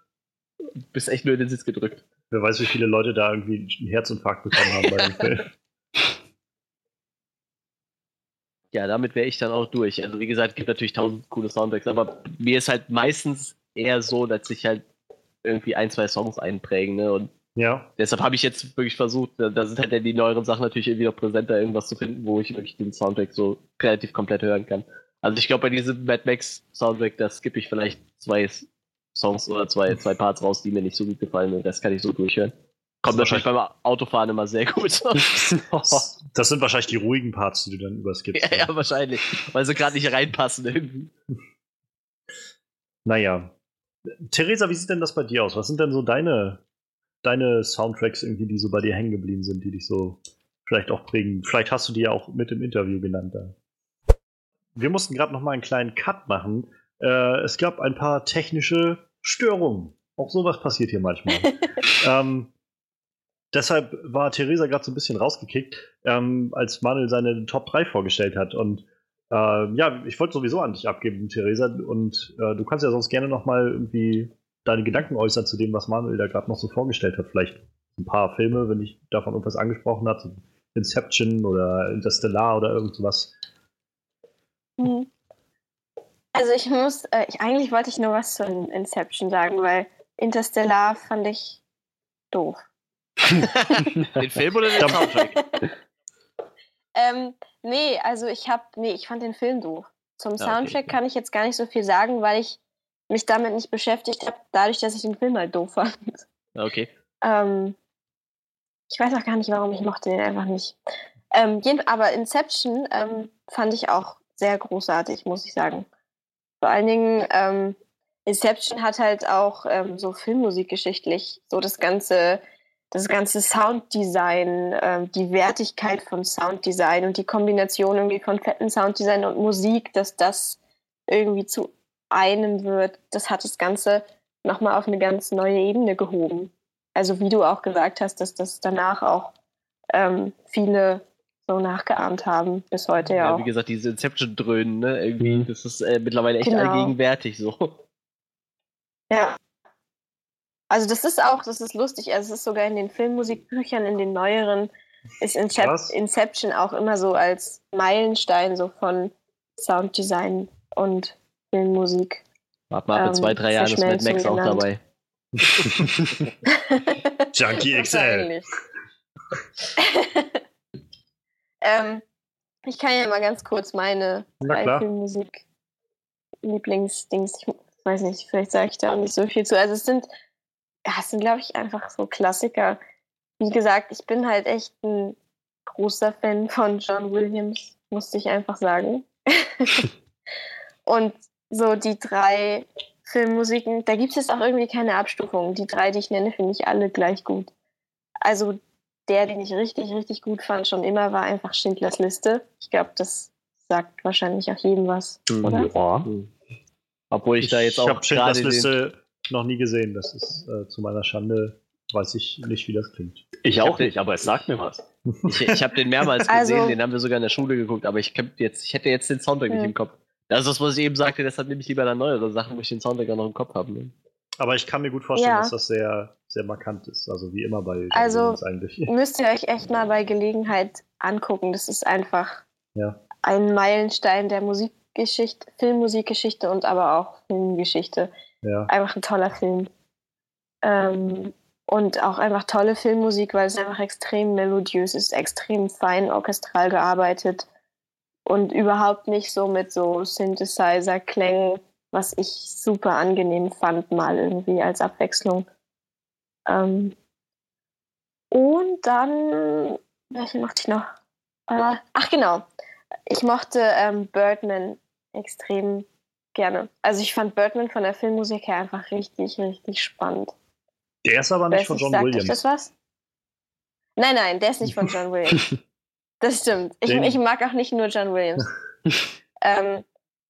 bist echt nur in den Sitz gedrückt. Wer weiß, wie viele Leute da irgendwie einen Herzinfarkt bekommen haben bei dem Film. Ja, damit wäre ich dann auch durch. Also wie gesagt, es gibt natürlich tausend coole Soundtracks, aber mir ist halt meistens eher so, dass sich halt irgendwie ein, zwei Songs einprägen. Ne? Und ja. deshalb habe ich jetzt wirklich versucht, da sind halt die neueren Sachen natürlich irgendwie noch präsenter, irgendwas zu finden, wo ich wirklich den Soundtrack so relativ komplett hören kann. Also ich glaube, bei diesem Mad Max Soundtrack, da skippe ich vielleicht zwei Songs oder zwei, zwei Parts raus, die mir nicht so gut gefallen und das kann ich so durchhören. Kommt natürlich beim Autofahren immer sehr gut. das sind wahrscheinlich die ruhigen Parts, die du dann überskippst. Ja, ja, wahrscheinlich. Weil sie gerade nicht reinpassen irgendwie. Naja. Theresa, wie sieht denn das bei dir aus? Was sind denn so deine, deine Soundtracks irgendwie, die so bei dir hängen geblieben sind, die dich so vielleicht auch prägen? Vielleicht hast du die ja auch mit im Interview genannt. Da. Wir mussten gerade noch mal einen kleinen Cut machen. Äh, es gab ein paar technische Störungen. Auch sowas passiert hier manchmal. ähm, deshalb war Theresa gerade so ein bisschen rausgekickt, ähm, als Manuel seine Top 3 vorgestellt hat. Und äh, ja, ich wollte sowieso an dich abgeben, Theresa. Und äh, du kannst ja sonst gerne noch mal irgendwie deine Gedanken äußern zu dem, was Manuel da gerade noch so vorgestellt hat. Vielleicht ein paar Filme, wenn ich davon irgendwas angesprochen hat. Inception oder Interstellar oder irgendwas. Mhm. Also ich muss, äh, ich, eigentlich wollte ich nur was zu Inception sagen, weil Interstellar fand ich doof. den Film oder den Soundtrack? ähm, nee, also ich hab, nee, ich fand den Film doof. Zum Soundtrack okay. kann ich jetzt gar nicht so viel sagen, weil ich mich damit nicht beschäftigt habe, dadurch, dass ich den Film halt doof fand. Okay. Ähm, ich weiß auch gar nicht, warum ich mochte den einfach nicht. Ähm, aber Inception ähm, fand ich auch sehr großartig, muss ich sagen. Vor allen Dingen, ähm, Inception hat halt auch ähm, so filmmusikgeschichtlich so das ganze, das ganze Sounddesign, ähm, die Wertigkeit von Sounddesign und die Kombination irgendwie von fetten Sounddesign und Musik, dass das irgendwie zu einem wird, das hat das Ganze nochmal auf eine ganz neue Ebene gehoben. Also wie du auch gesagt hast, dass das danach auch ähm, viele so nachgeahmt haben, bis heute ja, ja auch. Wie gesagt, diese Inception-Dröhnen, ne? Irgendwie, mhm. das ist äh, mittlerweile echt genau. allgegenwärtig so. Ja. Also das ist auch, das ist lustig, also es ist sogar in den Filmmusikbüchern, in den neueren, ist Incep Inception auch immer so als Meilenstein so von Sounddesign und Filmmusik. Warte mal, ab in ähm, zwei, drei Jahren ist Mad Max auch dabei. Junkie XL. Ähm, ich kann ja mal ganz kurz meine Filmmusik Lieblingsdings, ich weiß nicht, vielleicht sage ich da auch nicht so viel zu. Also es sind, ja, es sind, glaube ich, einfach so Klassiker. Wie gesagt, ich bin halt echt ein großer Fan von John Williams, musste ich einfach sagen. Und so die drei Filmmusiken, da gibt es jetzt auch irgendwie keine Abstufung. Die drei, die ich nenne, finde ich alle gleich gut. Also der, den ich richtig, richtig gut fand, schon immer war einfach Schindlers Liste. Ich glaube, das sagt wahrscheinlich auch jedem was, mhm. oder? Ja. Obwohl ich, ich da jetzt auch. Ich habe Schindlers Liste noch nie gesehen. Das ist äh, zu meiner Schande, weiß ich nicht, wie das klingt. Ich auch nicht, aber es sagt mir was. Ich, ich habe den mehrmals gesehen, also, den haben wir sogar in der Schule geguckt, aber ich, jetzt, ich hätte jetzt den Soundtrack ja. nicht im Kopf. Das ist das, was ich eben sagte, deshalb nehme ich lieber dann neuere Sachen, wo ich den Soundtrack auch noch im Kopf habe. Ne? Aber ich kann mir gut vorstellen, ja. dass das sehr, sehr markant ist. Also wie immer bei Also eigentlich. müsst ihr euch echt mal bei Gelegenheit angucken. Das ist einfach ja. ein Meilenstein der Musik, Musikgeschichte, Filmmusikgeschichte und aber auch Filmgeschichte. Ja. Einfach ein toller Film. Ähm, und auch einfach tolle Filmmusik, weil es einfach extrem melodiös ist, extrem fein orchestral gearbeitet und überhaupt nicht so mit so Synthesizer-Klängen, was ich super angenehm fand, mal irgendwie als Abwechslung. Ähm, und dann, welche mochte ich noch? Äh, ach genau, ich mochte ähm, Birdman extrem gerne. Also ich fand Birdman von der Filmmusik her einfach richtig, richtig spannend. Der ist aber nicht von John sagt Williams. Das was? Nein, nein, der ist nicht von John Williams. Das stimmt. Ich, ich mag auch nicht nur John Williams. ähm,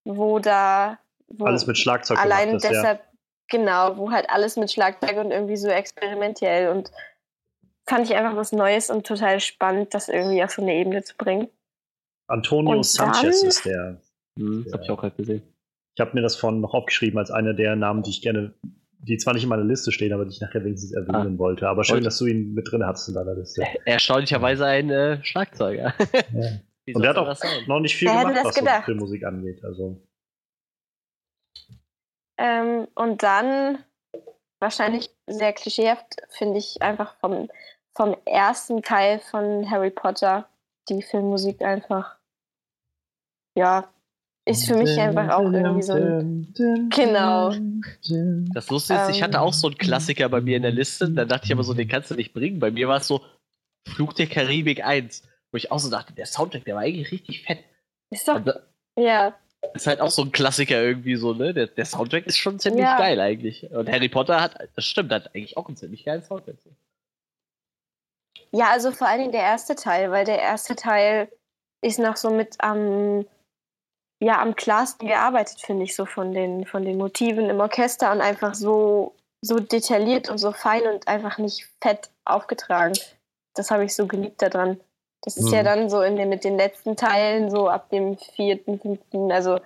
wo da. Wo Alles mit Schlagzeug allein gemacht ist, deshalb, genau, wo halt alles mit Schlagzeug und irgendwie so experimentell und fand ich einfach was Neues und total spannend, das irgendwie auf so eine Ebene zu bringen. ja. Antonio Und Sanchez dann- ist der. Hm, das Ja. habe ich auch gerade gesehen. Ich habe mir das vorhin noch aufgeschrieben als einer der Namen, die ich gerne, die zwar nicht in meiner Liste stehen, aber die ich nachher wenigstens erwähnen wollte. Aber schön, Wollte- dass du ihn mit drin hattest in deiner Liste. Erstaunlicherweise ein äh, Schlagzeuger. Ja. Und der hat auch noch nicht viel Wer hätte gemacht, was so? Filmmusik angeht. Also Ähm, und dann wahrscheinlich sehr klischeehaft, finde ich einfach vom, vom ersten Teil von Harry Potter die Filmmusik einfach, ja, ist für mich einfach auch irgendwie so ein. Genau. Das Lustige ist, ich hatte Ähm. auch so einen Klassiker bei mir in der Liste. Da dachte ich aber so, den kannst du nicht bringen. Bei mir war es so Flug der Karibik 1, wo ich auch so dachte, der Soundtrack, der war eigentlich richtig fett. Ist doch, das ja, ist halt auch so ein Klassiker irgendwie so, ne? Der, der Soundtrack ist schon ziemlich Ja. geil eigentlich. Und Harry Potter hat, das stimmt, hat eigentlich auch einen ziemlich geilen Soundtrack. Ja, also vor allen Dingen der erste Teil, weil der erste Teil ist noch so mit am, ja, am klarsten gearbeitet, finde ich, so von den, von den Motiven im Orchester und einfach so, so detailliert und so fein und einfach nicht fett aufgetragen. Das habe ich so geliebt daran. Das ist ja Mhm. dann so in den, mit den letzten Teilen, so ab dem vierten, fünften, also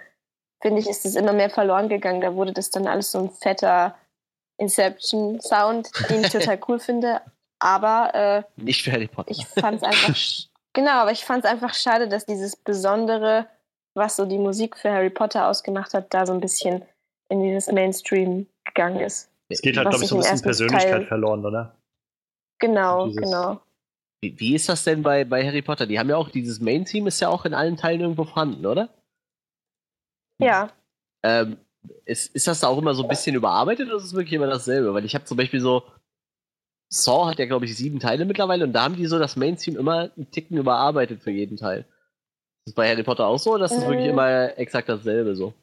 finde ich, ist es immer mehr verloren gegangen. Da wurde das dann alles so ein fetter Inception-Sound, den ich total cool finde. Aber äh, Nicht für Harry Potter. ich fand es einfach, genau, aber ich fand es einfach schade, dass dieses Besondere, was so die Musik für Harry Potter ausgemacht hat, da so ein bisschen in dieses Mainstream gegangen ist. es geht halt, glaube ich, so ein bisschen Persönlichkeit Teil- verloren, oder? Genau, Dieses- genau. Wie, wie ist das denn bei, bei Harry Potter? Die haben ja auch, dieses Main-Team ist ja auch in allen Teilen irgendwo vorhanden, oder? Ja, Ähm, ist, ist das da auch immer so ein bisschen überarbeitet oder ist es wirklich immer dasselbe? Weil ich habe zum Beispiel so, Saw hat ja, glaube ich, sieben Teile mittlerweile und da haben die so das Main-Team immer einen Ticken überarbeitet für jeden Teil. Ist das bei Harry Potter auch so oder ist das wirklich Äh. immer exakt dasselbe so?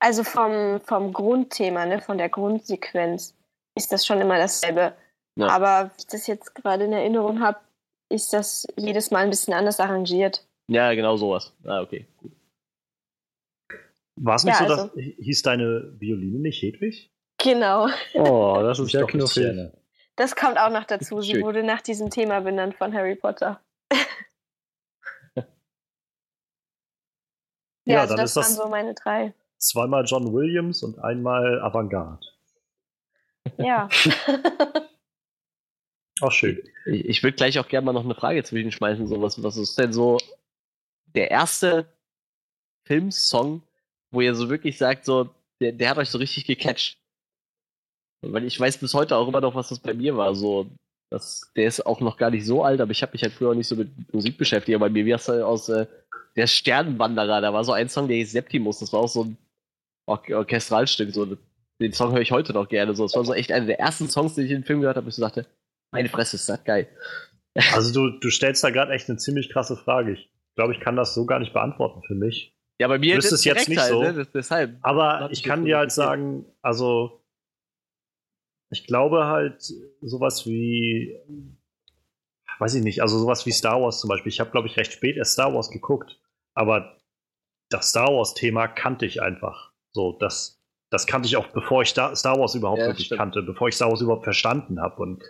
also vom, vom Grundthema, ne, von der Grundsequenz ist das schon immer dasselbe. Ja. Aber wie ich das jetzt gerade in Erinnerung habe, ist das jedes Mal ein bisschen anders arrangiert. Ja, genau sowas. Ah, okay. Gut. War es nicht Ja, so, also- dass hieß deine Violine nicht Hedwig? Genau. Oh, das ist ja knuffig. gerne. Das kommt auch noch dazu. Sie Schön. wurde nach diesem Thema benannt von Harry Potter. ja, Ja, also dann das ist das- waren so meine drei. Zweimal John Williams und einmal Avantgarde. Ja. Auch schön. Ich, ich würde gleich auch gerne mal noch eine Frage zwischenschmeißen. So, was, was ist denn so der erste Filmsong, wo ihr so wirklich sagt, so, der, der hat euch so richtig gecatcht? Weil ich weiß bis heute auch immer noch, was das bei mir war. So, das, der ist auch noch gar nicht so alt, aber ich habe mich halt früher auch nicht so mit Musik beschäftigt. Aber bei mir war es halt aus äh, der Sternenwanderer. Da war so ein Song, der hieß Septimus. Das war auch so ein Or Orchestralstück. So, den Song höre ich heute noch gerne. So, das war so echt einer der ersten Songs, die ich in den Film gehört habe, ich so dachte, meine Fresse, ist das geil. Also du, du stellst da gerade echt eine ziemlich krasse Frage. Ich glaube, ich kann das so gar nicht beantworten für mich. Ja, bei mir Wüsste es jetzt nicht halt, so. Ne? Deshalb. Aber ich kann dir halt sagen, also ich glaube halt sowas wie, weiß ich nicht, also sowas wie Star Wars zum Beispiel. Ich habe, glaube ich, recht spät erst Star Wars geguckt, aber das Star Wars-Thema kannte ich einfach. So, das, das kannte ich auch, bevor ich Star, Star Wars überhaupt Ja, wirklich stimmt. kannte, bevor ich Star Wars überhaupt verstanden habe. Und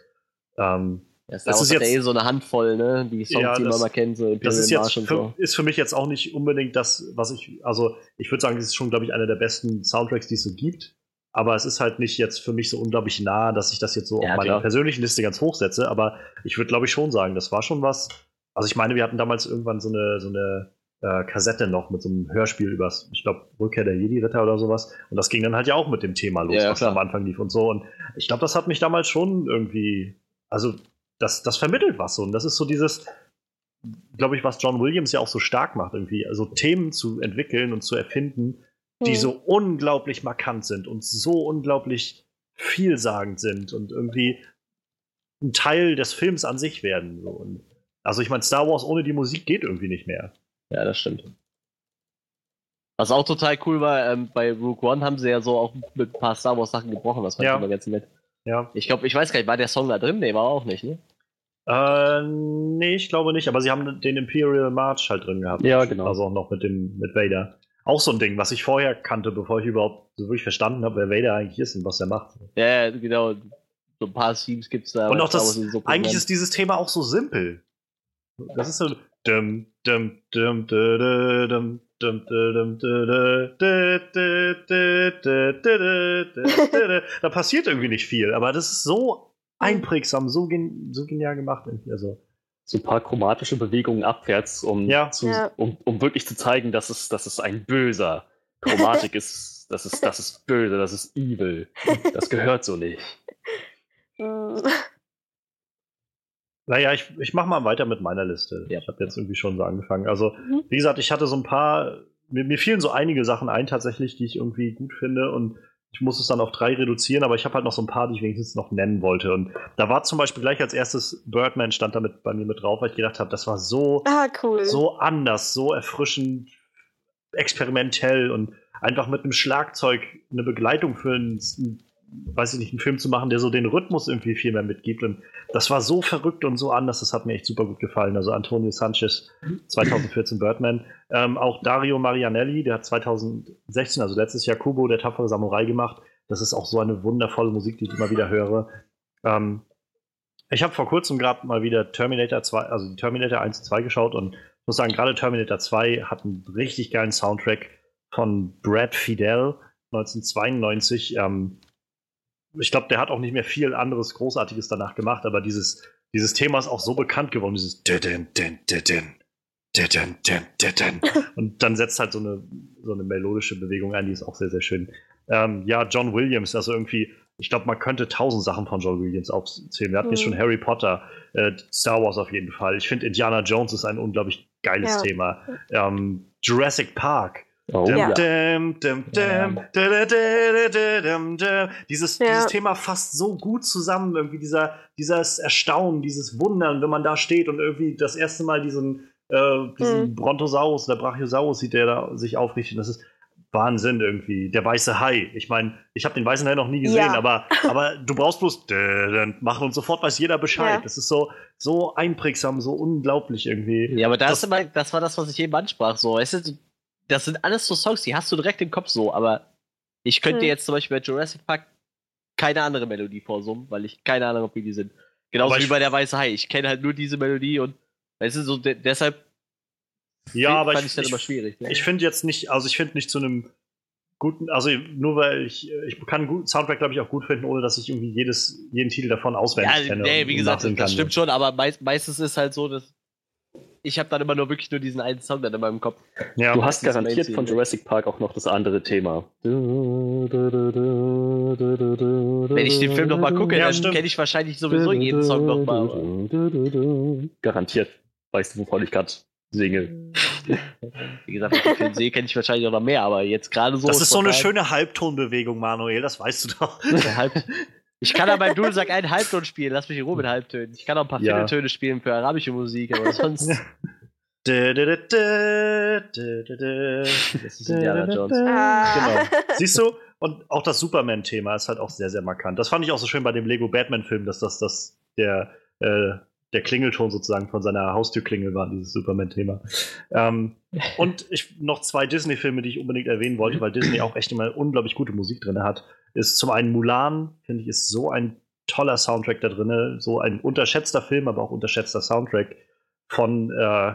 ähm, Ja, Star Das ist jetzt- eh so eine Handvoll, ne? Die Songs, Ja, die man das- mal kennt, so das ist jetzt für, so. ist für mich jetzt auch nicht unbedingt das, was ich, also ich würde sagen, das ist schon, glaube ich, einer der besten Soundtracks, die es so gibt. Aber es ist halt nicht jetzt für mich so unglaublich nah, dass ich das jetzt so Ja, auf meiner klar. persönlichen Liste ganz hoch setze. Aber ich würde, glaube ich, schon sagen, das war schon was. Also ich meine, wir hatten damals irgendwann so eine, so eine äh, Kassette noch mit so einem Hörspiel übers, ich glaube, Rückkehr der Jedi-Ritter oder sowas. Und das ging dann halt ja auch mit dem Thema los, Ja, was klar. am Anfang lief und so. Und ich glaube, das hat mich damals schon irgendwie, also das, das vermittelt was so. Und das ist so dieses, glaube ich, was John Williams ja auch so stark macht, irgendwie, also Themen zu entwickeln und zu erfinden, die Hm. so unglaublich markant sind und so unglaublich vielsagend sind und irgendwie ein Teil des Films an sich werden. So. Und also ich meine, Star Wars ohne die Musik geht irgendwie nicht mehr. Ja, das stimmt. Was auch total cool war, ähm, bei Rogue One haben sie ja so auch mit ein paar Star Wars Sachen gebrochen, das fand Ja. ich immer ganz nett. Ja. Ich glaube, ich weiß gar nicht, war der Song da drin? Nee, war auch nicht, ne? Äh, nee, ich glaube nicht, aber sie haben den Imperial March halt drin gehabt. Ja, genau. Also auch noch mit dem mit Vader. Auch so ein Ding, was ich vorher kannte, bevor ich überhaupt so wirklich verstanden habe, wer Vader eigentlich ist und was er macht. Ja, genau. So ein paar Themes gibt's da. Und auch das, so eigentlich ist dieses Thema auch so simpel. Das ist so. Dum, dum, dum, dum, dum, da passiert irgendwie nicht viel, aber das ist so einprägsam, so, gen so genial gemacht irgendwie. Also so ein paar chromatische Bewegungen abwärts, um, ja. Zu, ja. um, um wirklich zu zeigen, dass es, dass es ein böser Chromatik ist. Das ist, das ist böse, das ist evil. Das gehört so nicht. Mm. Naja, ich, ich mache mal weiter mit meiner Liste. Ja. Ich habe jetzt irgendwie schon so angefangen. Also, Mhm. wie gesagt, ich hatte so ein paar, mir, mir fielen so einige Sachen ein tatsächlich, die ich irgendwie gut finde und ich muss es dann auf drei reduzieren, aber ich habe halt noch so ein paar, die ich wenigstens noch nennen wollte. Und da war zum Beispiel gleich als erstes Birdman stand da mit, bei mir mit drauf, weil ich gedacht habe, das war so, Ah, cool. so anders, so erfrischend, experimentell und einfach mit einem Schlagzeug eine Begleitung für einen, weiß ich nicht, einen Film zu machen, der so den Rhythmus irgendwie viel mehr mitgibt. Und das war so verrückt und so anders, das hat mir echt super gut gefallen. Also Antonio Sanchez, 2014 Birdman. Ähm, auch Dario Marianelli, der hat 2016, also letztes Jahr Kubo, der tapfere Samurai gemacht. Das ist auch so eine wundervolle Musik, die ich immer wieder höre. Ähm, ich habe vor kurzem gerade mal wieder Terminator 2, also die Terminator 1 und 2 geschaut und muss sagen, gerade Terminator 2 hat einen richtig geilen Soundtrack von Brad Fidel 1992. Ähm, ich glaube, der hat auch nicht mehr viel anderes Großartiges danach gemacht, aber dieses, dieses Thema ist auch so bekannt geworden, dieses Didin, din, didin, didin, din, didin. Und dann setzt halt so eine, so eine melodische Bewegung ein, die ist auch sehr, sehr schön. Ähm, ja, John Williams, also irgendwie, ich glaube, man könnte tausend Sachen von John Williams aufzählen. Wir hatten jetzt Mhm. schon Harry Potter, äh, Star Wars auf jeden Fall. Ich finde, Indiana Jones ist ein unglaublich geiles Ja. Thema. Ähm, Jurassic Park. Oh, Ja. Dieses, Thema fasst so gut zusammen, irgendwie dieser, dieses Erstaunen, dieses Wundern, wenn man da steht und irgendwie das erste Mal diesen, äh, diesen Mhm. Brontosaurus oder Brachiosaurus sieht, der da sich aufrichtet. Das ist Wahnsinn irgendwie. Der weiße Hai. Ich meine, ich habe den weißen Hai noch nie gesehen, Ja. aber, aber du brauchst bloß dann machen und sofort weiß jeder Bescheid. Ja. Das ist so, so einprägsam, so unglaublich irgendwie. Ja, aber das, Das- immer, das war das, was ich eben ansprach. So, weißt du, das sind alles so Songs, die hast du direkt im Kopf so, aber ich könnte Hm. dir jetzt zum Beispiel bei Jurassic Park keine andere Melodie vorsummen, weil ich keine Ahnung habe, wie die sind. Genauso Aber wie bei der Weiße Hai. Ich kenne halt nur diese Melodie und weißt du, so de deshalb Ja, aber fand ich, ich dann immer schwierig. Ne? Ich finde jetzt nicht, also ich finde nicht zu einem guten, also nur weil ich, ich kann einen guten Soundtrack, glaube ich, auch gut finden, ohne dass ich irgendwie jedes, jeden Titel davon auswendig ja, kenne. nee, wie gesagt, das kann. stimmt schon, aber meist, meistens ist halt so, dass ich habe dann immer nur wirklich nur diesen einen Song dann in meinem Kopf. Ja, Du hast garantiert von? Jurassic Park auch noch das andere Thema. Wenn ich den Film nochmal gucke, Ja, dann kenne ich wahrscheinlich sowieso jeden Song nochmal. Garantiert. Weißt du, wovon ich gerade singe. Wie gesagt, wenn ich den Film sehe, kenne ich wahrscheinlich auch noch mehr, aber jetzt gerade so. das ist so eine schöne Halbtonbewegung, Manuel, das weißt du doch. Halb ich kann aber beim Dudelsack einen Halbton spielen, lass mich in Ruhe mit Halbtönen. Ich kann auch ein paar Ja. Vierteltöne spielen für arabische Musik, aber sonst. Das ist Indiana Jones. Ah. Genau. Siehst du? Und auch das Superman-Thema ist halt auch sehr, sehr markant. Das fand ich auch so schön bei dem Lego Batman-Film, dass das, das der, äh, der Klingelton sozusagen von seiner Haustürklingel war, dieses Superman-Thema. Ähm, und ich, noch zwei Disney-Filme, die ich unbedingt erwähnen wollte, weil Disney auch echt immer unglaublich gute Musik drin hat, ist zum einen Mulan, finde ich, ist so ein toller Soundtrack da drin, so ein unterschätzter Film, aber auch unterschätzter Soundtrack von, äh,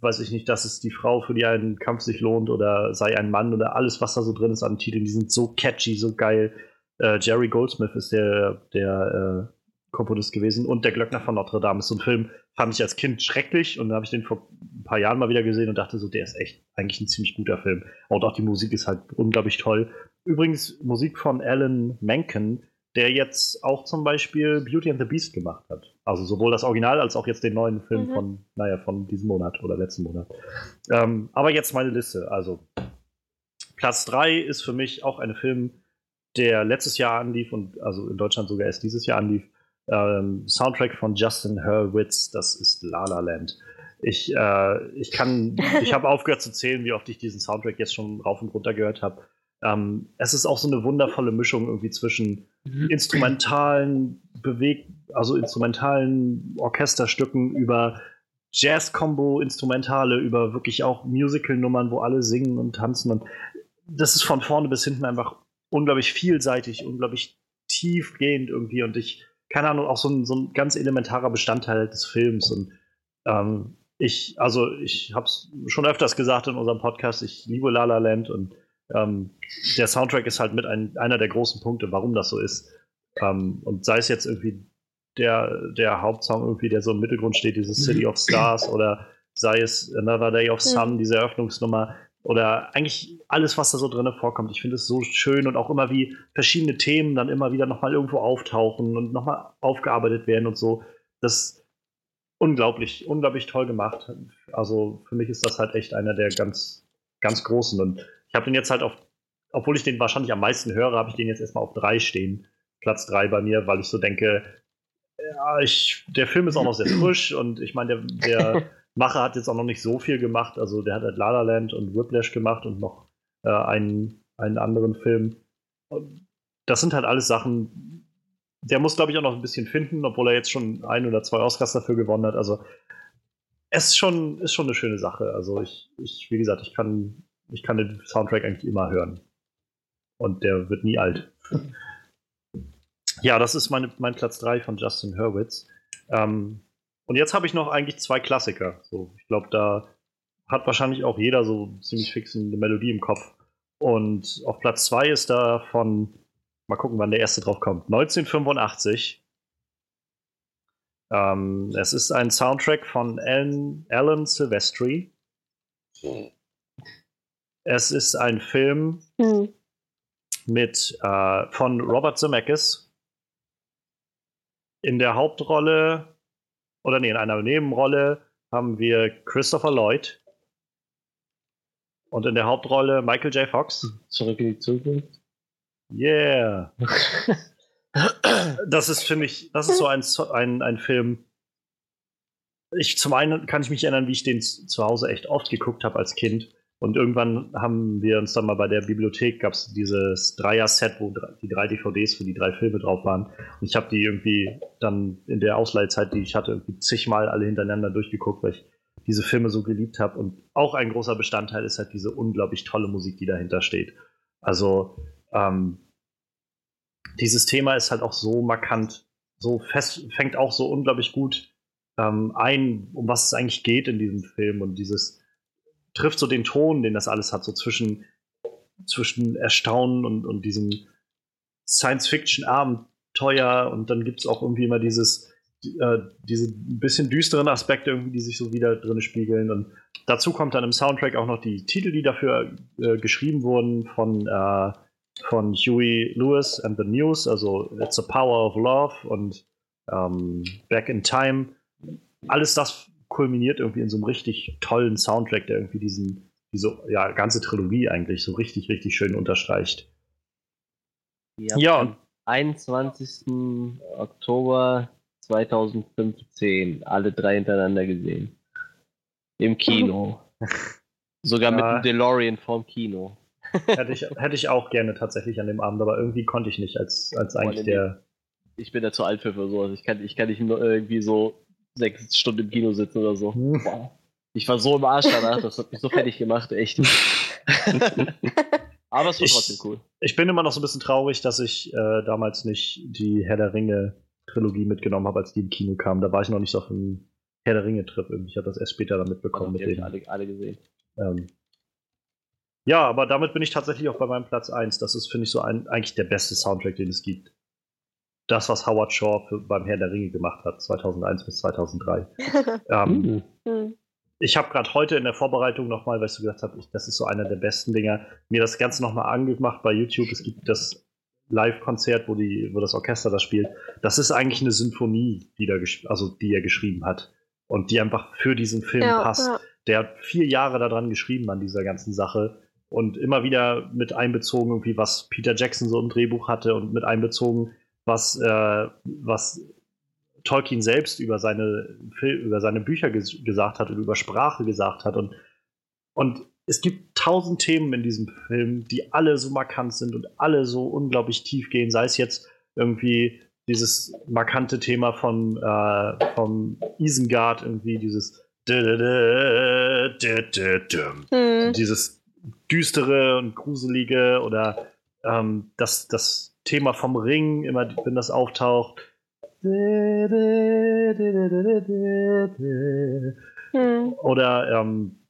weiß ich nicht, das ist die Frau, für die ein Kampf sich lohnt oder sei ein Mann oder alles, was da so drin ist an Titeln, die sind so catchy, so geil. Äh, Jerry Goldsmith ist der, der Komponist gewesen. Und Der Glöckner von Notre Dame ist so ein Film, fand ich als Kind schrecklich und dann habe ich den vor ein paar Jahren mal wieder gesehen und dachte so, der ist echt eigentlich ein ziemlich guter Film. Und auch die Musik ist halt unglaublich toll. Übrigens Musik von Alan Menken, der jetzt auch zum Beispiel Beauty and the Beast gemacht hat. Also sowohl das Original als auch jetzt den neuen Film mhm. von, naja, von diesem Monat oder letzten Monat. Ähm, aber jetzt meine Liste. Also Platz 3 ist für mich auch ein Film, der letztes Jahr anlief und also in Deutschland sogar erst dieses Jahr anlief. Ähm, Soundtrack von Justin Hurwitz, das ist La La Land. Ich, äh, ich kann, ich habe aufgehört zu zählen, wie oft ich diesen Soundtrack jetzt schon rauf und runter gehört habe. Ähm, es ist auch so eine wundervolle Mischung irgendwie zwischen mhm. instrumentalen Beweg, also instrumentalen Orchesterstücken über Jazz-Combo-Instrumentale, über wirklich auch Musical-Nummern, wo alle singen und tanzen. Und das ist von vorne bis hinten einfach unglaublich vielseitig, unglaublich tiefgehend irgendwie und ich, keine Ahnung, auch so ein, so ein ganz elementarer Bestandteil des Films. Und ähm, ich, also ich habe es schon öfters gesagt in unserem Podcast, ich liebe La La Land und ähm, der Soundtrack ist halt mit ein, einer der großen Punkte, warum das so ist. Ähm, und sei es jetzt irgendwie der, der Hauptsong irgendwie, der so im Mittelgrund steht, dieses City of Stars oder sei es Another Day of Sun, diese Eröffnungsnummer oder eigentlich alles, was da so drin vorkommt. Ich finde es so schön und auch immer wie verschiedene Themen dann immer wieder nochmal irgendwo auftauchen und nochmal aufgearbeitet werden und so. Das ist unglaublich, unglaublich toll gemacht. Also für mich ist das halt echt einer der ganz, ganz großen und ich habe den jetzt halt auf, obwohl ich den wahrscheinlich am meisten höre, habe ich den jetzt erstmal auf drei stehen. Platz drei bei mir, weil ich so denke, ja, ich, der Film ist auch noch sehr frisch und ich meine, der, der Macher hat jetzt auch noch nicht so viel gemacht. Also der hat halt La La Land und Whiplash gemacht und noch äh, einen, einen anderen Film. Das sind halt alles Sachen, der muss, glaube ich, auch noch ein bisschen finden, obwohl er jetzt schon ein oder zwei Oscars dafür gewonnen hat. Also es ist schon, ist schon eine schöne Sache. Also ich, ich, wie gesagt, ich kann ich kann den Soundtrack eigentlich immer hören. Und der wird nie alt. ja, das ist meine, mein Platz 3 von Justin Hurwitz. Ähm, und jetzt habe ich noch eigentlich zwei Klassiker. So, ich glaube, da hat wahrscheinlich auch jeder so ziemlich fix eine Melodie im Kopf. Und auf Platz 2 ist da von, mal gucken, wann der erste drauf kommt, 1985. Ähm, es ist ein Soundtrack von Alan, Alan Silvestri. Es ist ein Film mhm. mit äh, von Robert Zemeckis. In der Hauptrolle, oder nee, in einer Nebenrolle haben wir Christopher Lloyd. Und in der Hauptrolle Michael J. Fox. Zurück in die Zukunft. Yeah. das ist, finde ich, das ist so ein, ein, ein Film. Ich, zum einen kann ich mich erinnern, wie ich den zu Hause echt oft geguckt habe als Kind. Und irgendwann haben wir uns dann mal bei der Bibliothek, gab es dieses Dreier-Set, wo die drei DVDs für die drei Filme drauf waren. Und ich habe die irgendwie dann in der Ausleihzeit, die ich hatte, irgendwie zigmal alle hintereinander durchgeguckt, weil ich diese Filme so geliebt habe. Und auch ein großer Bestandteil ist halt diese unglaublich tolle Musik, die dahinter steht. Also ähm, dieses Thema ist halt auch so markant, so fest, fängt auch so unglaublich gut ähm, ein, um was es eigentlich geht in diesem Film und dieses trifft so den Ton, den das alles hat, so zwischen, zwischen Erstaunen und, und diesem Science-Fiction-Abenteuer und dann gibt es auch irgendwie immer dieses, äh, diese bisschen düsteren Aspekte, irgendwie, die sich so wieder drin spiegeln. Und dazu kommt dann im Soundtrack auch noch die Titel, die dafür äh, geschrieben wurden von, äh, von Huey Lewis and the News, also It's a Power of Love und ähm, Back in Time. Alles das kulminiert irgendwie in so einem richtig tollen Soundtrack, der irgendwie diesen, diese ja, ganze Trilogie eigentlich so richtig, richtig schön unterstreicht. Ja, ja und 21. Oktober 2015 alle drei hintereinander gesehen. Im Kino. Sogar mit dem DeLorean vorm Kino. hätte, ich, hätte ich auch gerne tatsächlich an dem Abend, aber irgendwie konnte ich nicht, als, als eigentlich der. Ich bin da zu alt für sowas. Ich kann, ich kann nicht irgendwie so sechs Stunden im Kino sitzen oder so. Hm. Ich war so im Arsch danach, das hat mich so fertig gemacht, echt. Aber es war ich, trotzdem cool. Ich bin immer noch so ein bisschen traurig, dass ich äh, damals nicht die Herr der Ringe Trilogie mitgenommen habe, als die im Kino kam. Da war ich noch nicht so auf einem Herr der Ringe Trip. Ich habe das erst später dann mitbekommen. Also, mit denen. Alle, alle gesehen. Ähm, ja, aber damit bin ich tatsächlich auch bei meinem Platz 1. Das ist, finde ich, so ein, eigentlich der beste Soundtrack, den es gibt das, was Howard Shaw für, beim Herr der Ringe gemacht hat, 2001 bis 2003. ähm, mhm. Ich habe gerade heute in der Vorbereitung nochmal, weil ich so gesagt habe, das ist so einer der besten Dinger, mir das Ganze nochmal angemacht bei YouTube. Es gibt das Live-Konzert, wo, wo das Orchester das spielt. Das ist eigentlich eine Sinfonie, die, da also, die er geschrieben hat und die einfach für diesen Film ja, passt. Ja. Der hat vier Jahre daran geschrieben an dieser ganzen Sache und immer wieder mit einbezogen, irgendwie, was Peter Jackson so im Drehbuch hatte und mit einbezogen, was, äh, was Tolkien selbst über seine, über seine Bücher ges gesagt hat und über Sprache gesagt hat. Und, und es gibt tausend Themen in diesem Film, die alle so markant sind und alle so unglaublich tief gehen. Sei es jetzt irgendwie dieses markante Thema von äh, vom Isengard, irgendwie dieses hm. dieses düstere und gruselige oder ähm, das, das Thema vom Ring, immer wenn das auftaucht. Hm. Oder ähm,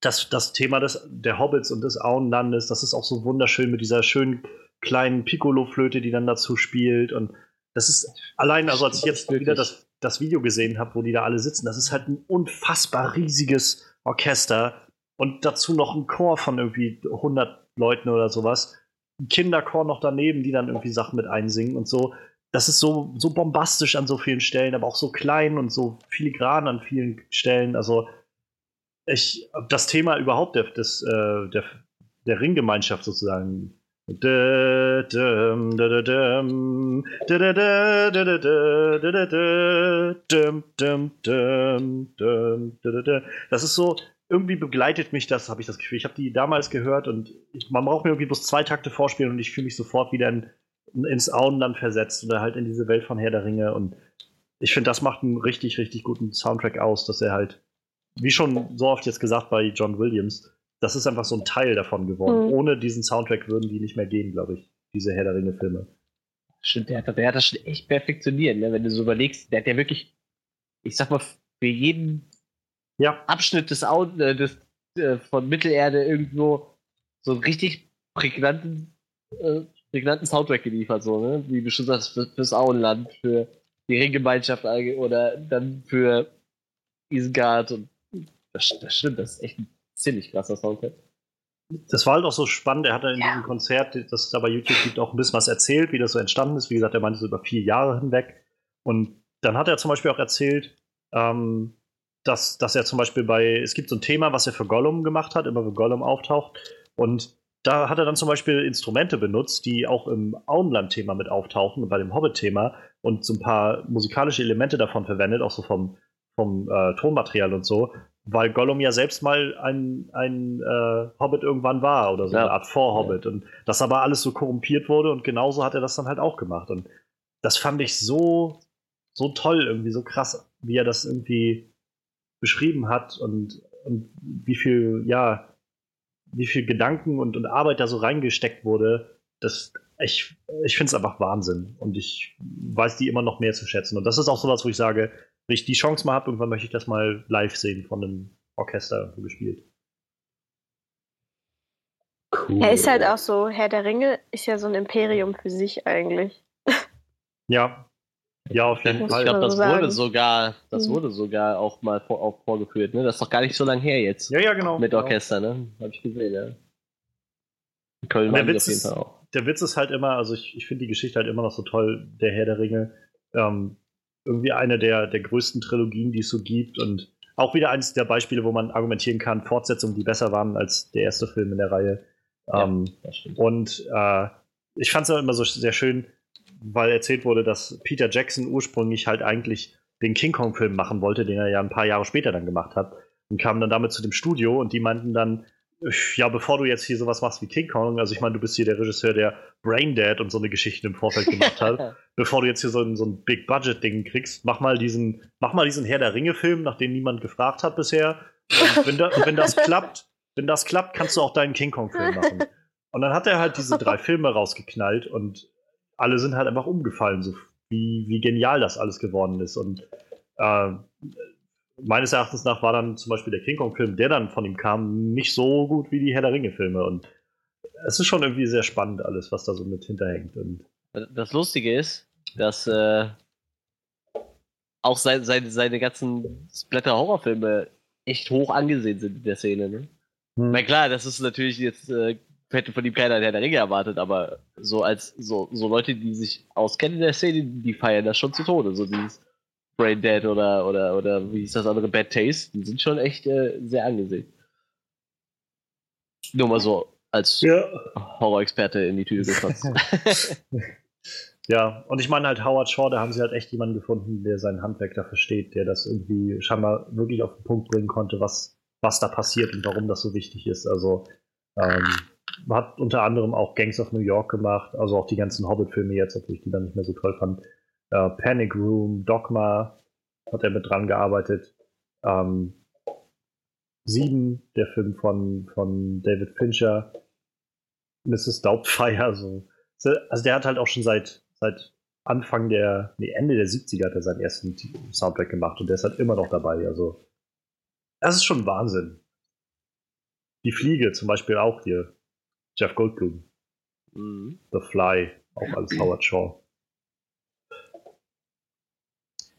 das, das Thema des, der Hobbits und des Auenlandes, das ist auch so wunderschön mit dieser schönen kleinen Piccolo-Flöte, die dann dazu spielt. Und das ist allein, also als ich jetzt wieder das, das Video gesehen habe, wo die da alle sitzen, das ist halt ein unfassbar riesiges Orchester und dazu noch ein Chor von irgendwie 100 Leuten oder sowas. Kinderchor noch daneben, die dann irgendwie Sachen mit einsingen und so. Das ist so, so bombastisch an so vielen Stellen, aber auch so klein und so filigran an vielen Stellen. Also, ich, das Thema überhaupt der, des, äh, der, der Ringgemeinschaft sozusagen. Das ist so, irgendwie begleitet mich das, habe ich das Gefühl. Ich habe die damals gehört und ich, man braucht mir irgendwie bloß zwei Takte vorspielen und ich fühle mich sofort wieder in, ins Auenland versetzt oder halt in diese Welt von Herr der Ringe. Und ich finde, das macht einen richtig, richtig guten Soundtrack aus, dass er halt, wie schon so oft jetzt gesagt bei John Williams, das ist einfach so ein Teil davon geworden. Mhm. Ohne diesen Soundtrack würden die nicht mehr gehen, glaube ich, diese Herr der Ringe-Filme. Stimmt, der hat, der hat das schon echt perfektioniert, ne? wenn du so überlegst. Der hat ja wirklich, ich sag mal, für jeden ja. Abschnitt des, äh, des äh, von Mittelerde irgendwo so einen richtig prägnanten, äh, prägnanten Soundtrack geliefert, so, ne? Wie du schon sagst, für, fürs Auenland, für die Ringgemeinschaft oder dann für Isengard und das, das stimmt, das ist echt ein ziemlich krasser Soundtrack. Das war halt auch so spannend. Er hat in ja. diesem Konzert, das es da bei YouTube gibt, auch ein bisschen was erzählt, wie das so entstanden ist. Wie gesagt, er meinte so über vier Jahre hinweg. Und dann hat er zum Beispiel auch erzählt, ähm, dass, dass er zum Beispiel bei, es gibt so ein Thema, was er für Gollum gemacht hat, immer wenn Gollum auftaucht. Und da hat er dann zum Beispiel Instrumente benutzt, die auch im Auenland-Thema mit auftauchen und bei dem Hobbit-Thema und so ein paar musikalische Elemente davon verwendet, auch so vom, vom äh, Tonmaterial und so, weil Gollum ja selbst mal ein, ein äh, Hobbit irgendwann war oder so ja. eine Art Vorhobbit ja. und das aber alles so korrumpiert wurde und genauso hat er das dann halt auch gemacht und das fand ich so so toll irgendwie so krass, wie er das irgendwie beschrieben hat und, und wie viel, ja, wie viel Gedanken und, und Arbeit da so reingesteckt wurde, das, ich, ich finde es einfach Wahnsinn. Und ich weiß die immer noch mehr zu schätzen. Und das ist auch sowas, wo ich sage, wenn ich die Chance mal habe, irgendwann möchte ich das mal live sehen von einem Orchester gespielt. Cool. Er ist halt auch so, Herr der Ringe ist ja so ein Imperium für sich eigentlich. Ja, ja, auf jeden Fall. Ich glaube, das wurde sogar, das mhm. wurde sogar auch mal vor, auch vorgeführt, ne? Das ist doch gar nicht so lange her jetzt. Ja, ja, genau. Mit genau. Orchester, ne? Habe ich gesehen, ja. In Köln der Witz, auf jeden Fall auch. Der Witz ist halt immer, also ich, ich finde die Geschichte halt immer noch so toll, der Herr der Ringe. Ähm, irgendwie eine der, der größten Trilogien, die es so gibt und auch wieder eines der Beispiele, wo man argumentieren kann, Fortsetzungen, die besser waren als der erste Film in der Reihe. Ähm, ja, und äh, ich fand es immer so sehr schön, weil erzählt wurde, dass Peter Jackson ursprünglich halt eigentlich den King Kong-Film machen wollte, den er ja ein paar Jahre später dann gemacht hat. Und kam dann damit zu dem Studio und die meinten dann, ja, bevor du jetzt hier sowas machst wie King Kong, also ich meine, du bist hier der Regisseur, der Brain Dead und so eine Geschichte im Vorfeld gemacht hat, bevor du jetzt hier so ein, so ein Big Budget Ding kriegst, mach mal diesen, mach mal diesen Herr der Ringe Film, nach dem niemand gefragt hat bisher. Und wenn, da, wenn das klappt, wenn das klappt, kannst du auch deinen King Kong Film machen. Und dann hat er halt diese drei Filme rausgeknallt und alle sind halt einfach umgefallen, so wie, wie genial das alles geworden ist. Und äh, meines Erachtens nach war dann zum Beispiel der King Kong-Film, der dann von ihm kam, nicht so gut wie die Herr der Ringe-Filme. Und es ist schon irgendwie sehr spannend, alles, was da so mit hinterhängt. Und das Lustige ist, dass äh, auch sein, seine, seine ganzen Splatter-Horrorfilme echt hoch angesehen sind in der Szene. Ne? Hm. Na klar, das ist natürlich jetzt, äh, hätte von ihm keiner der Ringe erwartet, aber so als so, so Leute, die sich auskennen in der Szene, die feiern das schon zu Tode. So dieses Brain Dead oder, oder, oder wie hieß das andere, Bad Taste, die sind schon echt äh, sehr angesehen. Nur mal so als Ja. Horror-Experte in die Tüte gefasst. Ja, und ich meine halt Howard Shaw, da haben sie halt echt jemanden gefunden, der sein Handwerk da versteht, der das irgendwie scheinbar wirklich auf den Punkt bringen konnte, was, was da passiert und warum das so wichtig ist. Also ähm, hat unter anderem auch Gangs of New York gemacht, also auch die ganzen Hobbit-Filme jetzt, obwohl ich die dann nicht mehr so toll fand. Äh, Panic Room, Dogma hat er mit dran gearbeitet. Ähm, Sieben, der Film von, von David Fincher. Mrs. Doubtfire, so. Also der hat halt auch schon seit, seit Anfang der, nee, Ende der 70er hat er seinen ersten Soundtrack gemacht und der ist halt immer noch dabei. Also, das ist schon Wahnsinn. Die Fliege zum Beispiel auch hier. Jeff Goldblum. Mhm. The Fly, auch alles Howard Shaw.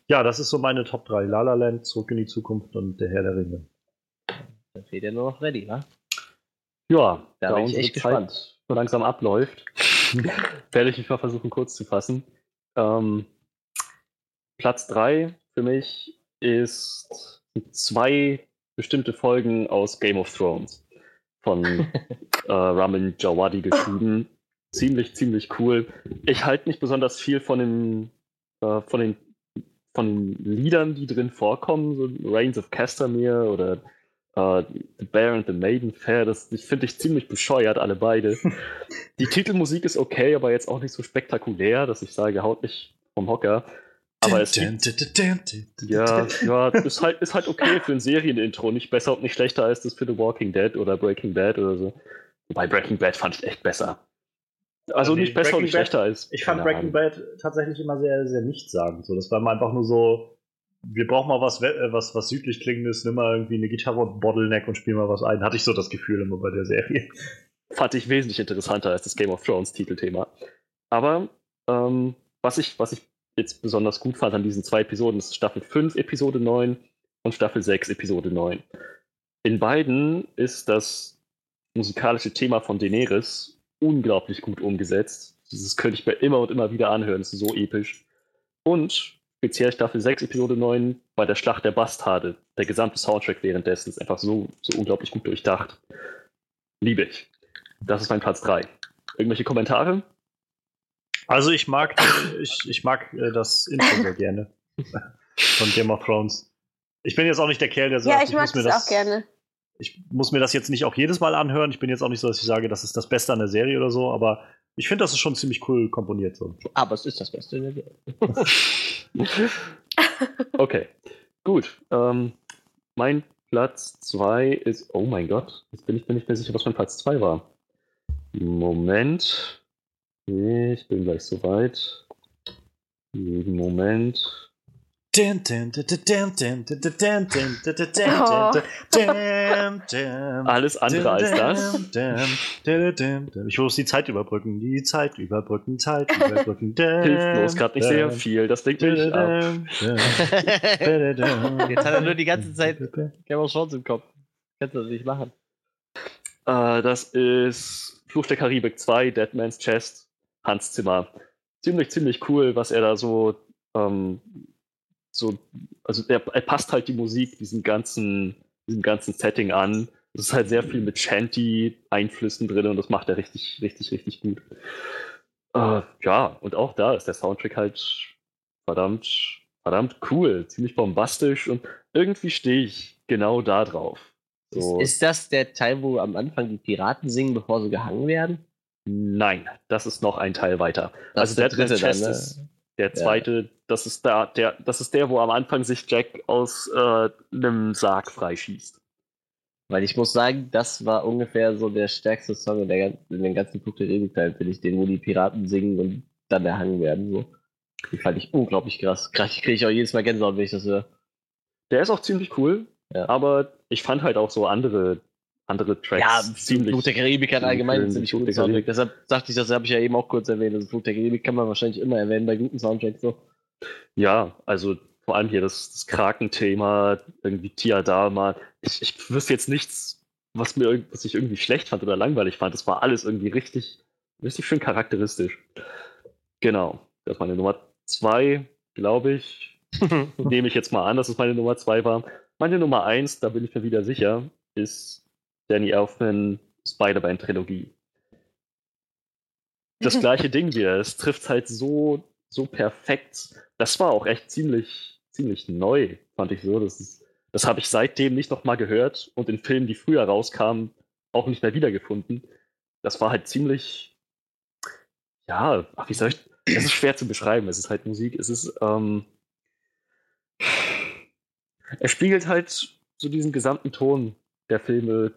Ja, das ist so meine Top 3. La La Land, Zurück in die Zukunft und Der Herr der Ringe. Dann fehlt ja nur noch Freddy, wa? Ja, Da da, bin ich echt Zeit gespannt. so langsam abläuft, werde ich mich mal versuchen, kurz zu fassen. Ähm, Platz 3 für mich ist zwei bestimmte Folgen aus Game of Thrones von äh, Ramin Djawadi geschrieben. Ziemlich, ziemlich cool. Ich halte nicht besonders viel von den, äh, von den von den Liedern, die drin vorkommen, so Reigns of Castamere oder äh, The Bear and the Maiden Fair, das finde ich ziemlich bescheuert, alle beide. Die Titelmusik ist okay, aber jetzt auch nicht so spektakulär, dass ich sage, haut nicht vom Hocker. Aber es gibt, ja, ja, ist halt, ist halt okay für ein Serienintro, nicht besser und nicht schlechter als das für The Walking Dead oder Breaking Bad oder so. Wobei Breaking Bad fand ich echt besser. Also Nee, nicht besser und Breaking nicht Bad- schlechter als. Ich fand Breaking Ahnung. Bad tatsächlich immer sehr, sehr nichtssagend. So, das war mal einfach nur so, wir brauchen mal was, äh, was, was südlich klingendes, nimm mal irgendwie eine Gitarre und Bottleneck und spiel mal was ein. Hatte ich so das Gefühl immer bei der Serie. fand ich wesentlich interessanter als das Game of Thrones Titelthema. Aber ähm, was, ich, was ich jetzt besonders gut fand an diesen zwei Episoden, ist Staffel 5, Episode 9 und Staffel 6, Episode 9. In beiden ist das musikalische Thema von Daenerys unglaublich gut umgesetzt. Das könnte ich mir immer und immer wieder anhören, das ist so episch. Und speziell Staffel 6, Episode 9 bei der Schlacht der Bastarde. Der gesamte Soundtrack währenddessen ist einfach so, so unglaublich gut durchdacht. Liebe ich. Das ist mein Platz 3. Irgendwelche Kommentare? Also ich mag, ich, ich mag äh, das Intro sehr gerne. Von Game of Thrones. Ich bin jetzt auch nicht der Kerl, der sagt, Ja, ich mag muss mir das das auch gerne. Ich muss mir das jetzt nicht auch jedes Mal anhören. Ich bin jetzt auch nicht so, dass ich sage, das ist das Beste an der Serie oder so, aber ich finde, das ist schon ziemlich cool komponiert. So. Aber es ist das Beste in der Serie. Okay, gut. Ähm, mein Platz 2 ist. Oh mein Gott, jetzt bin ich mir nicht mehr sicher, was mein Platz 2 war. Moment. Ich bin gleich soweit. Moment. Alles andere als das. Ich muss die Zeit überbrücken, die Zeit überbrücken, Zeit überbrücken. Hilft bloß gerade nicht sehr viel. Das lenkt mich ab. Jetzt hat er nur die ganze Zeit Game of Thrones im Kopf. Kannst du das nicht machen. Äh, das ist Fluch der Karibik 2, Dead Man's Chest, Hans Zimmer. Ziemlich, ziemlich cool, was er da so, ähm, so, also er, er passt halt die Musik diesem ganzen, diesem ganzen Setting an. Es ist halt sehr viel mit Shanty-Einflüssen drin und das macht er richtig, richtig, richtig gut. Äh, ja, und auch da ist der Soundtrack halt verdammt, verdammt cool, ziemlich bombastisch und irgendwie stehe ich genau da drauf. So. Ist, ist das der Teil, wo am Anfang die Piraten singen, bevor sie gehangen werden? Nein, das ist noch ein Teil weiter. Das also ist der Man's dritte dann, Chest ne? ist der zweite, das ist da, der, das ist der, wo am Anfang sich Jack aus äh, einem Sarg freischießt. Weil ich muss sagen, das war ungefähr so der stärkste Song in, der, in den ganzen Fluch der Karibik-Teilen, finde ich, den, wo die Piraten singen und dann erhangen werden. So. Die fand ich unglaublich krass. Krass, kriege ich auch jedes Mal Gänsehaut, wenn ich das höre. Der ist auch ziemlich cool, Ja. aber ich fand halt auch so andere, andere Tracks Ja, ziemlich. Flut der Karibik hat allgemein ziemlich guten Soundtrack. Deshalb dachte ich, das habe ich ja eben auch kurz erwähnt. Also Flut der Karibik kann man wahrscheinlich immer erwähnen bei guten Soundtracks. So. Ja, also vor allem hier das, das Kraken-Thema, irgendwie Tiadama. Ich, ich wüsste jetzt nichts, was mir was ich irgendwie schlecht fand oder langweilig fand. Das war alles irgendwie richtig, richtig schön charakteristisch. Genau. Das ist meine Nummer zwei, glaube ich. Nehme ich jetzt mal an, dass es meine Nummer zwei war. Meine Nummer eins, da bin ich mir wieder sicher, ist Danny Elfman Spider-Man-Trilogie. Das gleiche Ding wieder. Es trifft halt so, so perfekt. Das war auch echt ziemlich, ziemlich neu, fand ich so. Das, ist- das habe ich seitdem nicht nochmal gehört und in Filmen, die früher rauskamen, auch nicht mehr wiedergefunden. Das war halt ziemlich, ja, ach, wie soll ich, es ist schwer zu beschreiben. Es ist halt Musik. Es ist, ähm, er spiegelt halt so diesen gesamten Ton der Filme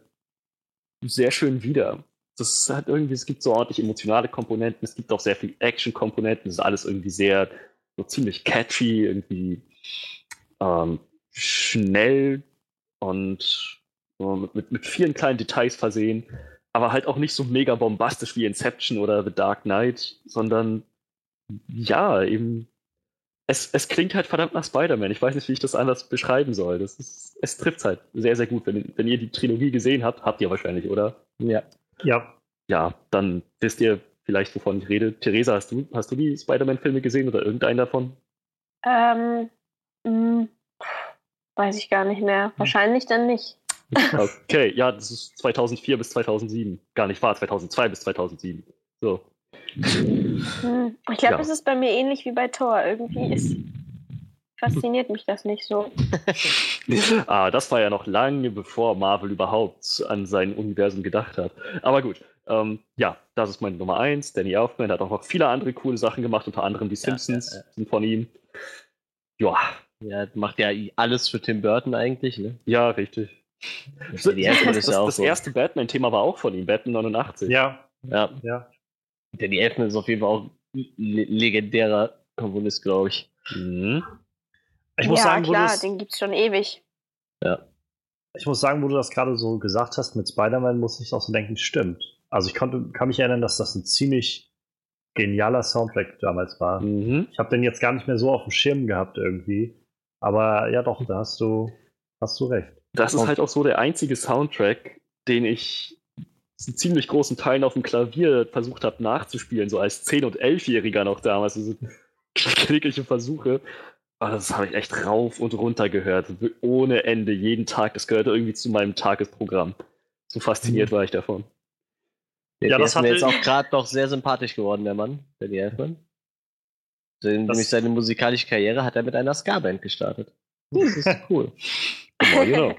sehr schön wider. Das hat irgendwie, es gibt so ordentlich emotionale Komponenten, es gibt auch sehr viel Action-Komponenten, es ist alles irgendwie sehr, so ziemlich catchy, irgendwie ähm, schnell und so mit, mit, mit vielen kleinen Details versehen, aber halt auch nicht so mega bombastisch wie Inception oder The Dark Knight, sondern ja, eben es, es klingt halt verdammt nach Spider-Man. Ich weiß nicht, wie ich das anders beschreiben soll. Das ist, es trifft halt sehr, sehr gut. Wenn, wenn ihr die Trilogie gesehen habt, habt ihr wahrscheinlich, oder? Ja. Ja, Ja, dann wisst ihr vielleicht, wovon ich rede. Theresa, hast du, hast du die Spider-Man-Filme gesehen oder irgendeinen davon? Ähm, mh, weiß ich gar nicht mehr. Wahrscheinlich dann nicht. Okay, ja, das ist 2004 bis 2007. Gar nicht wahr, 2002 bis 2007. So. Hm, Ich glaube, Ja. es ist bei mir ähnlich wie bei Thor. Irgendwie ist, fasziniert mich das nicht so. ah, das war ja noch lange bevor Marvel überhaupt an sein Universum gedacht hat. Aber gut, ähm, ja, das ist meine Nummer eins. Danny Elfman hat auch noch viele andere coole Sachen gemacht, unter anderem die Simpsons ja, ja. sind von ihm. Ja, Ja, macht ja alles für Tim Burton eigentlich, ne? ja, richtig. Das, Das, das, das erste Batman-Thema war auch von ihm, Batman 89. ja, Ja, ja. Danny Elfman ist auf jeden Fall auch ein le legendärer Komponist, glaube ich. Mhm. Ich muss ja, sagen, klar, das- den gibt's schon ewig. Ich muss sagen, wo du das gerade so gesagt hast mit Spider-Man, muss ich auch so denken, stimmt. Also ich konnte, kann mich erinnern, dass das ein ziemlich genialer Soundtrack damals war. Mhm. Ich habe den jetzt gar nicht mehr so auf dem Schirm gehabt irgendwie. Aber ja doch, da hast du, hast du recht. Das ist halt auch so der einzige Soundtrack, den ich zu ziemlich großen Teilen auf dem Klavier versucht habe nachzuspielen, so als 10- und 11-Jähriger noch damals. Also klägliche Versuche. Aber das habe ich echt rauf und runter gehört. Ohne Ende, jeden Tag. Das gehörte irgendwie zu meinem Tagesprogramm. So fasziniert war ich davon. Der, Ja, das ist mir jetzt auch gerade noch sehr sympathisch geworden, der Mann, Danny Elfman. Nämlich seine musikalische Karriere hat er mit einer Ska-Band gestartet. Das ist cool. Genau, genau.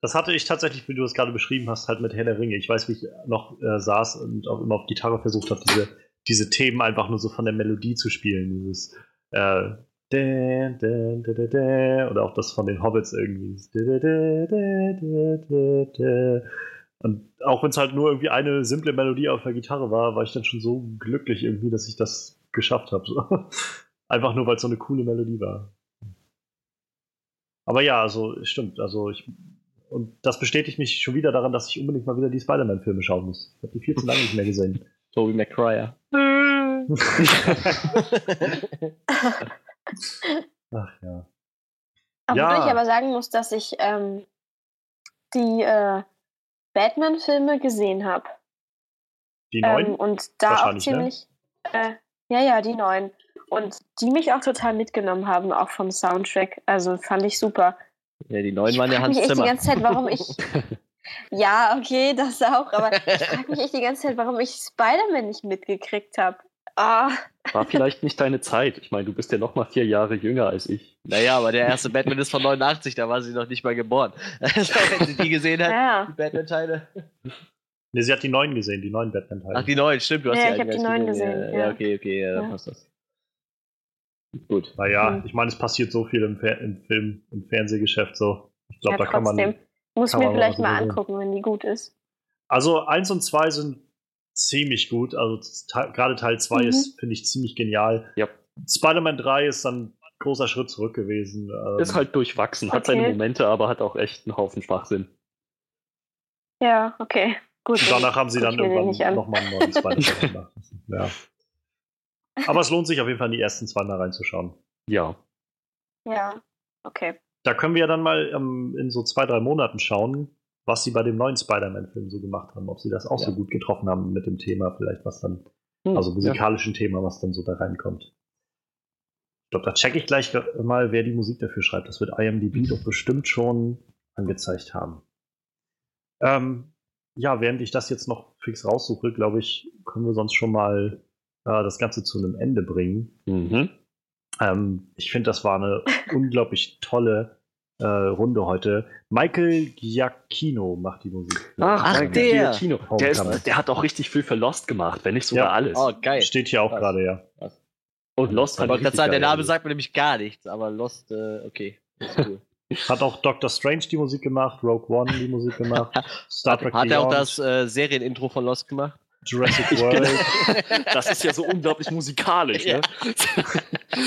Das hatte ich tatsächlich, wie du es gerade beschrieben hast, halt mit Herr der Ringe. Ich weiß, wie ich noch äh, saß und auch immer auf Gitarre versucht habe, diese, diese Themen einfach nur so von der Melodie zu spielen. Dieses äh, oder auch das von den Hobbits irgendwie. Und auch wenn es halt nur irgendwie eine simple Melodie auf der Gitarre war, war ich dann schon so glücklich irgendwie, dass ich das geschafft habe. Einfach nur, weil es so eine coole Melodie war. Aber ja, also stimmt. Also ich und das bestätigt mich schon wieder daran, dass ich unbedingt mal wieder die Spider-Man-Filme schauen muss. Ich habe die viel zu lange nicht mehr gesehen. Tobey McCryer. Ach ja. Obwohl Ja. ich aber sagen muss, dass ich ähm, die äh, Batman-Filme gesehen habe. Die Ähm, neuen? und da auch ne? ziemlich. Äh, ja, ja, die neuen. Und die mich auch total mitgenommen haben, auch vom Soundtrack. Also fand ich super. Ja, die neuen Ich waren ja frag Hans mich echt die Zimmer. ganze Zeit, warum ich. ja, okay, das auch. Aber ich frage mich echt die ganze Zeit, warum ich Spider-Man nicht mitgekriegt habe. Ah, War vielleicht nicht deine Zeit. Ich meine, du bist ja noch mal vier Jahre jünger als ich. Naja, aber der erste Batman ist von 89, da war sie noch nicht mal geboren. Also, wenn sie die gesehen hat, ja. die Batman-Teile. Ne, sie hat die neuen gesehen, die neuen Batman-Teile. Ach, die neuen, stimmt, du hast Ja, die ich hab alten die neuen Ja, gesehen, ja, ja. okay, okay, ja, dann Ja. passt das. Gut. naja, Hm. ich meine, es passiert so viel im, Fer im Film, im Fernsehgeschäft so. Ich glaube, ja, da kann man. trotzdem. Muss kann mir man vielleicht mal angucken, wenn die gut ist. Also eins und zwei sind ziemlich gut. Also gerade Teil 2 Mhm. ist, finde ich, ziemlich genial. Ja. Spider-Man 3 ist dann ein großer Schritt zurück gewesen. Ähm, Ist halt durchwachsen, hat Okay. seine Momente, aber hat auch echt einen Haufen Schwachsinn. Ja, okay. Gut. Und danach haben sie dann irgendwann nochmal einen neuen Spider-Man gemacht. Ja. Aber es lohnt sich auf jeden Fall in die ersten zwei mal reinzuschauen. Ja. Ja, okay. Da können wir ja dann mal ähm, in so zwei, drei Monaten schauen, was sie bei dem neuen Spider-Man-Film so gemacht haben. Ob sie das auch ja. so gut getroffen haben mit dem Thema, vielleicht was dann, hm, also musikalischen ja. Thema, was dann so da reinkommt. Ich glaube, da checke ich gleich mal, wer die Musik dafür schreibt. Das wird IMDb doch bestimmt schon angezeigt haben. Ähm, ja, während ich das jetzt noch fix raussuche, glaube ich, können wir sonst schon mal äh, das Ganze zu einem Ende bringen. Mhm. Ähm, ich finde, das war eine unglaublich tolle äh, Runde heute. Michael Giacchino macht die Musik. Ach, Ach der. Giacchino. Der, ist, der, hat auch richtig viel für Lost gemacht, wenn nicht sogar ja. alles. Oh, geil. Steht hier auch gerade, ja. Was? Und Lost hat ich sagen, Der Name sagt mir nämlich gar nichts, aber Lost, äh, okay. Cool. Hat auch Doctor Strange die Musik gemacht, Rogue One die Musik gemacht, Star Trek Hat, hat er auch das äh, Serienintro von Lost gemacht? Jurassic World. das ist ja so unglaublich musikalisch. Ne?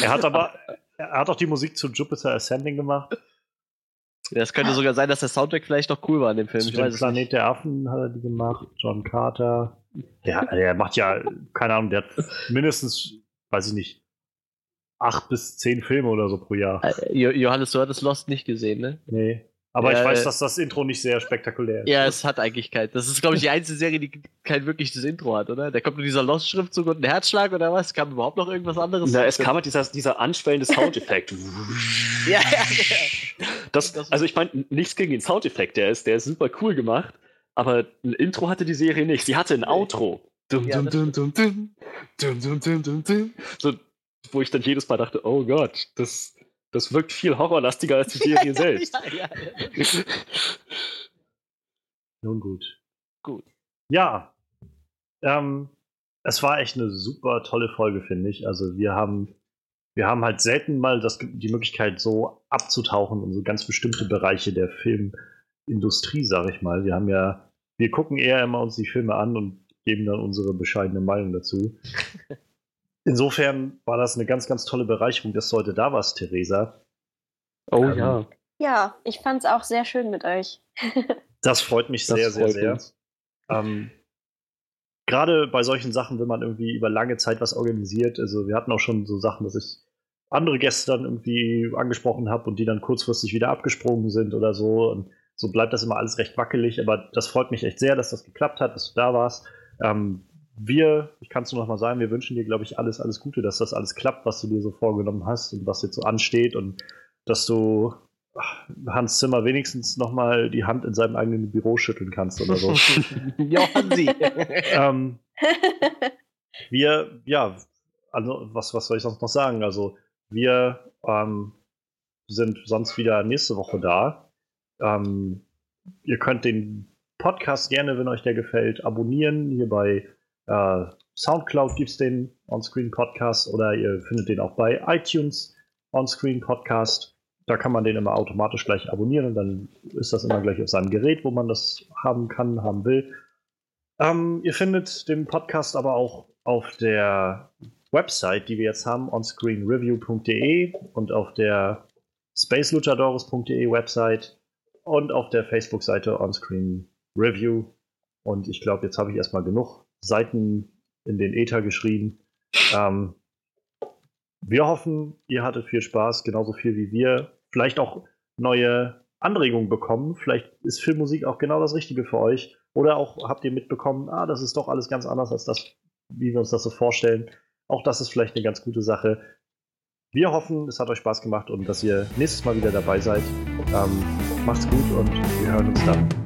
er hat aber, er hat auch die Musik zu Jupiter Ascending gemacht. Es könnte sogar sein, dass der Soundtrack vielleicht noch cool war in dem Film. Zu dem Planet nicht. der Affen hat er die gemacht. John Carter. Der, der macht ja, keine Ahnung, der hat mindestens, weiß ich nicht, acht bis zehn Filme oder so pro Jahr. Äh, Johannes, du hattest Lost nicht gesehen, ne? Nee. Aber ja, ich weiß, dass das Intro nicht sehr spektakulär ist. Ja, es hat eigentlich kein. Das ist, glaube ich, die einzige Serie, die kein wirkliches Intro hat, oder? Da kommt nur dieser Lost-Schriftzug und ein Herzschlag oder was? Kam überhaupt noch irgendwas anderes? Na, es kam halt dieser, dieser anschwellende Soundeffekt. ja, ja, ja. Das, also ich meine, nichts gegen den Soundeffekt, der ist, der ist super cool gemacht, aber ein Intro hatte die Serie nicht. Sie hatte ein Outro. Dum, dum, dum, dum, dum, dum, dum, dum, dum, dum. So, wo ich dann jedes Mal dachte, oh Gott, das, das wirkt viel horrorlastiger als die Serie selbst. ja, ja, ja. Nun gut. Gut. Ja. Ähm, es war echt eine super tolle Folge, finde ich. Also wir haben, wir haben halt selten mal das, die Möglichkeit, so abzutauchen in so ganz bestimmte Bereiche der Filmindustrie, sage ich mal. Wir haben ja, wir gucken eher immer uns die Filme an und geben dann unsere bescheidene Meinung dazu. Insofern war das eine ganz, ganz tolle Bereicherung, dass du heute da warst, Theresa. Oh ähm, ja. Ja, ich fand es auch sehr schön mit euch. das freut mich sehr, das sehr, sehr. Ähm, Gerade bei solchen Sachen, wenn man irgendwie über lange Zeit was organisiert, also wir hatten auch schon so Sachen, dass ich andere Gäste dann irgendwie angesprochen habe und die dann kurzfristig wieder abgesprungen sind oder so. Und so bleibt das immer alles recht wackelig, aber das freut mich echt sehr, dass das geklappt hat, dass du da warst. Ähm, wir, ich kann es nur noch mal sagen, wir wünschen dir, glaube ich, alles, alles Gute, dass das alles klappt, was du dir so vorgenommen hast und was jetzt so ansteht und dass du Hans Zimmer wenigstens noch mal die Hand in seinem eigenen Büro schütteln kannst oder so. ja, Hansi. ähm, wir, ja, also was, was soll ich sonst noch sagen? Also wir ähm, sind sonst wieder nächste Woche da. Ähm, ihr könnt den Podcast gerne, wenn euch der gefällt, abonnieren. Hier bei äh, Soundcloud gibt es den Onscreen Podcast oder ihr findet den auch bei iTunes Onscreen Podcast. Da kann man den immer automatisch gleich abonnieren dann ist das immer gleich auf seinem Gerät, wo man das haben kann, haben will. Ähm, ihr findet den Podcast aber auch auf der Website, die wir jetzt haben, onscreenreview.de und auf der spaceluchadores.de Website und auf der Facebook-Seite Onscreen Review. Und ich glaube, jetzt habe ich erstmal genug Seiten in den Ether geschrien. Ähm, wir hoffen, ihr hattet viel Spaß, genauso viel wie wir. Vielleicht auch neue Anregungen bekommen. Vielleicht ist Filmmusik auch genau das Richtige für euch. Oder auch habt ihr mitbekommen, ah, das ist doch alles ganz anders als das, wie wir uns das so vorstellen. Auch das ist vielleicht eine ganz gute Sache. Wir hoffen, es hat euch Spaß gemacht und dass ihr nächstes Mal wieder dabei seid. Ähm, macht's gut und wir hören uns dann.